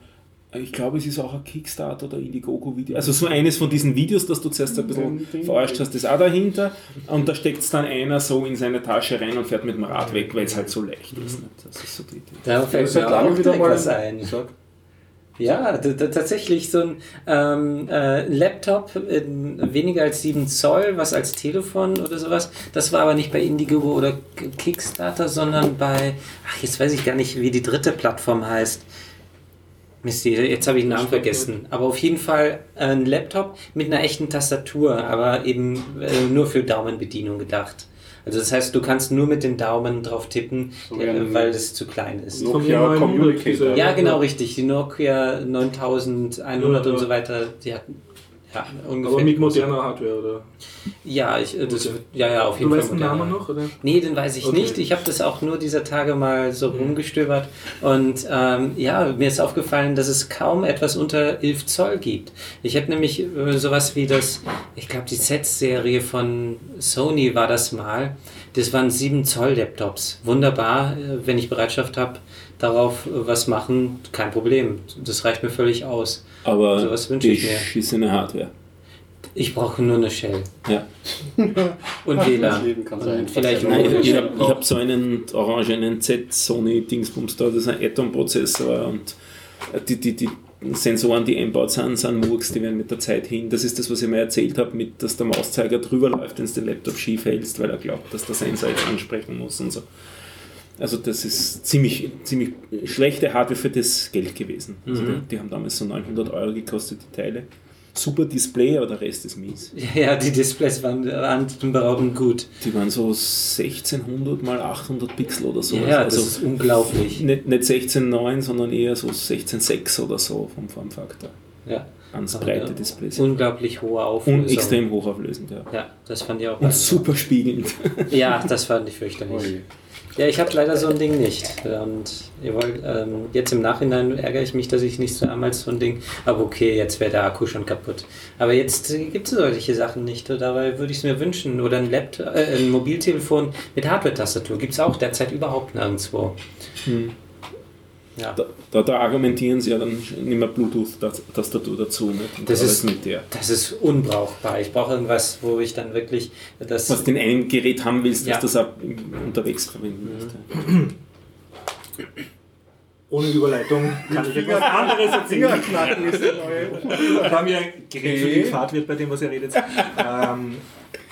Speaker 1: ich glaube, es ist auch ein Kickstarter oder Indiegogo-Video. Also so eines von diesen Videos, das du zuerst ein bisschen
Speaker 3: Ding.
Speaker 1: verarscht hast, ist auch dahinter. Und da steckt es dann einer so in seine Tasche rein und fährt mit dem Rad weg, weil es halt so leicht ist. Nicht? Das ist so die Idee.
Speaker 5: Da fällt mir auch
Speaker 3: wieder
Speaker 5: was ein.
Speaker 3: Sag.
Speaker 5: Ja, tatsächlich so ein ähm, äh, Laptop in weniger als 7 Zoll, was als Telefon oder sowas. Das war aber nicht bei Indiegogo oder Kickstarter, sondern bei, ach, jetzt weiß ich gar nicht, wie die dritte Plattform heißt. Mist, jetzt habe ich den Namen vergessen. Aber auf jeden Fall ein Laptop mit einer echten Tastatur, aber eben äh, nur für Daumenbedienung gedacht. Also das heißt, du kannst nur mit den Daumen drauf tippen,
Speaker 3: So
Speaker 5: äh, weil es zu klein ist.
Speaker 3: Nokia
Speaker 2: mir 900
Speaker 3: Communicator.
Speaker 5: Ja, genau, richtig. Die Nokia 9100
Speaker 2: Ja,
Speaker 5: und so weiter, die hatten ja, ungefähr.
Speaker 2: Aber mit moderner Hardware, oder?
Speaker 5: Ja, ich, äh, das,
Speaker 2: Okay.
Speaker 5: ja, ja, auf
Speaker 2: Du
Speaker 5: jeden Fall.
Speaker 2: weißt den. Namen noch, oder?
Speaker 5: Nee, den weiß ich
Speaker 2: Okay.
Speaker 5: nicht. Ich habe das auch nur dieser Tage mal so rumgestöbert. Und ähm, ja, mir ist aufgefallen, dass es kaum etwas unter 11 Zoll gibt. Ich habe nämlich äh, sowas wie das, ich glaube, die Z-Serie von Sony war das mal. Das waren 7 Zoll Laptops. Wunderbar, äh, wenn ich Bereitschaft habe, darauf äh, was machen, kein Problem. Das reicht mir völlig aus.
Speaker 1: Aber
Speaker 5: Sowas wünsche ich mir.
Speaker 1: beschissene Hardware.
Speaker 5: Ich brauche nur eine Shell
Speaker 1: Ja.
Speaker 5: und WLAN. Vielleicht
Speaker 3: Nein,
Speaker 5: noch
Speaker 1: Ich habe hab so einen orangenen Z-Sony-Dingsbums da, das ist ein Atom-Prozessor und die, die, die Sensoren, die einbaut sind, sind Murks, die werden mit der Zeit hin. Das ist das, was ich mir erzählt habe, mit, dass der Mauszeiger drüber läuft, wenn du den Laptop schief hältst, weil er glaubt, dass der Sensor jetzt ansprechen muss und so. Also das ist ziemlich, ziemlich schlechte Hardware für das Geld gewesen. Also die, die haben damals so 900 Euro gekostet, die Teile. Super Display, aber der Rest ist mies.
Speaker 5: Ja, die Displays waren atemberaubend gut.
Speaker 1: Die waren so 1600 mal 800 Pixel oder so.
Speaker 5: Ja, das
Speaker 1: also
Speaker 5: ist unglaublich.
Speaker 1: nicht, nicht 16,9, sondern eher so 16,6 oder so vom Formfaktor.
Speaker 5: Ja.
Speaker 1: Ganz
Speaker 5: Aber,
Speaker 1: breite Displays.
Speaker 5: Unglaublich hohe Auflösung.
Speaker 1: Und extrem hochauflösend, ja.
Speaker 5: Ja, das fand ich auch.
Speaker 1: Und super spiegelnd.
Speaker 5: Ja, das fand ich fürchterlich. Ja, ich habe leider so ein Ding nicht. Und wollt, ähm, jetzt im Nachhinein ärgere ich mich, dass ich nicht so damals so ein Ding. Aber okay, jetzt wäre der Akku schon kaputt. Aber jetzt gibt es solche Sachen nicht. Dabei würde ich es mir wünschen. Oder ein Laptop, äh, ein Mobiltelefon mit Hardware-Tastatur. Gibt es auch derzeit überhaupt nirgendwo.
Speaker 1: Hm.
Speaker 5: Ja.
Speaker 1: Da, da, da argumentieren sie ja dann nicht mehr Bluetooth-Tastatur dazu. Nicht? Und
Speaker 5: Das ist-
Speaker 1: mit der.
Speaker 5: Das ist unbrauchbar. Ich brauche irgendwas, wo ich dann wirklich das.
Speaker 1: Was du in einem Gerät haben willst,
Speaker 5: Ja.
Speaker 1: dass du das auch unterwegs verwenden willst.
Speaker 2: Ohne Überleitung kann ich etwas anderes erzählen.
Speaker 3: Fingerknacken ist.
Speaker 2: Wir haben ja die Fahrt wird bei dem, was ihr redet. Ähm,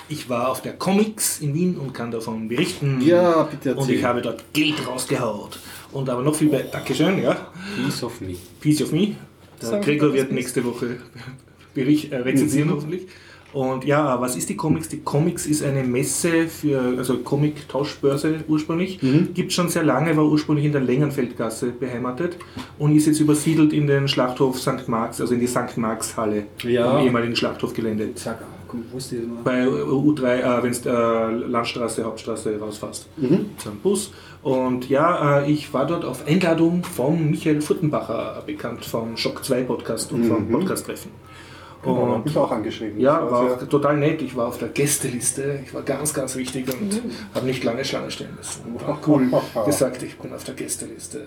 Speaker 2: ich war auf der Comics in Wien und kann davon berichten.
Speaker 3: Ja, bitte
Speaker 2: Und ich
Speaker 3: erzähl.
Speaker 2: habe dort Geld rausgehaut. Und aber noch viel bei. Dankeschön, ja.
Speaker 3: Peace of me.
Speaker 2: Piece of Me. Der Gregor wird nächste Woche Bericht, äh, rezensieren hoffentlich. Und ja, was ist die Comics? Die Comics ist eine Messe für, also Comic-Tauschbörse ursprünglich. Gibt schon sehr lange, war ursprünglich in der Längenfeldgasse beheimatet und ist jetzt übersiedelt in den Schlachthof St. Marx, also in die St. Marx-Halle,
Speaker 3: Ja.
Speaker 2: im ehemaligen Schlachthofgelände.
Speaker 3: Sag, komm, wo ist die mal?
Speaker 2: Bei U3, äh, wenn du äh, Landstraße, Hauptstraße rausfährst. So ein Bus. Und ja, äh, ich war dort auf Einladung von Michael Furtenbacher, bekannt vom Shock 2 Podcast und vom Podcast-Treffen.
Speaker 3: Und hab
Speaker 2: Und
Speaker 3: mich auch angeschrieben.
Speaker 2: ja, war auch total nett. Ich war auf der Gästeliste. Ich war ganz, ganz wichtig und habe nicht lange Schlange stehen müssen. War cool gesagt, ich bin auf der Gästeliste.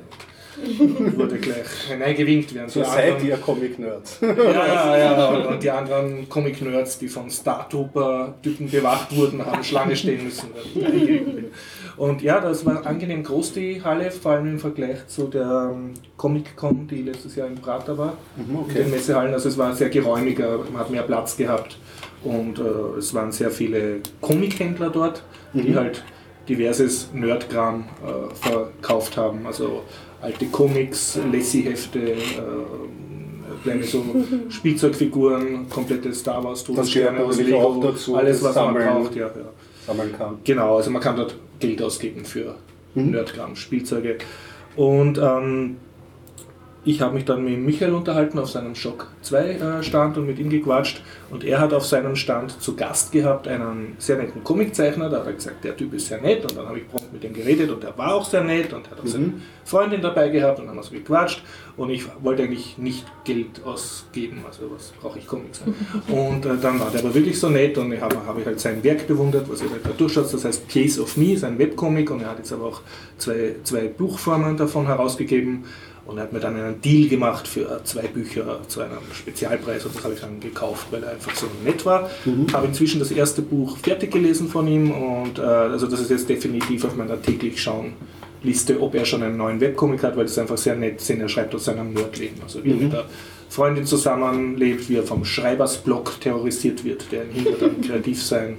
Speaker 2: Wurde gleich hineingewinkt, während
Speaker 3: So
Speaker 2: die
Speaker 3: seid
Speaker 2: anderen-
Speaker 3: ihr Comic-Nerds.
Speaker 2: ja, ja, ja. Und, und die anderen Comic-Nerds, die von Star-Trooper-Typen bewacht wurden, haben Schlange stehen müssen. Und ja, das war angenehm groß, die Halle, vor allem im Vergleich zu der ähm, Comic-Con, die letztes Jahr in Prater war.
Speaker 3: Mhm,
Speaker 2: In
Speaker 3: okay.
Speaker 2: den Messehallen. Also es war sehr geräumiger, man hat mehr Platz gehabt. Und äh, es waren sehr viele Comic-Händler dort, die halt diverses Nerdkram äh, verkauft haben. Also alte Comics, Lassie-Hefte, äh, kleine so Spielzeugfiguren, komplette Star Wars
Speaker 3: Das gehört natürlich auch dazu,
Speaker 2: alles was
Speaker 3: sammeln.
Speaker 2: man braucht, ja, ja.
Speaker 3: Sammeln kann.
Speaker 2: Genau, also man kann dort Geld ausgeben für
Speaker 3: Mhm.
Speaker 2: Nerdkram, Spielzeuge. Und ähm, ich habe mich dann mit Michael unterhalten auf seinem Shock 2 äh, Stand und mit ihm gequatscht. Und er hat auf seinem Stand zu Gast gehabt einen sehr netten Comiczeichner. Da hat er gesagt, der Typ ist sehr nett. Und dann habe ich prompt mit ihm geredet und er war auch sehr nett und hat auch seine Freundin dabei gehabt und dann haben wir so gequatscht. Und ich wollte eigentlich nicht Geld ausgeben, also was brauche ich Comics. Und äh, dann war der aber wirklich so nett und ich habe hab ich halt sein Werk bewundert, was ihr halt da durchschaut. Das heißt Case of Me, sein Webcomic und er hat jetzt aber auch zwei, zwei Buchformen davon herausgegeben. Und er hat mir dann einen Deal gemacht für zwei Bücher zu einem Spezialpreis und das habe ich dann gekauft, weil er einfach so nett war. Habe inzwischen das erste Buch fertig gelesen von ihm und äh, also das ist jetzt definitiv auf meiner täglich schauen Liste, ob er schon einen neuen Webcomic hat, weil das einfach sehr nett sind. Er schreibt aus seinem Nerdleben, also wie er mit der Freundin zusammenlebt, wie er vom Schreibersblock terrorisiert wird, der ihn hindert am kreativ sein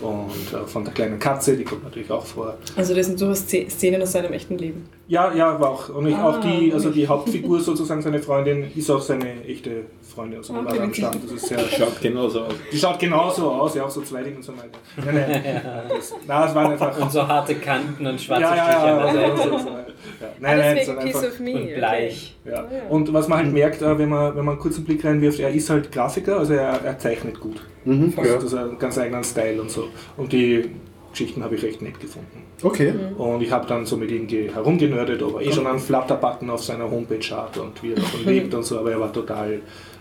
Speaker 2: und äh, von der kleinen Katze, die kommt natürlich auch vor.
Speaker 4: Also das sind sowas Sze- Szenen aus seinem echten Leben.
Speaker 2: Ja, ja, war auch. Und ich,
Speaker 4: Ah,
Speaker 2: auch die, also die. Hauptfigur sozusagen, seine Freundin, ist auch seine echte Freundin. Also die
Speaker 4: Okay, witzig.
Speaker 2: Stand. Das ist sehr,
Speaker 1: Schaut genauso aus.
Speaker 2: die schaut genauso aus, ja, auch so zweidig und so weiter. Nein, nein, das, nein, es waren einfach.
Speaker 5: Und so harte Kanten und schwarze
Speaker 2: ja,
Speaker 5: Striche
Speaker 2: ja,
Speaker 5: an der
Speaker 2: ja,
Speaker 5: Seite.
Speaker 2: so, so, ja. Nein,
Speaker 4: Alles
Speaker 2: nein, sind
Speaker 4: Piece
Speaker 2: einfach,
Speaker 4: of Me.
Speaker 5: Und bleich.
Speaker 2: ja.
Speaker 4: Ah, ja.
Speaker 2: Und was man halt merkt, äh, wenn man, wenn man einen kurzen Blick reinwirft, er ist halt Grafiker, also er, er zeichnet gut.
Speaker 3: Mhm,
Speaker 2: Also
Speaker 3: ja.
Speaker 2: das ist einen ganz eigenen Style und so. Und die Geschichten habe ich recht nett gefunden.
Speaker 3: Okay.
Speaker 2: Und ich habe dann so mit ihm ge- herumgenördet, ob er eh schon einen Flutter-Button auf seiner Homepage hat und wie er davon lebt und so, aber er war total,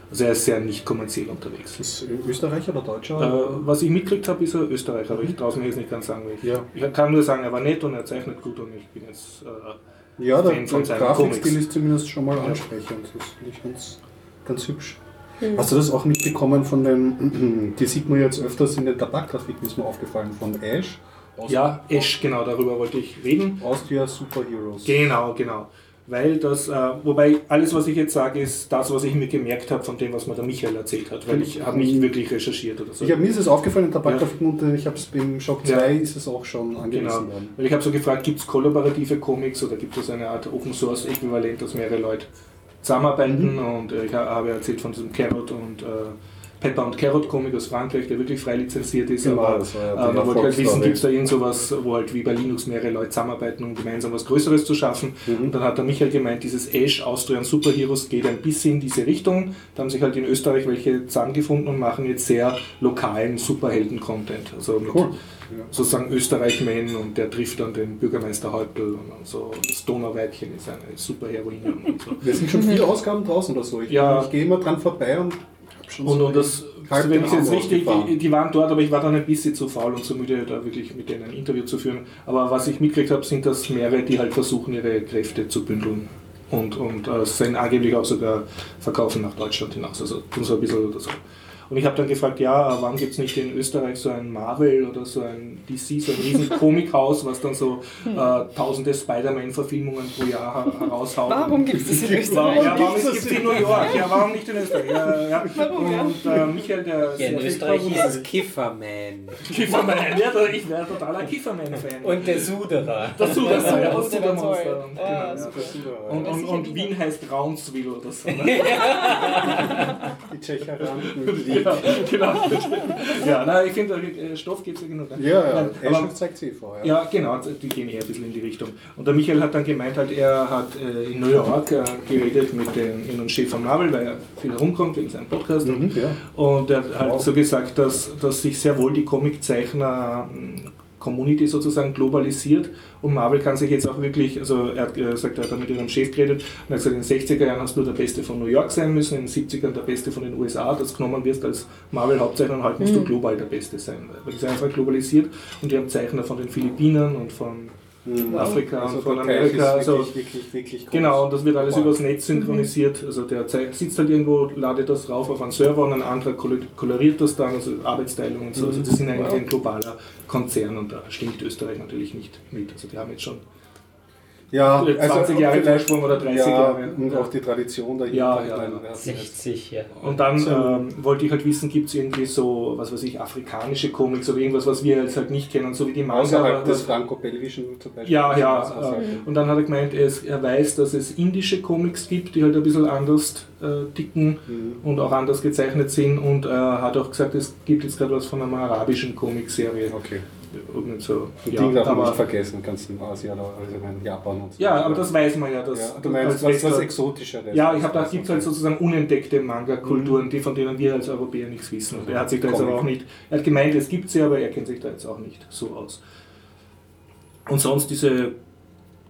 Speaker 2: also er ist sehr nicht kommerziell unterwegs.
Speaker 3: Ist Österreicher oder Deutscher?
Speaker 2: Äh, was ich mitgekriegt habe, ist er Österreicher, aber ich traue es mir jetzt nicht ganz sagen, welcher.
Speaker 3: Ja.
Speaker 2: Ich kann nur sagen, er war nett und er zeichnet gut und ich bin jetzt. Äh,
Speaker 3: ja, der,
Speaker 2: Fan von
Speaker 3: der
Speaker 2: seinen
Speaker 3: Grafikstil
Speaker 2: Comics.
Speaker 3: ist zumindest schon mal ansprechend. Das finde ich ganz, ganz hübsch. Hast du das auch mitbekommen von den, die sieht man jetzt öfters in den Tabakgrafiken, ist mir aufgefallen, von Ash? Aus-
Speaker 2: ja, Ash, genau, darüber wollte ich reden.
Speaker 3: Austria Superheroes.
Speaker 2: Genau, genau. Weil das, äh, wobei alles, was ich jetzt sage, ist das, was ich mir gemerkt habe von dem, was mir der Michael erzählt hat, weil ich habe nicht wirklich recherchiert oder so.
Speaker 3: Ich hab, mir ist es aufgefallen in Tabakgrafiken und äh, ich habe es beim Shock 2
Speaker 2: Ja.
Speaker 3: ist es auch schon angewiesen
Speaker 2: Genau,
Speaker 3: worden.
Speaker 2: weil ich habe so gefragt, gibt es kollaborative Comics oder gibt es eine Art Open Source Äquivalent, dass mehrere Leute zusammenarbeiten
Speaker 3: Mhm.
Speaker 2: und äh, ich ha- habe erzählt von diesem Carrot und äh, Pepper und Carrot Comic aus Frankreich, der wirklich frei lizenziert ist,
Speaker 3: Genau,
Speaker 2: aber
Speaker 3: ja
Speaker 2: äh, man wollte halt wissen, gibt es da irgend sowas, wo halt wie bei Linux mehrere Leute zusammenarbeiten, um gemeinsam was Größeres zu schaffen.
Speaker 3: Mhm.
Speaker 2: Und dann hat der Michael gemeint, dieses Ash Austrian Superheroes geht ein bisschen in diese Richtung. Da haben sich halt in Österreich welche zusammengefunden und machen jetzt sehr lokalen Superhelden-Content. Also mit
Speaker 3: Cool. Ja.
Speaker 2: sozusagen Österreich-Man und der trifft dann den Bürgermeister Häupl und so das Donauweibchen ist eine Superheroine und so.
Speaker 3: Wir sind schon viele Ausgaben draußen oder so. Ich,
Speaker 2: Ja.
Speaker 3: ich gehe immer dran vorbei und schon
Speaker 2: Und,
Speaker 3: so
Speaker 2: und das, also wenn ich jetzt richtig, die, die waren dort, aber ich war dann ein bisschen zu faul und zu müde, da wirklich mit denen ein Interview zu führen. Aber was ich mitgekriegt habe, sind das mehrere, die halt versuchen, ihre Kräfte zu bündeln. Und, und äh, sind angeblich auch sogar verkaufen nach Deutschland hinaus. Also tun so ein bisschen oder so. Und ich habe dann gefragt, ja, warum gibt es nicht in Österreich so ein Marvel oder so ein DC, so ein riesen Komikhaus, was dann so
Speaker 3: Hm.
Speaker 2: äh, tausende Spider-Man-Verfilmungen pro Jahr her- heraushaut?
Speaker 4: Warum gibt es das in Österreich?
Speaker 2: ja, warum gibt es in New York? Ja, warum nicht in Österreich? Ja, ja.
Speaker 4: Warum, ja?
Speaker 2: Und äh, Michael, der
Speaker 5: Ja, in Österreich hieß es Kifferman.
Speaker 2: Kifferman, ja, da- ich wäre totaler Kifferman-Fan.
Speaker 5: Und der Suderer.
Speaker 2: das Sudermonster,
Speaker 4: Suder-
Speaker 2: ja, das
Speaker 4: Suder-
Speaker 2: Sudermonster. Genau, ja. und, und, und Wien heißt Raunswil oder so. Ne?
Speaker 3: Die Tschecheran.
Speaker 2: Genau, genau. Ja, na, ich finde, äh, Stoff gibt es ja genug. ne?
Speaker 3: Ja, ja.
Speaker 2: Nein, aber-
Speaker 3: zeigt sie vor.
Speaker 2: Ja, genau, die gehen eher ein bisschen in die Richtung. Und der Michael hat dann gemeint, halt, er hat äh, in New York äh, geredet mit dem In- und Chef von Marvel, weil er viel herumkommt wegen seinem Podcast.
Speaker 3: Mhm, ja.
Speaker 2: Und er hat halt
Speaker 3: Wow.
Speaker 2: so gesagt, dass, dass sich sehr wohl die Comiczeichner ähm, Community sozusagen globalisiert und Marvel kann sich jetzt auch wirklich, also er hat gesagt, er hat dann mit ihrem Chef geredet und er hat gesagt, in den 60er Jahren hast du der Beste von New York sein müssen, in den 70ern der Beste von den USA, das genommen wirst als Marvel-Hauptzeichner und halt musst du global der Beste sein. Weil das ist einfach globalisiert und die haben Zeichner von den Philippinen und von
Speaker 3: Mhm.
Speaker 2: Afrika
Speaker 3: Also
Speaker 2: und von Amerika. Also,
Speaker 3: wirklich, wirklich, wirklich groß.
Speaker 2: Genau, und das wird alles
Speaker 3: Global.
Speaker 2: übers Netz synchronisiert. Also der sitzt halt irgendwo, ladet das rauf auf einen Server und ein anderer kol- koloriert das dann, also Arbeitsteilung und so. Also das sind eigentlich ein globaler Konzern und da stimmt Österreich natürlich nicht mit. Also die haben jetzt schon
Speaker 3: Ja,
Speaker 2: 20 Jahre
Speaker 3: vielleicht-
Speaker 2: Vorsprung oder 30
Speaker 3: ja,
Speaker 2: Jahre.
Speaker 3: Und
Speaker 2: Ja.
Speaker 3: auch die Tradition dahinter.
Speaker 2: Ja, ja, ja.
Speaker 3: wir hatten jetzt-
Speaker 5: 60, ja.
Speaker 2: Und dann ähm, wollte ich halt wissen, gibt es irgendwie so, was weiß ich, afrikanische Comics oder irgendwas, was wir jetzt halt nicht kennen, so wie die Manga.
Speaker 3: Außerhalb
Speaker 2: aber-
Speaker 3: des franco-belgischen zum Beispiel.
Speaker 2: Ja,
Speaker 3: Also
Speaker 2: ja.
Speaker 3: außerhalb-
Speaker 2: Äh, und dann hat er gemeint, er, ist, er weiß, dass es indische Comics gibt, die halt ein bisschen anders äh, ticken
Speaker 3: Mhm.
Speaker 2: und auch anders gezeichnet sind. Und er hat auch gesagt, es gibt jetzt gerade was von einer arabischen Comicserie.
Speaker 3: Okay.
Speaker 2: Irgend so.
Speaker 3: Die
Speaker 2: Ja,
Speaker 3: darf man nicht vergessen, ganz in Asien oder also meine Japan und so.
Speaker 2: ja, aber das weiß man ja. Dass,
Speaker 3: ja, du meinst was, was
Speaker 2: Westler-
Speaker 3: Exotischeres.
Speaker 2: Ja, ich habe da gibt es halt sozusagen unentdeckte Manga-Kulturen, die von denen wir als Europäer nichts wissen. Und er hat sich da jetzt
Speaker 3: Comic.
Speaker 2: aber auch nicht, er hat gemeint, es gibt sie, aber er kennt sich da jetzt auch nicht so aus. Und sonst diese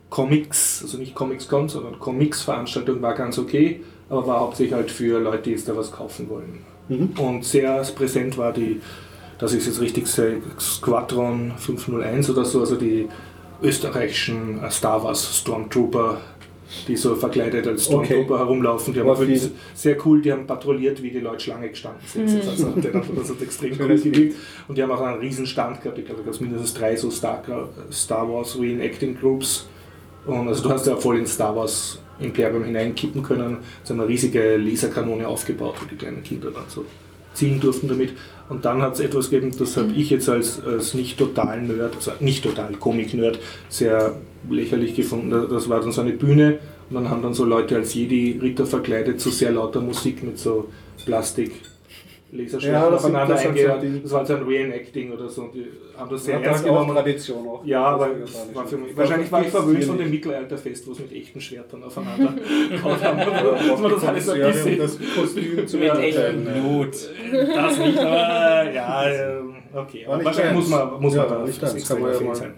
Speaker 2: Comics, also nicht Comics-Con, sondern Comics-Veranstaltung war ganz okay, aber war hauptsächlich halt für Leute, die jetzt da was kaufen wollen.
Speaker 3: Mhm.
Speaker 2: Und sehr präsent war die, das ist jetzt richtig sehe, Squadron 501 oder so, also die österreichischen äh, Star Wars Stormtrooper, die so verkleidet als Stormtrooper
Speaker 3: Okay.
Speaker 2: herumlaufen. Die haben
Speaker 3: viel-
Speaker 2: sehr cool, die haben patrouilliert, wie die Leute Schlange gestanden sind. Also, das, hat, extrem cool gewirkt. Und die haben auch einen riesen Stand gehabt. Ich glaube, da gab es mindestens drei so Star, Star Wars Reenacting Groups. Und also du hast ja voll in Star Wars Imperium hineinkippen können. Sie haben eine riesige Laserkanone aufgebaut, wo die kleinen Kinder dann so zielen durften damit. Und dann hat es etwas gegeben, das habe ich jetzt als, als nicht total Nerd, also nicht total Comic-Nerd, sehr lächerlich gefunden. Das war dann so eine Bühne und dann haben dann so Leute als Jedi-Ritter verkleidet zu sehr lauter Musik mit so Plastik. Laserschwertern
Speaker 3: Ja, das
Speaker 2: aufeinander
Speaker 3: das die-
Speaker 2: Das war halt so ein Reenacting oder so. Und die haben das sehr
Speaker 3: Ja,
Speaker 2: ernst
Speaker 3: das auch
Speaker 2: genommen.
Speaker 3: Tradition auch.
Speaker 2: Ja, aber
Speaker 3: Das
Speaker 2: war für mich, wahrscheinlich war ich verwöhnt von dem. Mittelalterfest, wo es mit echten Schwertern aufeinander gehauen haben. Dass man das alles ein bisschen
Speaker 3: das Kostüm zu
Speaker 2: Mit
Speaker 3: beurteilen.
Speaker 5: Blut.
Speaker 2: das nicht, aber ja, ähm, okay. Aber wahrscheinlich muss man, muss man da extrem
Speaker 3: kann man ja mal-
Speaker 2: sein.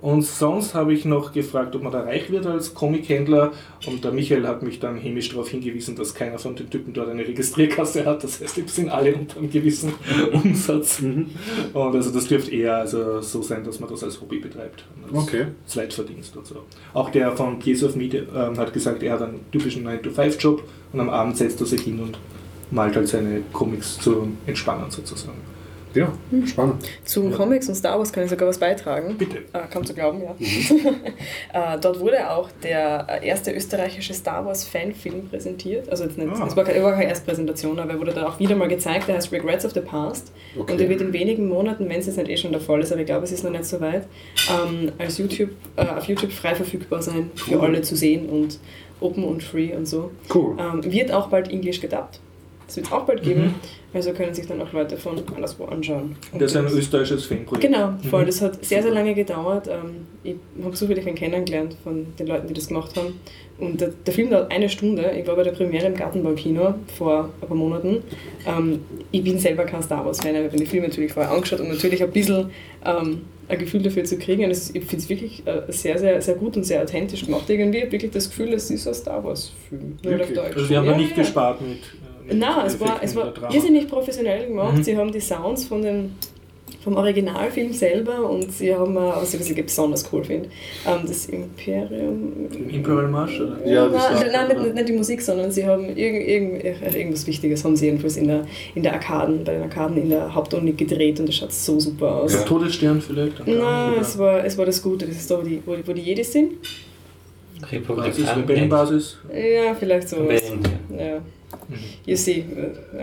Speaker 2: Und sonst habe ich noch gefragt, ob man da reich wird als Comic-Händler. Und der Michael hat mich dann hämisch darauf hingewiesen, dass keiner von den Typen dort eine Registrierkasse hat. Das heißt, die sind alle unter einem gewissen Umsatz.
Speaker 3: Mhm.
Speaker 2: Und also das dürfte eher also so sein, dass man das als Hobby betreibt. Als
Speaker 3: Okay.
Speaker 2: Zweitverdienst und so. Auch der von Piece of Media ähm, hat gesagt, er hat einen typischen 9-to-5-Job und am Abend setzt er sich hin und malt halt seine Comics zum Entspannen sozusagen.
Speaker 3: Ja, spannend.
Speaker 4: Zu Comics und Star Wars kann ich sogar was beitragen.
Speaker 2: Bitte.
Speaker 4: Äh, kaum zu glauben, ja. äh, dort wurde auch der erste österreichische Star Wars Fanfilm präsentiert. Also jetzt nicht,
Speaker 2: Ah.
Speaker 4: es war keine, war keine Erstpräsentation, aber er wurde dann auch wieder mal gezeigt. Der heißt Regrets of the Past.
Speaker 3: Okay.
Speaker 4: Und der wird in wenigen Monaten, wenn es jetzt nicht eh schon der Fall ist, aber ich glaube, es ist noch nicht so weit, ähm, als YouTube, äh, auf YouTube frei verfügbar sein, für
Speaker 3: Cool.
Speaker 4: alle zu sehen und open und free und so.
Speaker 3: Cool.
Speaker 4: Ähm, wird auch bald Englisch gedubbt. Das wird es auch bald
Speaker 2: Mhm.
Speaker 4: geben. Also können sich dann auch Leute von anderswo anschauen. Und
Speaker 2: Das ist ein österreichisches Fanprojekt.
Speaker 4: Genau, voll.
Speaker 2: Mhm.
Speaker 4: Das hat sehr, sehr lange gedauert. Ähm, Ich habe so viele von kennengelernt, von den Leuten, die das gemacht haben. Und der, der Film dauert eine Stunde. Ich war bei der Premiere im Gartenbaukino vor ein paar Monaten. Ähm, Ich bin selber kein Star Wars-Fan, aber ich habe den Film natürlich vorher angeschaut und natürlich ein bisschen ähm, ein Gefühl dafür zu kriegen. Und ich finde es wirklich äh, sehr, sehr, sehr gut und sehr authentisch gemacht. Irgendwie habe wirklich das Gefühl, es ist ein Star Wars-Film. Deutsch.
Speaker 2: Also wir haben
Speaker 4: Ja,
Speaker 2: nicht
Speaker 4: ja.
Speaker 2: gespart mit. Äh,
Speaker 4: Nein, es war, es war irrsinnig professionell gemacht.
Speaker 2: Mhm.
Speaker 4: Sie haben die Sounds von dem, vom Originalfilm selber und sie haben, auch, was ich, was ich besonders cool finde, ähm, das Imperium.
Speaker 2: Imperial Marsch? Oder?
Speaker 3: Ja, das
Speaker 4: nein,
Speaker 3: war-
Speaker 4: nein nicht, nicht die Musik, sondern sie haben irgend, irgend, äh, irgendwas Wichtiges haben sie jedenfalls in der, in der Arkaden, bei den Arkaden in der Hauptuni gedreht und das schaut so super aus.
Speaker 2: Also Todesstern vielleicht?
Speaker 4: Nein, es war, es war das Gute, das ist da, wo die, wo die, wo die Jedis sind.
Speaker 2: Was ist
Speaker 5: Republikaner.
Speaker 2: Rebellenbasis?
Speaker 4: Ja, vielleicht so.
Speaker 5: Rebellen,
Speaker 4: Ja. You see,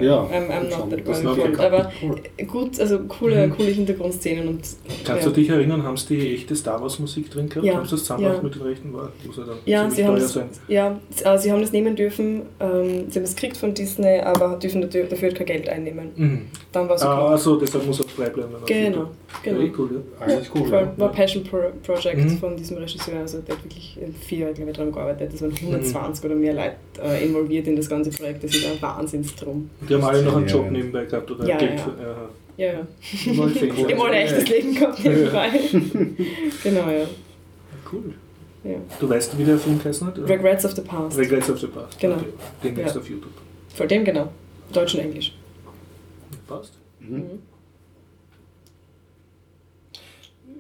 Speaker 3: Ja,
Speaker 4: I'm, I'm not that
Speaker 3: cool.
Speaker 4: Aber
Speaker 3: Cool.
Speaker 4: gut, also coole,
Speaker 2: Mhm.
Speaker 4: coole Hintergrundszenen und.
Speaker 2: Kannst
Speaker 4: ja.
Speaker 2: du dich erinnern, haben sie die echte Star Wars Musik drin gehabt?
Speaker 4: Ja,
Speaker 2: Haben sie das zusammen
Speaker 4: ja.
Speaker 2: mit den Rechten? War, muss ja dann
Speaker 4: Ja, sie haben,
Speaker 2: teuer
Speaker 4: das,
Speaker 2: sein.
Speaker 4: ja, äh, sie haben das nehmen dürfen, ähm, sie haben es gekriegt von Disney, aber dürfen dafür dafür kein Geld einnehmen.
Speaker 2: Mhm.
Speaker 4: Dann war es
Speaker 2: Ah,
Speaker 4: okay.
Speaker 2: also deshalb muss er frei bleiben.
Speaker 4: Genau, genau.
Speaker 2: Ja, cool, ja.
Speaker 3: Eigentlich cool.
Speaker 4: Voll,
Speaker 3: ja.
Speaker 4: war Passion Pro Project
Speaker 2: Mhm.
Speaker 4: von diesem Regisseur, also der hat wirklich in vier Jahre glaube ich, daran gearbeitet. Es waren 120 oder mehr Leute äh, involviert in das ganze Projekt. Das ist ein Wahnsinnsdrum.
Speaker 2: Die haben alle noch einen
Speaker 3: Ja,
Speaker 2: Job
Speaker 3: ja.
Speaker 2: nebenbei gehabt oder
Speaker 4: Ja,
Speaker 2: Geld
Speaker 4: ja.
Speaker 2: für.
Speaker 4: Ja, ja. Haben alle ein echtes Leben gehabt nebenbei. genau, ja.
Speaker 2: Cool.
Speaker 4: ja.
Speaker 2: Du weißt, wie der Film heißt nicht? oder?
Speaker 4: Regrets of the Past.
Speaker 2: Regrets of the Past.
Speaker 4: Genau.
Speaker 2: Okay. Demnächst
Speaker 4: Ja.
Speaker 2: auf YouTube.
Speaker 4: Vor dem genau. Deutsch und Englisch.
Speaker 2: Passt.
Speaker 3: Mhm.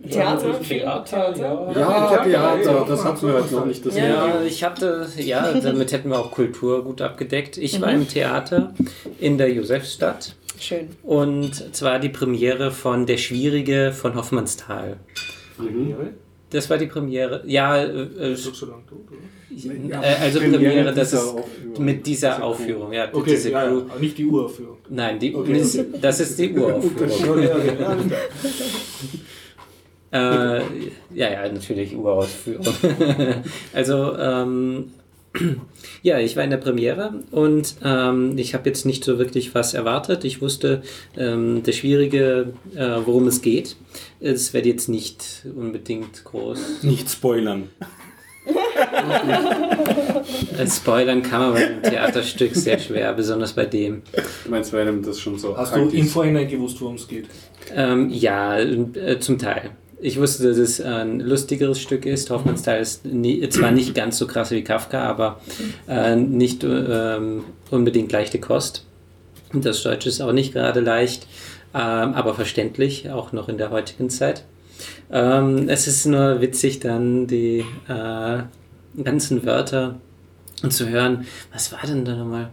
Speaker 4: Theater?
Speaker 5: Theater, ja.
Speaker 3: Ja, Theater, das hatten wir heute noch nicht. Das
Speaker 5: Ja, ich hatte, ja, damit hätten wir auch Kultur gut abgedeckt. Ich war im Theater in der Josefstadt
Speaker 4: Schön.
Speaker 5: und zwar die Premiere von Der Schwierige von Hoffmannsthal.
Speaker 2: Premiere.
Speaker 5: Das war die Premiere. Ja, äh, äh,
Speaker 2: so lange tot, oder?
Speaker 5: Äh, also
Speaker 3: Premiere
Speaker 5: Premiere, das ist mit dieser. Aufführung. Ja,
Speaker 2: Okay,
Speaker 5: diese
Speaker 2: ja, ja, nicht die Uraufführung.
Speaker 5: Nein, die,
Speaker 2: Okay.
Speaker 5: das ist die Uraufführung.
Speaker 2: Okay, okay, ja, alles klar.
Speaker 5: Äh, ja, ja, natürlich Urausführung. also, ähm, ja, ich war in der Premiere und ähm, ich habe jetzt nicht so wirklich was erwartet. Ich wusste, ähm, das Schwierige, äh, worum es geht. Es wird jetzt nicht unbedingt groß.
Speaker 1: Nicht spoilern.
Speaker 5: Äh, spoilern kann man bei einem Theaterstück sehr schwer, besonders bei dem.
Speaker 3: Du meinst, weil einem das schon so
Speaker 2: Hast du im? Vorhinein gewusst, worum es geht?
Speaker 5: Ähm, ja, äh, zum Teil. Ich wusste, dass es ein lustigeres Stück ist. Hoffmannsteil ist nie, zwar nicht ganz so krass wie Kafka, aber äh, nicht ähm, unbedingt leichte Kost. Das Deutsche ist auch nicht gerade leicht, ähm, aber verständlich, auch noch in der heutigen Zeit. Ähm, es ist nur witzig, dann die äh, ganzen Wörter zu hören. Was war denn da nochmal?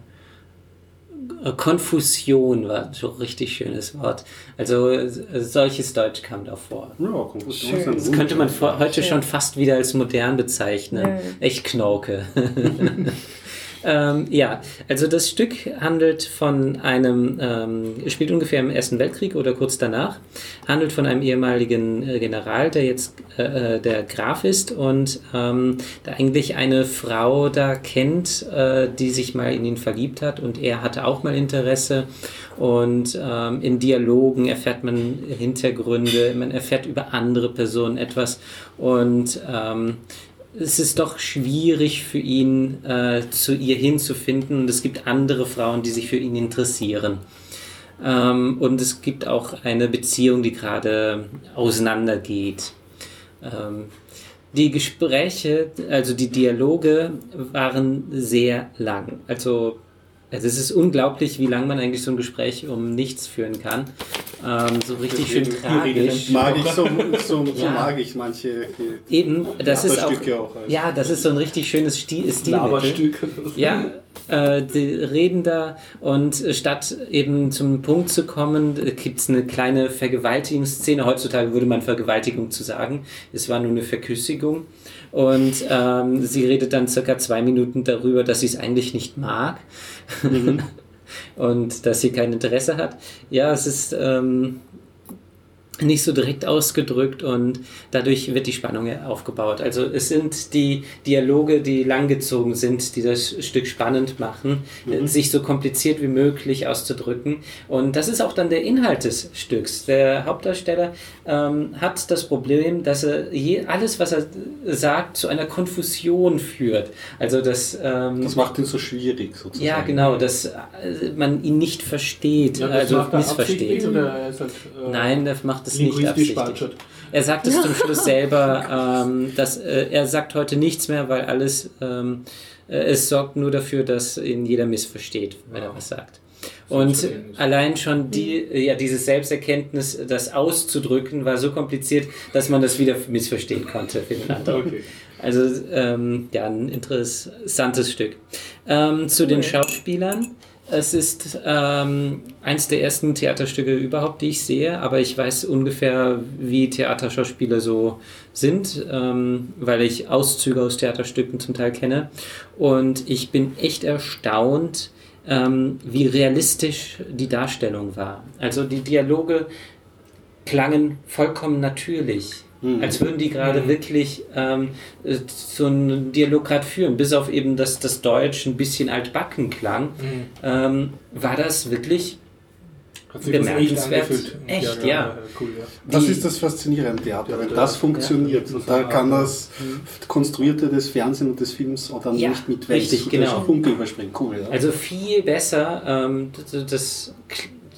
Speaker 5: Äh, Konfusion war so ein richtig schönes Wort. Also äh, solches Deutsch kam da vor.
Speaker 3: Ja, Konfusion ist ein
Speaker 5: Das könnte man heute
Speaker 4: Schön.
Speaker 5: schon fast wieder als modern bezeichnen.
Speaker 4: Ja.
Speaker 5: Echt Knorke. ähm, ja, also das Stück handelt von einem, ähm, spielt ungefähr im Ersten Weltkrieg oder kurz danach, handelt von einem ehemaligen äh, General, der jetzt äh, äh, der Graf ist und ähm, der eigentlich eine Frau da kennt, äh, die sich mal in ihn verliebt hat und er hatte auch mal Interesse und ähm, in Dialogen erfährt man Hintergründe, man erfährt über andere Personen etwas und ähm, es ist doch schwierig für ihn, äh, zu ihr hinzufinden und es gibt andere Frauen, die sich für ihn interessieren. Ähm, und es gibt auch eine Beziehung, die gerade auseinandergeht. Ähm, die Gespräche, also die Dialoge waren sehr lang. Also, also es ist unglaublich, wie lang man eigentlich so ein Gespräch um nichts führen kann. Ähm, so richtig schön tragisch.
Speaker 3: Mag ich so, so, so
Speaker 5: Ja.
Speaker 3: mag ich manche die
Speaker 5: Eben, das ist auch,
Speaker 3: auch. also.
Speaker 5: ja, das ist so ein richtig schönes Stil, Stilmittel.
Speaker 2: Laberstück.
Speaker 5: Ja, äh, die reden da und äh, statt eben zum Punkt zu kommen, gibt es eine kleine Vergewaltigungsszene. Heutzutage würde man Vergewaltigung zu sagen. Es war nur eine Verküssigung. Und ähm, sie redet dann circa zwei Minuten darüber, dass sie es eigentlich nicht mag. und dass sie kein Interesse hat. Ja, es ist ähm, nicht so direkt ausgedrückt und dadurch wird die Spannung aufgebaut. Also es sind die Dialoge, die langgezogen sind, die das Stück spannend machen, äh, sich so kompliziert wie möglich auszudrücken. Und das ist auch dann der Inhalt des Stücks. Der Hauptdarsteller ähm, hat das Problem, dass er je, alles, was er sagt, zu einer Konfusion führt. Also dass ähm,
Speaker 3: Das macht ihn so schwierig sozusagen.
Speaker 5: ja, genau, dass äh, man ihn nicht versteht,
Speaker 2: Ja, das
Speaker 5: also
Speaker 2: macht er
Speaker 5: missversteht.
Speaker 2: er ist halt, äh,
Speaker 5: Nein, der macht es nicht absichtlich. Er sagt es zum Schluss selber, ähm, dass äh, er sagt heute nichts mehr, weil alles, ähm, äh, es sorgt nur dafür, dass ihn jeder missversteht, wenn er was sagt. Und allein schon die, ja, dieses Selbsterkenntnis, das auszudrücken, war so kompliziert, dass man das wieder missverstehen konnte für den anderen.
Speaker 2: Okay.
Speaker 5: Also ähm, ja, ein interessantes Stück. Ähm, zu den Schauspielern. Es ist ähm, eins der ersten Theaterstücke überhaupt, die ich sehe, aber ich weiß ungefähr, wie Theaterschauspieler so sind, ähm, weil ich Auszüge aus Theaterstücken zum Teil kenne. Und ich bin echt erstaunt, ähm, wie realistisch die Darstellung war. Also die Dialoge klangen vollkommen natürlich. Als würden die gerade wirklich ähm, äh, so einen Dialog gerade führen. Bis auf eben, dass das Deutsch ein bisschen altbacken klang, ähm, war das wirklich
Speaker 2: Hat sich das echt
Speaker 5: Bemerkenswert.
Speaker 2: angefühlt.
Speaker 5: Echt, ja.
Speaker 2: Cool, ja.
Speaker 3: Das
Speaker 5: Die-
Speaker 3: ist das Faszinierende am Theater, wenn
Speaker 2: Ja,
Speaker 3: das
Speaker 2: ja.
Speaker 3: funktioniert.
Speaker 2: Ja.
Speaker 3: Und da kann das Konstruierte des Fernsehens und des Films oder
Speaker 5: Ja,
Speaker 3: nicht mit
Speaker 5: richtig,
Speaker 3: Welt-
Speaker 5: genau.
Speaker 3: Funke überspringen. Cool, ja.
Speaker 5: also viel besser. Ähm, das, das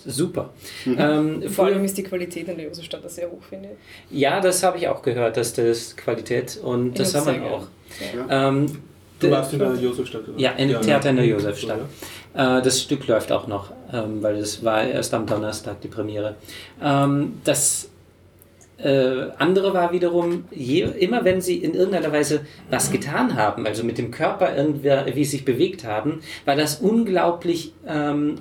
Speaker 5: super.
Speaker 3: Mhm.
Speaker 5: Ähm,
Speaker 4: Vor allem ist die Qualität in der Josefstadt sehr hoch, finde ich.
Speaker 5: ja, das habe ich auch gehört, dass das Qualität und das
Speaker 4: Ich
Speaker 5: haben wir auch.
Speaker 3: Ja.
Speaker 5: Ähm,
Speaker 2: Du warst in der Josefstadt, oder?
Speaker 5: Ja, in dem Theater in der Josefstadt.
Speaker 2: So, ja.
Speaker 5: Äh, das Stück läuft auch noch, ähm, weil es war erst am Donnerstag die Premiere. Ähm, das äh, andere war wiederum, je, immer wenn sie in irgendeiner Weise was getan haben, also mit dem Körper irgendwie wie sie sich bewegt haben, war das unglaublich ähm,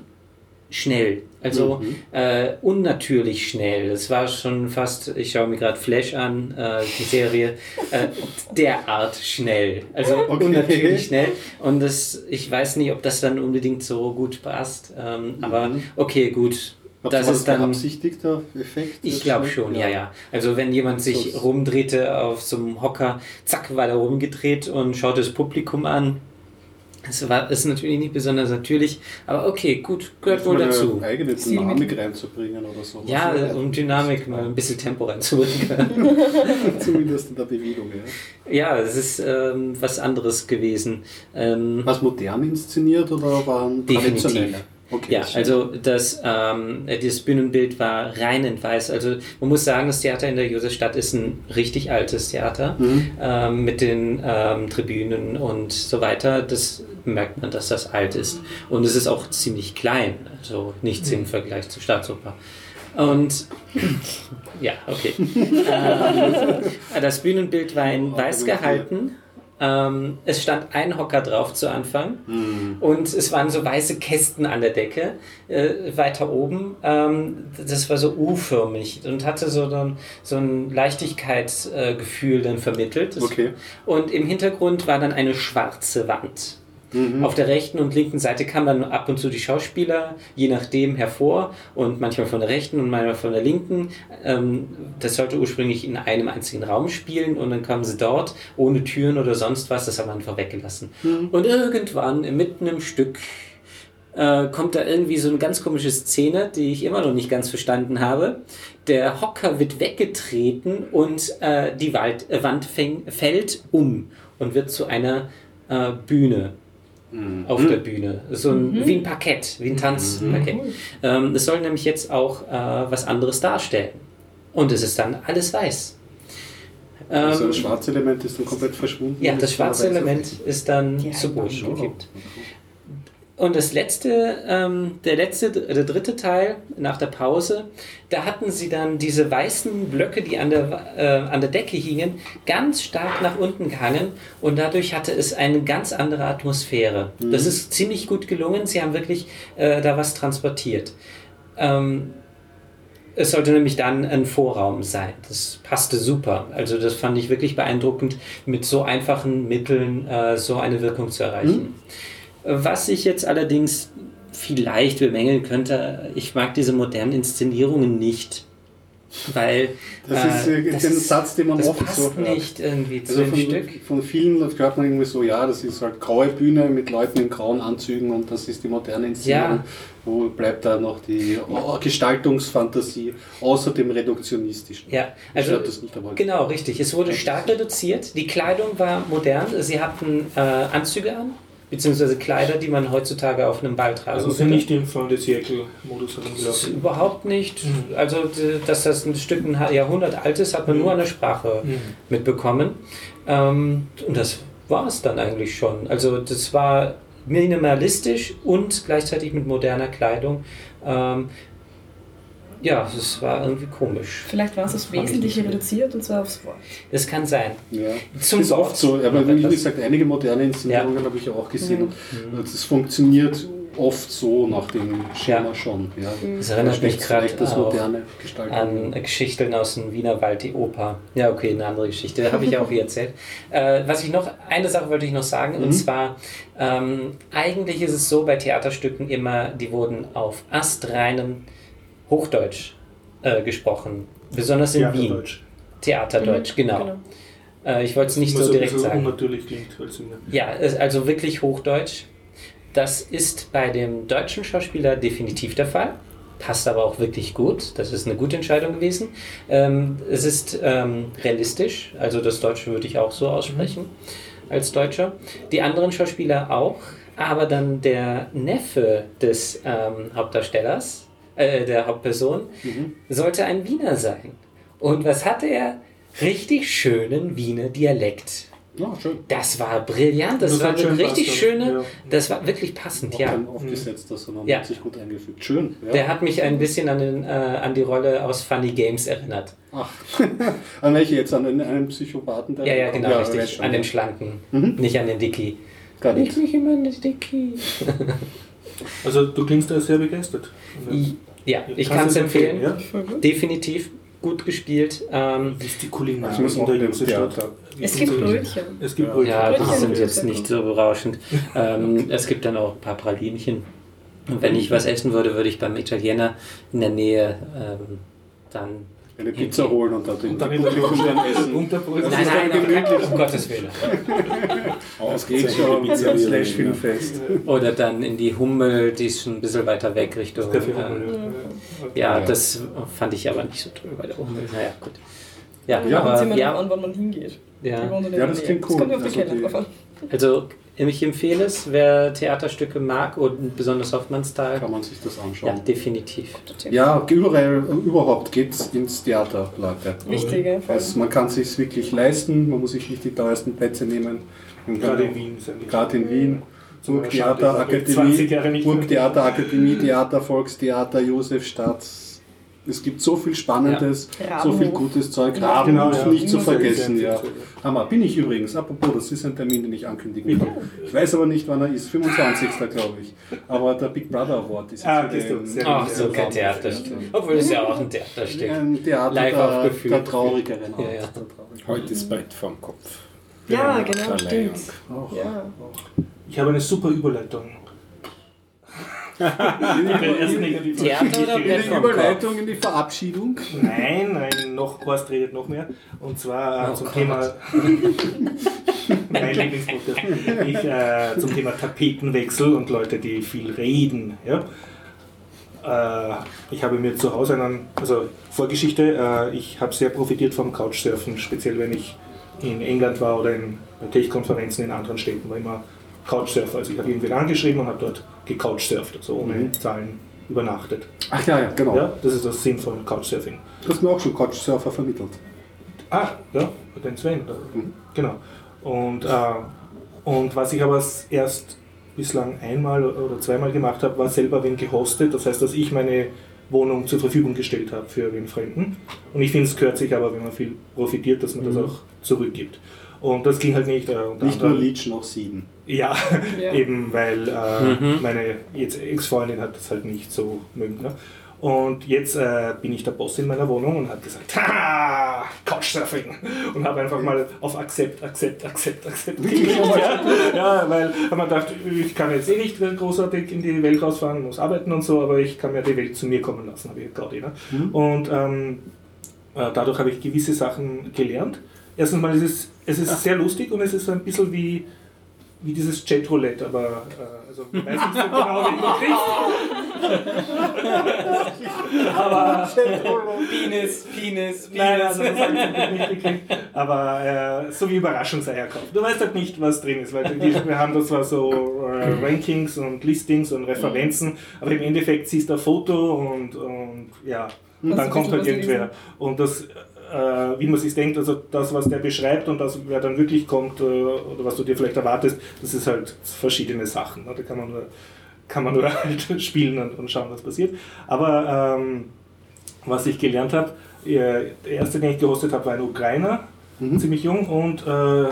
Speaker 5: schnell. Also äh, unnatürlich schnell. Es war schon fast, ich schaue mir gerade Flash an, äh, die Serie, äh, derart schnell. Also
Speaker 3: Okay.
Speaker 5: unnatürlich schnell. Und das, ich weiß nicht, ob das dann unbedingt so gut passt. Ähm, Aber okay, gut.
Speaker 3: Glaubst
Speaker 5: Das ist dann.
Speaker 3: beabsichtigter Effekt?
Speaker 5: Ich
Speaker 3: Das
Speaker 5: glaube schon, ja, ja. Also wenn jemand sich rumdrehte auf so einem Hocker, zack, war er rumgedreht und schaute das Publikum an. Das war, ist natürlich nicht besonders natürlich, aber okay, gut, gehört wohl dazu.
Speaker 3: eigene. Dynamik reinzubringen oder so.
Speaker 5: Ja, um Dynamik mal ein bisschen Tempo reinzubringen.
Speaker 3: Zumindest in der Bewegung, ja.
Speaker 5: ja, es ist ähm, was anderes gewesen. Ähm,
Speaker 3: Was modern inszeniert oder waren
Speaker 5: Definitiv.
Speaker 3: traditionelle? Okay,
Speaker 5: Ja, also das, ähm, dieses Bühnenbild war rein in weiß. Also man muss sagen, das Theater in der Josefstadt ist ein richtig altes Theater ähm, mit den ähm, Tribünen und so weiter. Das merkt man, dass das alt ist. Und es ist auch ziemlich klein, also nichts im Vergleich zur Staatsoper. Und ja, okay. ähm, das Bühnenbild war in weiß gehalten. Ähm, es stand ein Hocker drauf zu Anfang und es waren so weiße Kästen an der Decke äh, weiter oben. Ähm, das war so U-förmig und hatte so ein, so ein Leichtigkeitsgefühl äh, dann vermittelt. Das-
Speaker 3: Okay.
Speaker 5: Und im Hintergrund war dann eine schwarze Wand. Auf der rechten und linken Seite kamen dann ab und zu die Schauspieler, je nachdem, hervor und manchmal von der rechten und manchmal von der linken. Ähm, das sollte ursprünglich in einem einzigen Raum spielen und dann kamen sie dort ohne Türen oder sonst was, das haben wir einfach weggelassen. Und irgendwann, mitten im Stück, äh, kommt da irgendwie so eine ganz komische Szene, die ich immer noch nicht ganz verstanden habe. Der Hocker wird weggetreten und äh, die Wald, äh, Wand fäng, fällt um und wird zu einer äh, Bühne. Auf der Bühne. So ein, Wie ein Parkett, wie ein Tanzparkett. Ähm, es soll nämlich jetzt auch äh, was anderes darstellen. Und es ist dann alles weiß.
Speaker 3: Also
Speaker 5: Ähm,
Speaker 3: das schwarze Element ist dann komplett verschwunden.
Speaker 5: ja, das schwarze Element ist dann zu Boden gekippt. Und das letzte, ähm, der letzte, der dritte Teil nach der Pause, da hatten sie dann diese weißen Blöcke, die an der, äh, an der Decke hingen, ganz stark nach unten gehangen und dadurch hatte es eine ganz andere Atmosphäre. Das ist ziemlich gut gelungen. Sie haben wirklich äh, da was transportiert. Ähm, es sollte nämlich dann ein Vorraum sein. Das passte super. Also das fand ich wirklich beeindruckend, mit so einfachen Mitteln äh, so eine Wirkung zu erreichen. Was ich jetzt allerdings vielleicht bemängeln könnte, ich mag diese modernen Inszenierungen nicht. Weil
Speaker 3: Das ist äh, den
Speaker 5: ist-
Speaker 3: Satz, den man
Speaker 5: das
Speaker 3: oft
Speaker 5: passt
Speaker 3: so hört.
Speaker 5: nicht irgendwie zu
Speaker 3: Also von,
Speaker 5: Stück.
Speaker 3: von vielen hört man irgendwie so, ja, das ist halt graue Bühne mit Leuten in grauen Anzügen und das ist die moderne Inszenierung.
Speaker 5: Ja.
Speaker 3: Wo bleibt da noch die oh, Gestaltungsfantasie außer dem Reduktionistischen?
Speaker 5: Ja, also
Speaker 3: glaub,
Speaker 5: genau, richtig. Es wurde stark reduziert. Die Kleidung war modern. Sie hatten äh, Anzüge an, beziehungsweise Kleider, die man heutzutage auf einem Ball tragen
Speaker 2: Also sind nicht im Founded Circle-Modus
Speaker 5: Das ist
Speaker 2: herumgelaufen.
Speaker 5: überhaupt nicht. Also, d- dass das ein Stück ein Jahrhundert alt ist, hat man nur an der Sprache
Speaker 2: Mhm.
Speaker 5: mitbekommen. Ähm, und das war es dann eigentlich schon. Also, das war minimalistisch und gleichzeitig mit moderner Kleidung. Ähm, ja, das war irgendwie komisch.
Speaker 4: Vielleicht war es das Wesentliche reduziert und zwar aufs Wort.
Speaker 5: Das kann sein.
Speaker 3: Ja,
Speaker 5: Zum
Speaker 3: ist oft so. Aber wie
Speaker 5: etwas.
Speaker 3: gesagt, einige moderne Inszenierungen habe ich auch gesehen.
Speaker 5: Mhm.
Speaker 3: Und das funktioniert oft so nach dem Schema
Speaker 5: Ja.
Speaker 3: schon. Ja.
Speaker 5: Das erinnert mich gerade
Speaker 3: das
Speaker 5: auch
Speaker 3: moderne
Speaker 5: an Geschichten aus dem Wienerwald, die Oper. Ja, okay, eine andere Geschichte, habe ich auch hier erzählt. Äh, was ich noch, eine Sache wollte ich noch sagen, und zwar, ähm, eigentlich ist es so bei Theaterstücken immer, die wurden auf astreinem Hochdeutsch äh, gesprochen. Besonders in Wien.
Speaker 2: Theaterdeutsch.
Speaker 5: Theaterdeutsch, genau.
Speaker 4: Genau.
Speaker 5: Äh, ich wollte es nicht so direkt
Speaker 2: bisschen
Speaker 5: sagen.
Speaker 2: unnatürlich klingt.
Speaker 5: Ja, also wirklich Hochdeutsch. Das ist bei dem deutschen Schauspieler definitiv der Fall. Passt aber auch wirklich gut. Das ist eine gute Entscheidung gewesen. Ähm, es ist ähm, realistisch, also das Deutsche würde ich auch so aussprechen als Deutscher. Die anderen Schauspieler auch, aber dann der Neffe des ähm, Hauptdarstellers, äh, der Hauptperson, sollte ein Wiener sein. Und was hatte er? Richtig schönen Wiener Dialekt.
Speaker 3: Ja, schön.
Speaker 5: Das war brillant, das,
Speaker 2: Das
Speaker 5: war eine richtig
Speaker 2: passt,
Speaker 5: schöne,
Speaker 2: ja.
Speaker 5: das war wirklich passend,
Speaker 3: Auch
Speaker 5: ja.
Speaker 3: dann aufgesetzt, das
Speaker 5: Ja.
Speaker 3: hat sich gut eingefügt. Schön. Ja.
Speaker 5: Der hat mich ein bisschen an, den, äh, an die Rolle aus Funny Games erinnert.
Speaker 3: Ach. an welche jetzt? An einen, Psychopathen? Der
Speaker 5: Ja, ja, genau,
Speaker 3: weiß
Speaker 5: richtig.
Speaker 3: schon,
Speaker 5: An den
Speaker 3: ja.
Speaker 5: Schlanken,
Speaker 3: Mhm.
Speaker 5: nicht an den Dicky.
Speaker 3: Gar
Speaker 5: Ich
Speaker 3: nichts.
Speaker 5: mich immer an den Dicky.
Speaker 2: Also du klingst da sehr begeistert.
Speaker 5: Ja, ich kann es
Speaker 2: du
Speaker 5: empfehlen.
Speaker 2: Ja?
Speaker 5: Definitiv gut gespielt. Ähm,
Speaker 2: Wie ist die Kulinarik
Speaker 3: muss
Speaker 2: in der. Wie
Speaker 4: Es gibt Brötchen.
Speaker 2: Es gibt
Speaker 3: Ja.
Speaker 2: Brötchen.
Speaker 5: ja, die
Speaker 4: Brötchen
Speaker 5: sind jetzt nicht so berauschend. Ähm, es gibt dann auch ein paar Pralinchen. Und wenn ich was essen würde, würde ich beim Italiener in der Nähe ähm, dann.
Speaker 3: Eine Pizza holen und in
Speaker 2: der
Speaker 3: Kuchen essen.
Speaker 2: Brötchen.
Speaker 5: Nein, nein, um Gottes Willen.
Speaker 3: Das geht schon. Das Slash-Filmfest.
Speaker 5: Oder dann in die Hummel, die ist schon ein bisschen weiter weg Richtung. Äh,
Speaker 2: Hummel,
Speaker 5: ja,
Speaker 3: Ja.
Speaker 5: das fand ich aber nicht so toll bei der Hummel. Naja, gut. Ja,
Speaker 3: Ja,
Speaker 4: Ja,
Speaker 5: aber ja,
Speaker 4: an, wann man hingeht.
Speaker 5: Ja.
Speaker 3: Ja, das klingt
Speaker 4: Das
Speaker 3: cool.
Speaker 4: kommt auf die
Speaker 3: Also
Speaker 4: drauf an.
Speaker 5: Also ich empfehle es, wer Theaterstücke mag und besonders Hoffmannsthal.
Speaker 3: Kann man sich das
Speaker 5: Ja,
Speaker 3: anschauen.
Speaker 5: definitiv.
Speaker 3: Ja, überall, überhaupt geht's ins Theater, Leute.
Speaker 4: Wichtig, ja.
Speaker 3: Es, man kann es sich wirklich leisten, man muss sich nicht die teuersten Plätze nehmen.
Speaker 2: Gerade in Wien sind die.
Speaker 3: Gerade in Wien.
Speaker 2: Schade,
Speaker 3: Burgtheater,
Speaker 2: ich habe 20 Jahre
Speaker 3: Akademie,
Speaker 2: nicht
Speaker 3: Burgtheater, Akademie, Theater, Volkstheater, Josefstadt. Es gibt so viel Spannendes,
Speaker 4: Ja.
Speaker 3: so viel gutes Zeug.
Speaker 4: Genau,
Speaker 3: Rabenhof
Speaker 2: ja.
Speaker 3: nicht zu vergessen, ja. Hammer. Bin ich übrigens. Apropos, das ist ein Termin, den ich ankündigen kann. Ich weiß aber nicht, wann er ist. 25. glaube ich. Aber der Big Brother Award ist
Speaker 2: Ah,
Speaker 3: jetzt
Speaker 2: sehr
Speaker 5: Ach, so kein Theaterstück. Obwohl es ja auch ein Theaterstück.
Speaker 3: Ein Theater
Speaker 5: Live
Speaker 3: der, der Traurigeren.
Speaker 5: Ja, ja.
Speaker 1: Heute ist Bett vorm Kopf.
Speaker 4: Ja, genau, stimmt.
Speaker 3: Auch.
Speaker 4: Ja.
Speaker 2: Ich habe eine super Überleitung.
Speaker 5: Theater oder
Speaker 3: die? Überleitung in die Verabschiedung.
Speaker 2: Nein, nein, noch Horst redet noch mehr. Und zwar
Speaker 5: Oh
Speaker 2: zum
Speaker 5: Gott.
Speaker 2: Thema. mein. Ich, äh, zum Thema Tapetenwechsel und Leute, die viel reden. Ja? Äh, ich habe mir zu Hause einen, also Vorgeschichte, äh, ich habe sehr profitiert vom Couchsurfen, speziell wenn ich in England war oder in Tech-Konferenzen in anderen Städten, war immer Couchsurfer. Also ich habe irgendwen angeschrieben und habe dort gecouchsurft, also ohne
Speaker 3: Mhm.
Speaker 2: Zahlen übernachtet.
Speaker 3: Ach ja, ja, genau.
Speaker 2: Ja, das ist das Sinn von Couchsurfing.
Speaker 3: Du hast mir auch schon Couchsurfer vermittelt.
Speaker 2: Ah, ja, den Sven.
Speaker 3: Mhm.
Speaker 2: Genau. Und, äh, und was ich aber erst bislang einmal oder zweimal gemacht habe, war selber wen gehostet. Das heißt, dass ich meine Wohnung zur Verfügung gestellt habe für den Fremden. Und ich finde, es gehört sich aber, wenn man viel profitiert, dass man das
Speaker 3: Mhm.
Speaker 2: auch zurückgibt. Und das ging halt nicht. Äh,
Speaker 3: Nicht nur Leech, noch Sieden.
Speaker 2: Ja,
Speaker 4: Ja.
Speaker 2: eben weil äh,
Speaker 5: Mhm.
Speaker 2: meine jetzt Ex-Freundin hat das halt nicht so mögen. Ne? Und jetzt äh, bin ich der Boss in meiner Wohnung und habe gesagt, ha, Couchsurfing. Und habe einfach mal auf Accept, Accept, Accept, Accept geklickt. ja, ja, weil mir gedacht, ich kann jetzt eh nicht großartig in die Welt rausfahren, muss arbeiten und so, aber ich kann mir die Welt zu mir kommen lassen, habe ich gerade. Ne? Und ähm, äh, dadurch habe ich gewisse Sachen gelernt. Erstens mal ist es, es ist sehr lustig und es ist so ein bisschen wie, wie dieses Chatroulette, aber äh, also ich weiß nicht so genau, wie du kriegst. aber
Speaker 5: Penis, Penis,
Speaker 2: Nein, also das habe ich nicht gekriegt. Aber äh, so wie Überraschungseier kaufen. Du weißt halt nicht, was drin ist, weil die, wir haben da zwar so äh, Rankings und Listings und Referenzen, aber im Endeffekt siehst du ein Foto und, und ja, und dann kommt halt irgendwer. Und das, äh, wie man sich denkt, also das, was der beschreibt und das, wer dann wirklich kommt äh, oder was du dir vielleicht erwartest, das ist halt verschiedene Sachen. Ne? Da kann man nur, kann man nur halt spielen und, und schauen, was passiert. Aber ähm, was ich gelernt habe, äh, der erste, den ich gehostet habe, war ein Ukrainer, ziemlich jung und äh,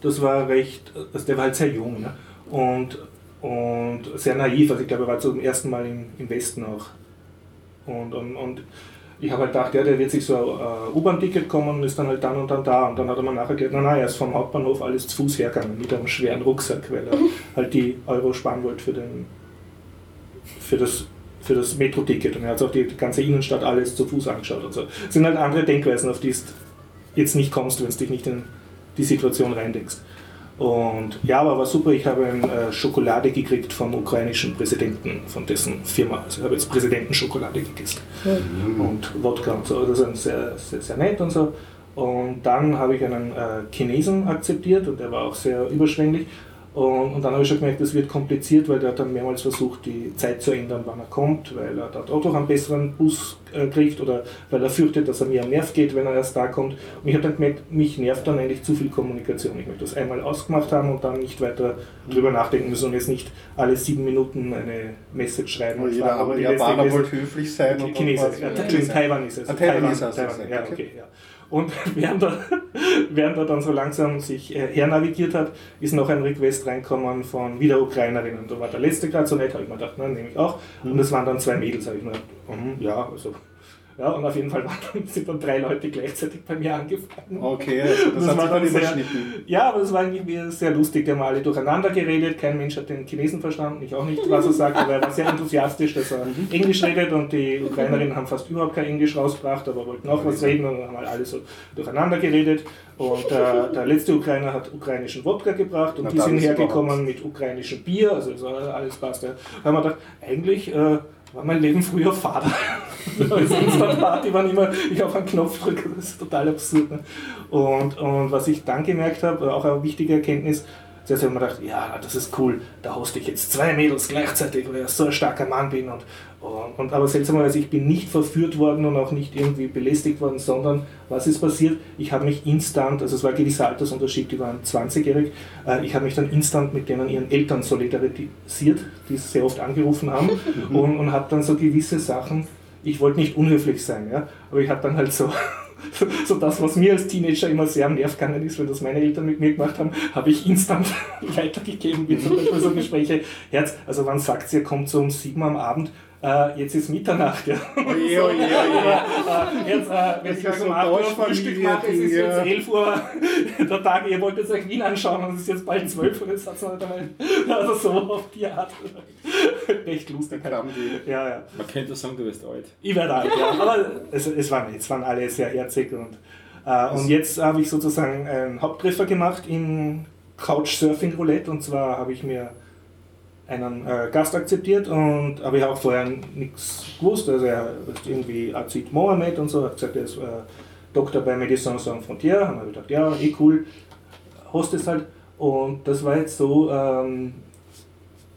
Speaker 2: das war recht, also der war halt sehr jung ne? und, und sehr naiv, also ich glaube, er war zum ersten Mal im, im Westen auch. Und, und, und ich habe halt gedacht, ja, der wird sich so ein äh, U-Bahn-Ticket kommen und ist dann halt dann und dann da. Und dann hat er mir nachher gesagt, nein, nein, er ist vom Hauptbahnhof alles zu Fuß hergegangen mit einem schweren Rucksack, weil er halt die Euro sparen wollte für, den, für das für das Metro-Ticket und er hat sich auch die ganze Innenstadt alles zu Fuß angeschaut und so. Das sind halt andere Denkweisen, auf die du jetzt nicht kommst, wenn du dich nicht in die Situation reindenkst. Und ja, aber war super, ich habe eine äh, Schokolade gekriegt vom ukrainischen Präsidenten, von dessen Firma. Also ich habe jetzt Präsidentenschokolade gegessen. Und Wodka und so, also das ist sehr, sehr, sehr nett und so. Und dann habe ich einen äh, Chinesen akzeptiert und der war auch sehr überschwänglich. Und, und dann habe ich schon gemerkt, das wird kompliziert, weil der hat dann mehrmals versucht, die Zeit zu ändern, wann er kommt, weil er dort auch noch einen besseren Bus äh, kriegt oder weil er fürchtet, dass er mir am Nerv geht, wenn er erst da kommt. Und ich habe dann gemerkt, mich nervt dann eigentlich zu viel Kommunikation. Ich möchte das einmal ausgemacht haben und dann nicht weiter drüber nachdenken müssen und jetzt nicht alle sieben Minuten eine Message schreiben. und
Speaker 3: Jeder, aber Japaner wollte höflich sein. und dann
Speaker 2: Chinese,
Speaker 3: war's-
Speaker 2: ja, Entschuldigung, Taiwan ist es.
Speaker 3: Taiwan ist es,
Speaker 2: Taiwan,
Speaker 3: also,
Speaker 2: ja,
Speaker 3: okay.
Speaker 2: okay, ja. Und während er, während er dann so langsam sich äh, hernavigiert hat, ist noch ein Request reinkommen von wieder Ukrainerinnen. Da war der letzte gerade so nett, habe ich mir gedacht, na, nehme ich auch. Und es waren dann zwei Mädels, habe ich mir gedacht, mhm, ja, also ja, und auf jeden Fall waren, sind dann drei Leute gleichzeitig bei mir angefangen.
Speaker 3: Okay, also das,
Speaker 2: Das
Speaker 3: hat
Speaker 2: war
Speaker 3: sich dann überschnitten.
Speaker 2: Ja, aber das war irgendwie sehr lustig. Die haben alle durcheinander geredet. Kein Mensch hat den Chinesen verstanden. Ich auch nicht, was er sagt. Aber er war sehr enthusiastisch, dass er Englisch redet. Und die Ukrainerinnen haben fast überhaupt kein Englisch rausgebracht, aber wollten auch was reden. Und dann haben halt alle so durcheinander geredet. Und äh, der letzte Ukrainer hat ukrainischen Wodka gebracht. Und
Speaker 3: Na,
Speaker 2: die sind hergekommen mit ukrainischem Bier. Also so alles passt. Da haben wir gedacht, eigentlich... Äh, war mein Leben früher Vater. Als Instant-Party waren immer, ich auf einen Knopf drücke, das ist total absurd. Ne? Und, und was ich dann gemerkt habe, auch eine wichtige Erkenntnis, zuerst habe ich mir gedacht, ja, das ist cool, da hoste ich jetzt zwei Mädels gleichzeitig, weil ich so ein starker Mann bin. Und, und, und aber seltsamerweise, ich bin nicht verführt worden und auch nicht irgendwie belästigt worden, sondern was ist passiert? Ich habe mich instant, also es war ein gewisser Altersunterschied, die waren 20-jährig, äh, ich habe mich dann instant mit denen ihren Eltern solidarisiert, die sehr oft angerufen haben und, und habe dann so gewisse Sachen, ich wollte nicht unhöflich sein, ja, aber ich habe dann halt so so das, was mir als Teenager immer sehr am Nerv gegangen ist, weil das meine Eltern mit mir gemacht haben, habe ich instant weitergegeben, wie zum Beispiel so Gespräche. Herz, also wann sagt ihr, kommt so um sieben am Abend, äh, jetzt ist Mitternacht, ja.
Speaker 3: Oje, oje, oje.
Speaker 2: Äh, jetzt, äh, wenn
Speaker 3: Das
Speaker 2: ich jetzt um
Speaker 3: ein
Speaker 2: 8 Uhr Frühstück mache, es ist jetzt
Speaker 3: ja.
Speaker 2: 11 Uhr der Tag, ihr wollt jetzt euch Wien anschauen und es ist jetzt bald 12 Uhr, jetzt hat es halt also so auf die Art. Recht lustig. halt. Ja, ja.
Speaker 1: Man könnte sagen, du wirst alt.
Speaker 2: Ich werde alt, ja. Aber es, es, waren, es waren alle sehr herzig. Und, äh, und jetzt habe ich sozusagen einen Haupttreffer gemacht im Couchsurfing Roulette. Und zwar habe ich mir einen äh, Gast akzeptiert und habe ich auch vorher nichts gewusst. Also er ist irgendwie Azid Mohamed und so, hat gesagt, er ist äh, Doktor bei Médecins Sans Frontières. Und habe ich gedacht, ja, eh cool, host es halt. Und das war jetzt so, ähm,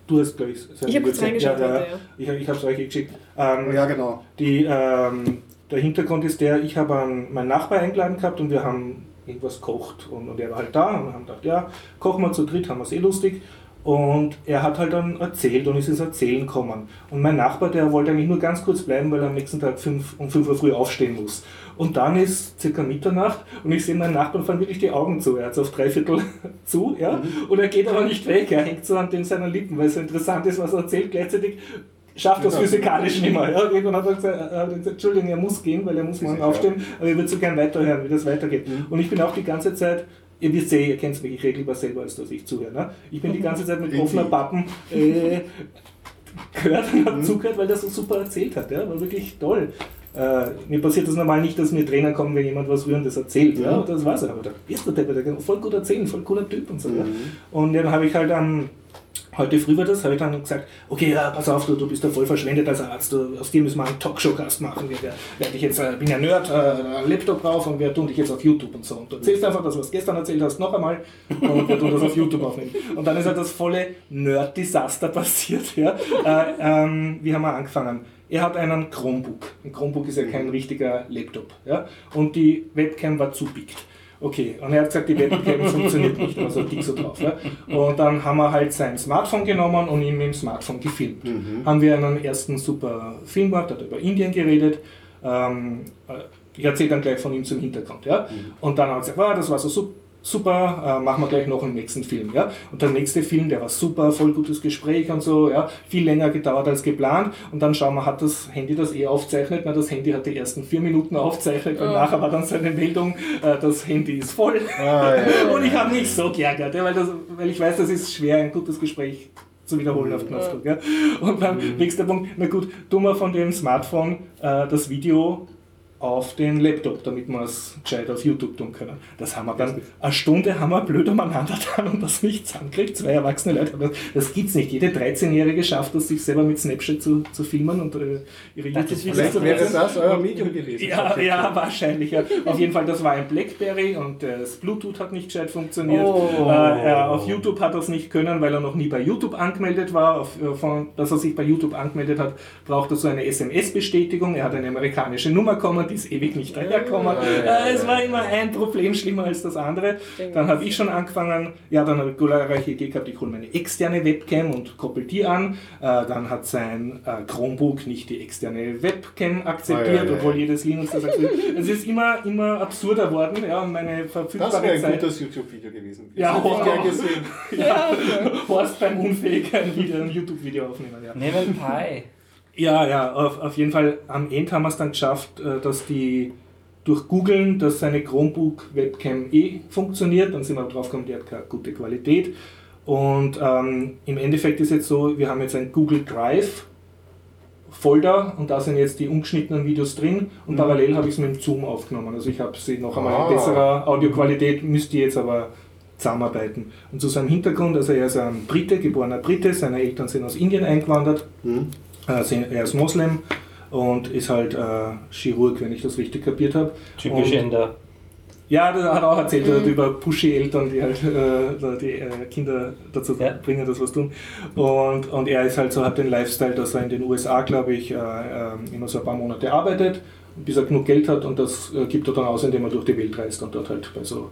Speaker 2: du hast, glaube ich,
Speaker 4: Ich habe kurz reingeschaut
Speaker 2: ja, ja. Ich, ich habe es euch geschickt. Ähm,
Speaker 3: Ja, genau.
Speaker 2: die, ähm, der Hintergrund ist der, ich habe einen- meinen Nachbar eingeladen gehabt und wir haben irgendwas gekocht und, und er war halt da und wir haben gedacht, ja, kochen wir zu dritt, haben wir es eh lustig. Und er hat halt dann erzählt und ist ins Erzählen gekommen. Und mein Nachbar, der wollte eigentlich nur ganz kurz bleiben, weil er am nächsten Tag fünf, um 5 Uhr früh aufstehen muss. Und dann ist circa Mitternacht und ich sehe meinen Nachbarn fallen wirklich die Augen zu. Er hat es auf drei Viertel zu, ja. Und er geht aber nicht weg, er hängt so an den seinen Lippen, weil es so interessant ist, was er erzählt. Gleichzeitig schafft das physikalisch nicht mehr. Ja, und dann hat er gesagt, er Entschuldigung, er muss gehen, weil er muss morgen aufstehen, aber ich würde so gern weiterhören, wie das weitergeht. Und ich bin auch die ganze Zeit, ihr wisst eh, ihr kennt mich, ich rede lieber selber, als dass ich zuhöre. Ne? Ich bin die ganze Zeit mit offener Pappen äh, gehört und habe zugehört, weil der so super erzählt hat. Ja? War wirklich toll. Äh, mir passiert das normal nicht, dass mir Tränen kommen, wenn jemand was Rührendes erzählt. Ja? Und das war's. Aber da ist der Depp, der kann voll gut erzählen, voll cooler Typ und so. Ja? Und dann habe ich halt am Heute früh war das, habe ich dann gesagt, okay, ja, pass auf, du, du bist ja voll verschwendet als Arzt, du, aus dir müssen wir einen Talkshow-Cast machen. Wir, wir, werde ich jetzt, äh, bin ja Nerd, äh, Laptop drauf und wir tun dich jetzt auf YouTube und so. Und du erzählst einfach das, was du gestern erzählt hast, noch einmal und wir tun das auf YouTube aufnehmen. Und dann ist halt das volle Nerd-Desaster passiert. Ja? Äh, ähm, wie haben wir angefangen? Er hat einen Chromebook. Ein Chromebook ist ja kein richtiger Laptop. Ja? Und die Webcam war zupickt. Okay, und er hat gesagt, die Webcam funktioniert nicht, also dick so drauf. Ja? Und dann haben wir halt sein Smartphone genommen und ihn mit dem Smartphone gefilmt. Haben wir einen ersten super Film gemacht, hat über Indien geredet. Ähm, äh, ich erzähle dann gleich von ihm zum Hintergrund. Ja? Und dann hat er gesagt, ah, das war so super. Super, äh, machen wir gleich noch einen nächsten Film. Ja? Und der nächste Film, der war super, voll gutes Gespräch und so, ja? viel länger gedauert als geplant. Und dann schauen wir, hat das Handy das eh aufzeichnet? Na, das Handy hat die ersten vier Minuten aufzeichnet und
Speaker 4: Oh.
Speaker 2: nachher war dann seine Meldung, äh, das Handy ist voll.
Speaker 3: Ah, ja, ja,
Speaker 2: Und ich habe mich so geärgert, ja, weil, das, weil ich weiß, das ist schwer, ein gutes Gespräch zu wiederholen auf Knopfdruck. Ja. Und dann nächster Punkt, na gut, tun wir von dem Smartphone äh, das Video auf den Laptop, damit wir es gescheit auf YouTube tun können. Das haben wir dann, eine Stunde haben wir blöd umeinander getan und das nicht zusammengekriegt. Zwei erwachsene Leute, das, das gibt's nicht. Jede 13-Jährige schafft es, sich selber mit Snapchat zu, zu filmen und äh, ihre YouTube-Videos
Speaker 3: Vielleicht
Speaker 2: zu
Speaker 3: wäre das euer Medium gewesen.
Speaker 2: Ja, ja, wahrscheinlich. Ja. Auf jeden Fall, das war ein Blackberry und das Bluetooth hat nicht gescheit funktioniert.
Speaker 4: Oh.
Speaker 2: Äh, auf YouTube hat er es nicht können, weil er noch nie bei YouTube angemeldet war. Auf, äh, von, dass er sich bei YouTube angemeldet hat, braucht er so eine SMS-Bestätigung. Er hat eine amerikanische Nummer ist ewig nicht dahergekommen. Äh, es war immer ein Problem schlimmer als das andere. Dann habe ich schon angefangen, ja, dann habe ich glorreiche Idee gehabt, ich hole meine externe Webcam und koppel die an. Äh, dann hat sein äh, Chromebook nicht die externe Webcam akzeptiert,
Speaker 3: Ah, ja, ja, ja.
Speaker 2: obwohl jedes Linux das akzeptiert. Es ist immer, immer absurder worden, ja, meine
Speaker 3: Das wäre
Speaker 2: verfügbare
Speaker 3: ein
Speaker 2: Zeit.
Speaker 3: gutes YouTube-Video gewesen.
Speaker 2: Ja,
Speaker 3: das hätte ich gern gesehen.
Speaker 2: Ja, Horst beim Unfähig ein, Video, ein YouTube-Video aufnehmen. Ja.
Speaker 5: Nehmen Pi.
Speaker 2: Ja, ja, auf, auf jeden Fall. Am Ende haben wir es dann geschafft, äh, dass die durch Googlen, dass seine Chromebook-Webcam eh funktioniert. Dann sind wir drauf gekommen, die hat keine gute Qualität. Und ähm, im Endeffekt ist jetzt so, wir haben jetzt ein Google Drive Folder und da sind jetzt die umgeschnittenen Videos drin und parallel habe ich es mit dem Zoom aufgenommen. Also ich habe sie noch einmal
Speaker 3: Ah.
Speaker 2: in besserer Audioqualität, müsste jetzt aber zusammenarbeiten. Und zu seinem Hintergrund, also er ist ein Brite, geborener Brite, seine Eltern sind aus Indien eingewandert.
Speaker 3: Hm.
Speaker 2: Sind- er ist Moslem und ist halt äh, Chirurg, wenn ich das richtig kapiert habe.
Speaker 5: Typisch
Speaker 2: Und-
Speaker 5: Ender.
Speaker 2: Ja, der hat auch erzählt er hat über pushy-Eltern, die halt äh, die äh, Kinder dazu
Speaker 5: Ja.
Speaker 2: bringen, dass was tun. Und, und er ist halt so, hat den Lifestyle, dass er in den USA, glaube ich, äh, äh, immer so ein paar Monate arbeitet, bis er genug Geld hat und das äh, gibt er dann aus, indem er durch die Welt reist und dort halt bei so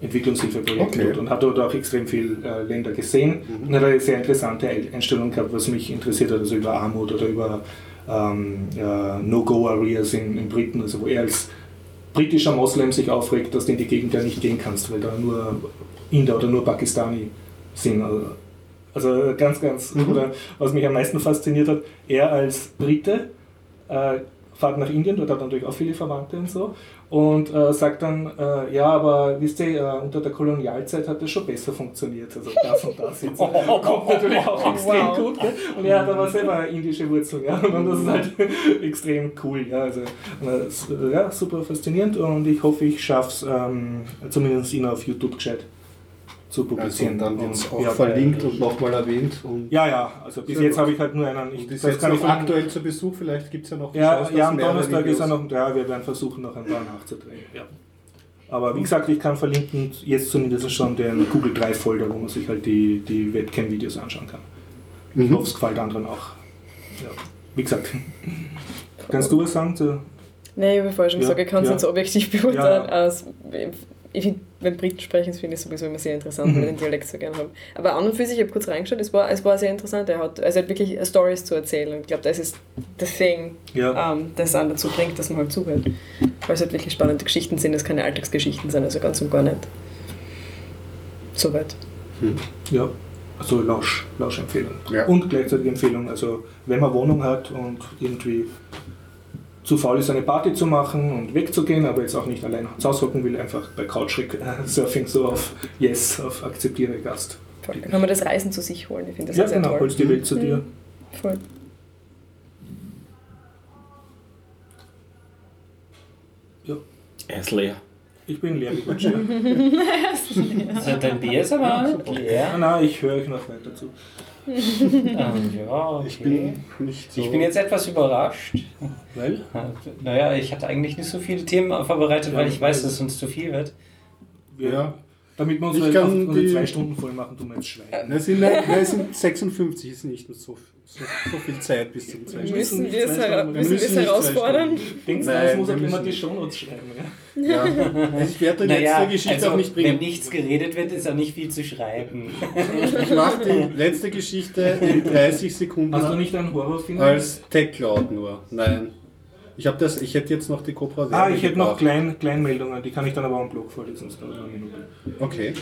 Speaker 2: Entwicklungshilfeprojekten
Speaker 3: Okay.
Speaker 2: tut und hat dort auch extrem viele äh, Länder gesehen und hat eine sehr interessante Ein- Einstellung gehabt, was mich interessiert hat, also über Armut oder über ähm, ja, No-Go-Areas in, in Briten, also wo er als britischer Moslem sich aufregt, dass du in die Gegend ja nicht gehen kannst, weil da nur Inder oder nur Pakistani sind. Also, also ganz, ganz,
Speaker 3: Mhm.
Speaker 2: oder was mich am meisten fasziniert hat, er als Brite äh, fährt nach Indien, dort hat er natürlich auch viele Verwandte und so, und äh, sagt dann, äh, ja, aber wisst ihr, äh, unter der Kolonialzeit hat das schon besser funktioniert, also das und das jetzt. Kommt natürlich auch extrem
Speaker 4: Wow.
Speaker 2: gut, gell? und er hat aber selber indische Wurzeln, ja, und das ist halt extrem cool, ja, also äh, s- ja, super faszinierend und ich hoffe, ich schaffe es, ähm, zumindest ihn auf YouTube gescheit zu
Speaker 3: Also,
Speaker 2: publizieren.
Speaker 3: dann wird es auch
Speaker 2: ja,
Speaker 3: verlinkt und nochmal erwähnt. Und,
Speaker 2: Ja, ja, also bis jetzt habe ich halt nur einen. Ich,
Speaker 3: und ist
Speaker 2: das
Speaker 3: jetzt
Speaker 2: kann
Speaker 3: noch
Speaker 2: ich
Speaker 3: aktuell zu Besuch, vielleicht gibt es ja noch
Speaker 2: Ja,
Speaker 3: Chance,
Speaker 2: ja am Donnerstag ist er noch, ja, wir werden versuchen, noch ein paar nachzudrehen. Ja. Aber wie gesagt, ich kann verlinken jetzt zumindest schon den Google Drive Folder, wo man sich halt die, die Webcam-Videos anschauen kann. Ich
Speaker 3: Mhm.
Speaker 2: hoffe, es gefällt anderen auch. Ja. Wie gesagt, kannst du was sagen? Zu,
Speaker 4: Nee, ich habe vorher schon
Speaker 2: Ja,
Speaker 4: gesagt, ich kann es
Speaker 2: ja.
Speaker 4: nicht so objektiv beurteilen.
Speaker 2: Ja.
Speaker 4: Als, ich finde, wenn Briten sprechen, das finde ich sowieso immer sehr interessant, weil ich den Dialekt so gerne habe. Aber an und für sich, ich habe kurz reingeschaut, es war, es war sehr interessant. Er hat, also er hat wirklich Stories zu erzählen und ich glaube, das ist das Thing,
Speaker 2: ja.
Speaker 4: ähm, das einen dazu bringt, dass man halt zuhört. Weil es halt wirklich spannende Geschichten sind, es keine Alltagsgeschichten sind, also ganz und gar nicht. Soweit.
Speaker 2: Ja, also Lausch, Lauschempfehlung.
Speaker 3: Ja.
Speaker 2: Und gleichzeitig Empfehlung, also wenn man Wohnung hat und irgendwie zu faul ist, eine Party zu machen und wegzugehen, aber jetzt auch nicht allein zu Hause hocken will, einfach bei Couchsurfing so auf Yes, auf akzeptiere Gast.
Speaker 4: Voll. Dann kann man das Reisen zu sich holen. Ich finde das
Speaker 2: Ja,
Speaker 4: sehr,
Speaker 2: genau,
Speaker 4: toll.
Speaker 2: holst die Welt zu dir.
Speaker 4: Voll.
Speaker 2: Ja,
Speaker 1: Er ist leer.
Speaker 2: Ich bin leer ja.
Speaker 5: Also dein Bier ist aber
Speaker 2: Ah,
Speaker 5: leer.
Speaker 2: nein, ich höre euch noch weiter zu.
Speaker 5: Ähm, ja, okay.
Speaker 3: Ich bin nicht so.
Speaker 5: Ich bin jetzt etwas überrascht.
Speaker 3: Weil?
Speaker 5: Naja, ich hatte eigentlich nicht so viele Themen vorbereitet, weil ich weiß, dass es uns zu viel wird.
Speaker 2: Wir,
Speaker 3: Ja.
Speaker 2: Damit wir
Speaker 3: Ich
Speaker 2: unsere,
Speaker 3: kann
Speaker 2: auf unsere
Speaker 3: die-
Speaker 2: zwei Stunden voll machen, tun wir jetzt Schwein.
Speaker 3: Nein, es sind, nein, es sind 56, ist nicht mehr so, so, so viel Zeit bis zum zwei Stunden.
Speaker 4: Müssen wir es
Speaker 2: zwei
Speaker 4: hera-
Speaker 2: Stunden-
Speaker 4: müssen wir es herausfordern?
Speaker 2: Denkst du, es muss auch immer die. Shownotes schreiben. Ja?
Speaker 3: Ja, also ich werde die letzte Geschichte
Speaker 5: also,
Speaker 3: auch nicht
Speaker 5: wenn
Speaker 3: bringen.
Speaker 5: nichts geredet wird, ist auch nicht viel zu schreiben.
Speaker 3: Ich mache die letzte Geschichte in 30 Sekunden
Speaker 2: Hast du nicht einen Horrorfilm?
Speaker 3: als Tech-Cloud nur. Nein. Ich, hab das, ich hätte jetzt noch die Cobra
Speaker 2: Ah, ich hätte noch. Klein, Kleinmeldungen, die kann ich dann aber am Blog vorlesen, das dauert eine Minute.
Speaker 3: Okay.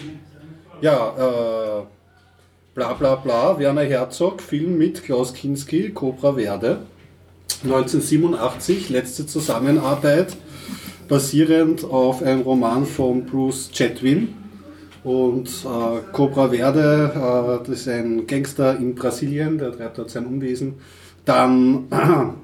Speaker 3: Ja, äh, bla bla bla, Werner Herzog, Film mit Klaus Kinski, Cobra Verde. 1987, letzte Zusammenarbeit, basierend auf einem Roman von Bruce Chatwin. Und äh, Cobra Verde, äh, das ist ein Gangster in Brasilien, der treibt dort sein Unwesen. Dann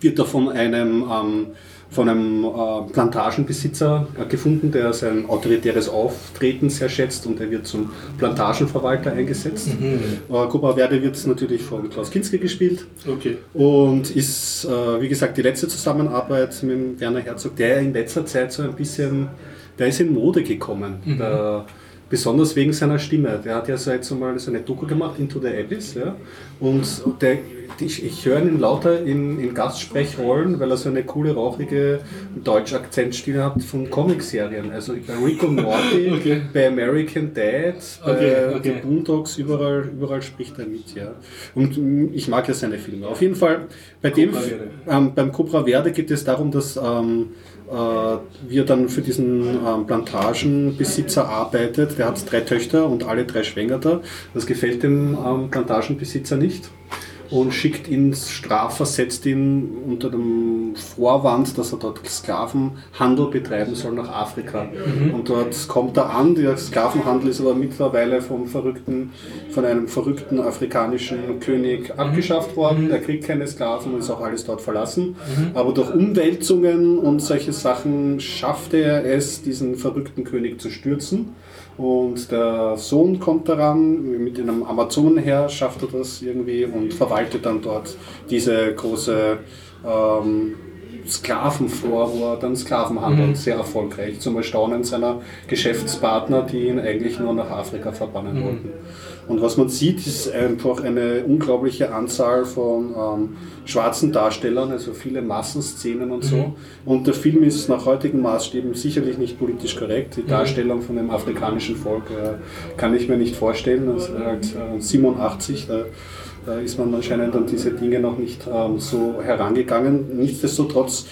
Speaker 3: wird er von einem, ähm, von einem äh, Plantagenbesitzer äh, gefunden, der sein autoritäres Auftreten sehr schätzt und er wird zum Plantagenverwalter eingesetzt. Äh, Cobra Verde wird natürlich von Klaus Kinski gespielt
Speaker 2: Okay.
Speaker 3: und ist, äh, wie gesagt, die letzte Zusammenarbeit mit Werner Herzog, der in letzter Zeit so ein bisschen, der ist in Mode gekommen. Der, Besonders wegen seiner Stimme. Der hat ja so jetzt einmal so eine Doku gemacht, Into the Abyss. Ja? Und der, ich, ich höre ihn lauter in, in Gastsprechrollen, weil er so eine coole, rauchige Deutsch-Akzentstimme hat von Comicserien. Also bei Rick und Morty,
Speaker 6: Okay.
Speaker 3: bei American Dad, bei
Speaker 6: Okay, okay.
Speaker 3: den Boondocks, überall, überall spricht er mit. Ja. Und mm, ich mag ja seine Filme. Auf jeden Fall, bei dem,
Speaker 6: Cobra Verde.
Speaker 3: ähm, beim Cobra Verde geht es darum, dass ähm, äh, wie er dann für diesen ähm, Plantagenbesitzer arbeitet. Der hat drei Töchter und alle drei schwängert er. Das gefällt dem ähm, Plantagenbesitzer nicht und schickt ihn strafversetzt ihn unter dem Vorwand, dass er dort Sklavenhandel betreiben soll nach Afrika. Und dort kommt er an. Der Sklavenhandel ist aber mittlerweile vom verrückten, von einem verrückten afrikanischen König abgeschafft worden. Er kriegt keine Sklaven und ist auch alles dort verlassen. Aber durch Umwälzungen und solche Sachen schaffte er es, diesen verrückten König zu stürzen. Und der Sohn kommt daran, mit einem Amazonenheer schafft er das irgendwie und verwaltet dann dort diese große ähm, Sklavenflor, wo er dann Sklaven handelt, sehr erfolgreich. Zum Erstaunen seiner Geschäftspartner, die ihn eigentlich nur nach Afrika verbannen wollten. Und was man sieht, ist einfach eine unglaubliche Anzahl von ähm, schwarzen Darstellern, also viele Massenszenen und so. Und der Film ist nach heutigen Maßstäben sicherlich nicht politisch korrekt. Die Darstellung von dem afrikanischen Volk äh, kann ich mir nicht vorstellen. Das ist halt äh, 87, da, da ist man anscheinend an diese Dinge noch nicht ähm, so herangegangen. Nichtsdestotrotz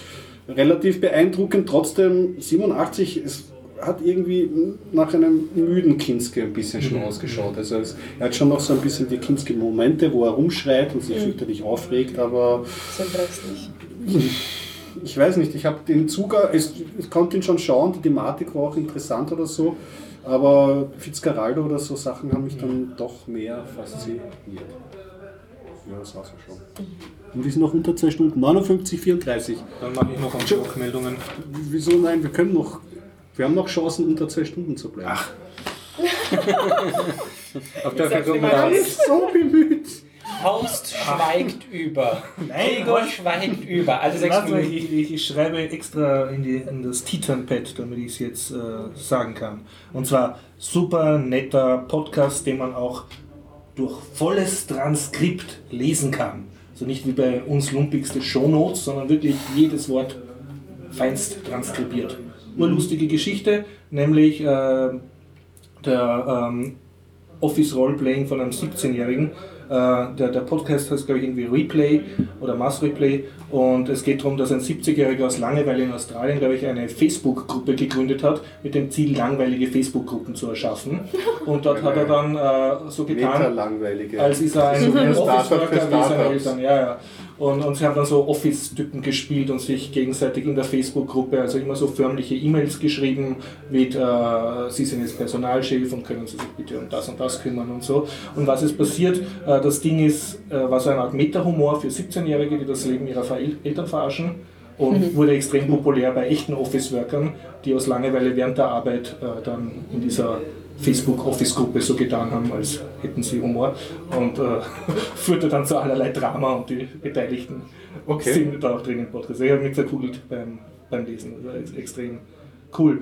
Speaker 3: relativ beeindruckend. Trotzdem 87 ist hat irgendwie nach einem müden Kinski ein bisschen schon ausgeschaut. Also es, er hat schon noch so ein bisschen die Kinski-Momente, wo er rumschreit und sich fürchterlich aufregt, aber
Speaker 4: So
Speaker 3: ich weiß nicht, ich habe den Zugang, es, ich konnte ihn schon schauen, die Thematik war auch interessant oder so, aber Fitzcarraldo oder so Sachen haben mich dann doch mehr fasziniert. Ja, das war's ja schon. Und wir sind noch unter 2 Stunden, 59, 34.
Speaker 6: Dann mache ich noch ein paar Rückmeldungen.
Speaker 3: Wieso nein, wir können noch, wir haben noch Chancen unter 2 Stunden zu bleiben. Ach,
Speaker 5: Auf der
Speaker 4: mal.
Speaker 5: raus.
Speaker 3: so bemüht.
Speaker 5: Horst schweigt über.
Speaker 2: Nein,
Speaker 5: Gregor
Speaker 2: Horst-
Speaker 5: schweigt über. Alle sechs
Speaker 2: Warte mal,
Speaker 5: Minuten.
Speaker 2: ich, ich, ich schreibe extra in, die, in das Titan-Pad, damit ich es jetzt äh, sagen kann. Und zwar super netter Podcast, den man auch durch volles Transkript lesen kann. Also nicht wie bei uns lumpigste Shownotes, sondern wirklich jedes Wort feinst transkribiert. Urlustige Geschichte, nämlich äh, der ähm, Office Roleplaying von einem 17-Jährigen. Äh, der, der Podcast heißt, glaube ich, irgendwie Replay oder Mass Replay. Und es geht darum, dass ein 70-Jähriger aus Langeweile in Australien, glaube ich, eine Facebook-Gruppe gegründet hat, mit dem Ziel, langweilige Facebook-Gruppen zu erschaffen. Und dort hat er dann äh, so getan, als ist er ein Office-Worker wie seine. Eltern. Ja, ja. Und, und sie haben dann so Office-Typen gespielt und sich gegenseitig in der Facebook-Gruppe, also immer so förmliche E-Mails geschrieben mit, äh, Sie sind jetzt Personalchef und können Sie sich bitte um das und das kümmern und so. Und was ist passiert? Äh, das Ding ist, äh, war so eine Art Meta-Humor für 17-Jährige, die das Leben ihrer Eltern verarschen. Und wurde extrem populär bei echten Office-Workern, die aus Langeweile während der Arbeit äh, dann in dieser Facebook-Office-Gruppe so getan haben, als hätten sie Humor und äh, führte dann zu allerlei Drama und die Beteiligten
Speaker 3: Okay.
Speaker 2: sind da auch drin im Podcast. Ich habe mich zerkugelt beim, beim Lesen, das war ex- extrem cool.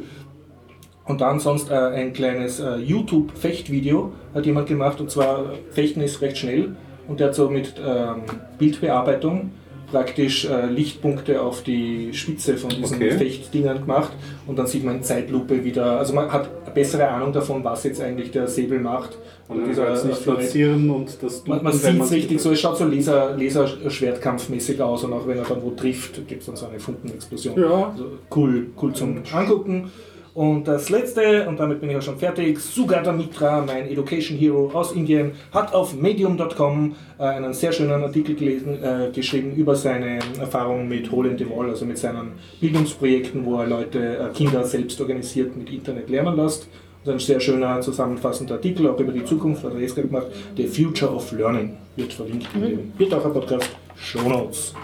Speaker 2: Und dann sonst äh, ein kleines äh, YouTube-Fechtvideo hat jemand gemacht und zwar äh, Fechten ist recht schnell und der hat so mit ähm, Bildbearbeitung praktisch äh, Lichtpunkte auf die Spitze von diesen
Speaker 3: Okay.
Speaker 2: Fechtdingern gemacht und dann sieht man in Zeitlupe wieder, also man hat eine bessere Ahnung davon, was jetzt eigentlich der Säbel macht.
Speaker 3: Und
Speaker 2: dieser,
Speaker 3: dieser nicht
Speaker 2: äh, Florett.
Speaker 3: platzieren und das
Speaker 2: Man, man
Speaker 3: wenn
Speaker 2: sieht es richtig so, es schaut so Laser, Laserschwertkampfmäßig aus und auch wenn er dann wo trifft, gibt es dann so eine Funkenexplosion.
Speaker 3: Ja.
Speaker 2: Also cool, cool zum Angucken. Und das letzte, und damit bin ich auch schon fertig, Sugata Mitra, mein Education Hero aus Indien, hat auf medium.com äh, einen sehr schönen Artikel gelesen, äh, geschrieben über seine Erfahrungen mit Hole in the Wall, also mit seinen Bildungsprojekten, wo er Leute, äh, Kinder selbst organisiert mit Internet lernen lässt. Ist ein sehr schöner zusammenfassender Artikel, auch über die Zukunft, hat er jetzt gerade gemacht. The Future of Learning wird verlinkt in dem Biertaucher Podcast Show Notes.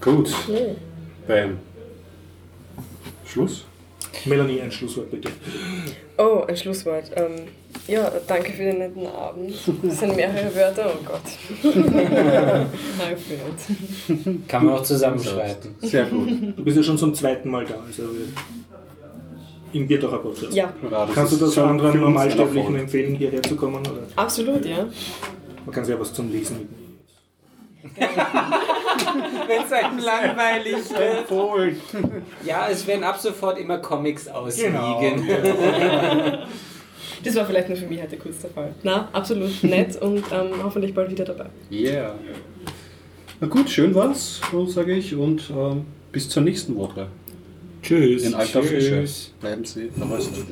Speaker 3: Gut. Beim Schluss.
Speaker 2: Melanie, ein Schlusswort bitte.
Speaker 4: Oh, ein Schlusswort. Ähm, ja, danke für den netten Abend. Das sind mehrere Wörter, oh Gott. Alfred.
Speaker 5: Kann man auch zusammenschreiben.
Speaker 3: Sehr gut.
Speaker 2: Du bist ja schon zum zweiten Mal da. Also im Bierdacher Podcast.
Speaker 4: Ja,
Speaker 3: Ja, das
Speaker 2: Kannst du das anderen Normalsterblichen empfehlen, hierher zu kommen? Oder?
Speaker 4: absolut, ja.
Speaker 2: Man kann sich ja was zum Lesen mitnehmen.
Speaker 5: Wenn es einem langweilig wird. Ja, es werden ab sofort immer Comics ausliegen.
Speaker 4: Das war vielleicht nur für mich heute kurz der Fall. Na, absolut nett und ähm, hoffentlich bald wieder dabei.
Speaker 3: Yeah. Na gut, schön war's, so sage ich, und ähm, bis zur nächsten Woche.
Speaker 1: Tschüss.
Speaker 3: In alter Frische.
Speaker 1: Tschüss.
Speaker 3: Bleiben Sie verröstet.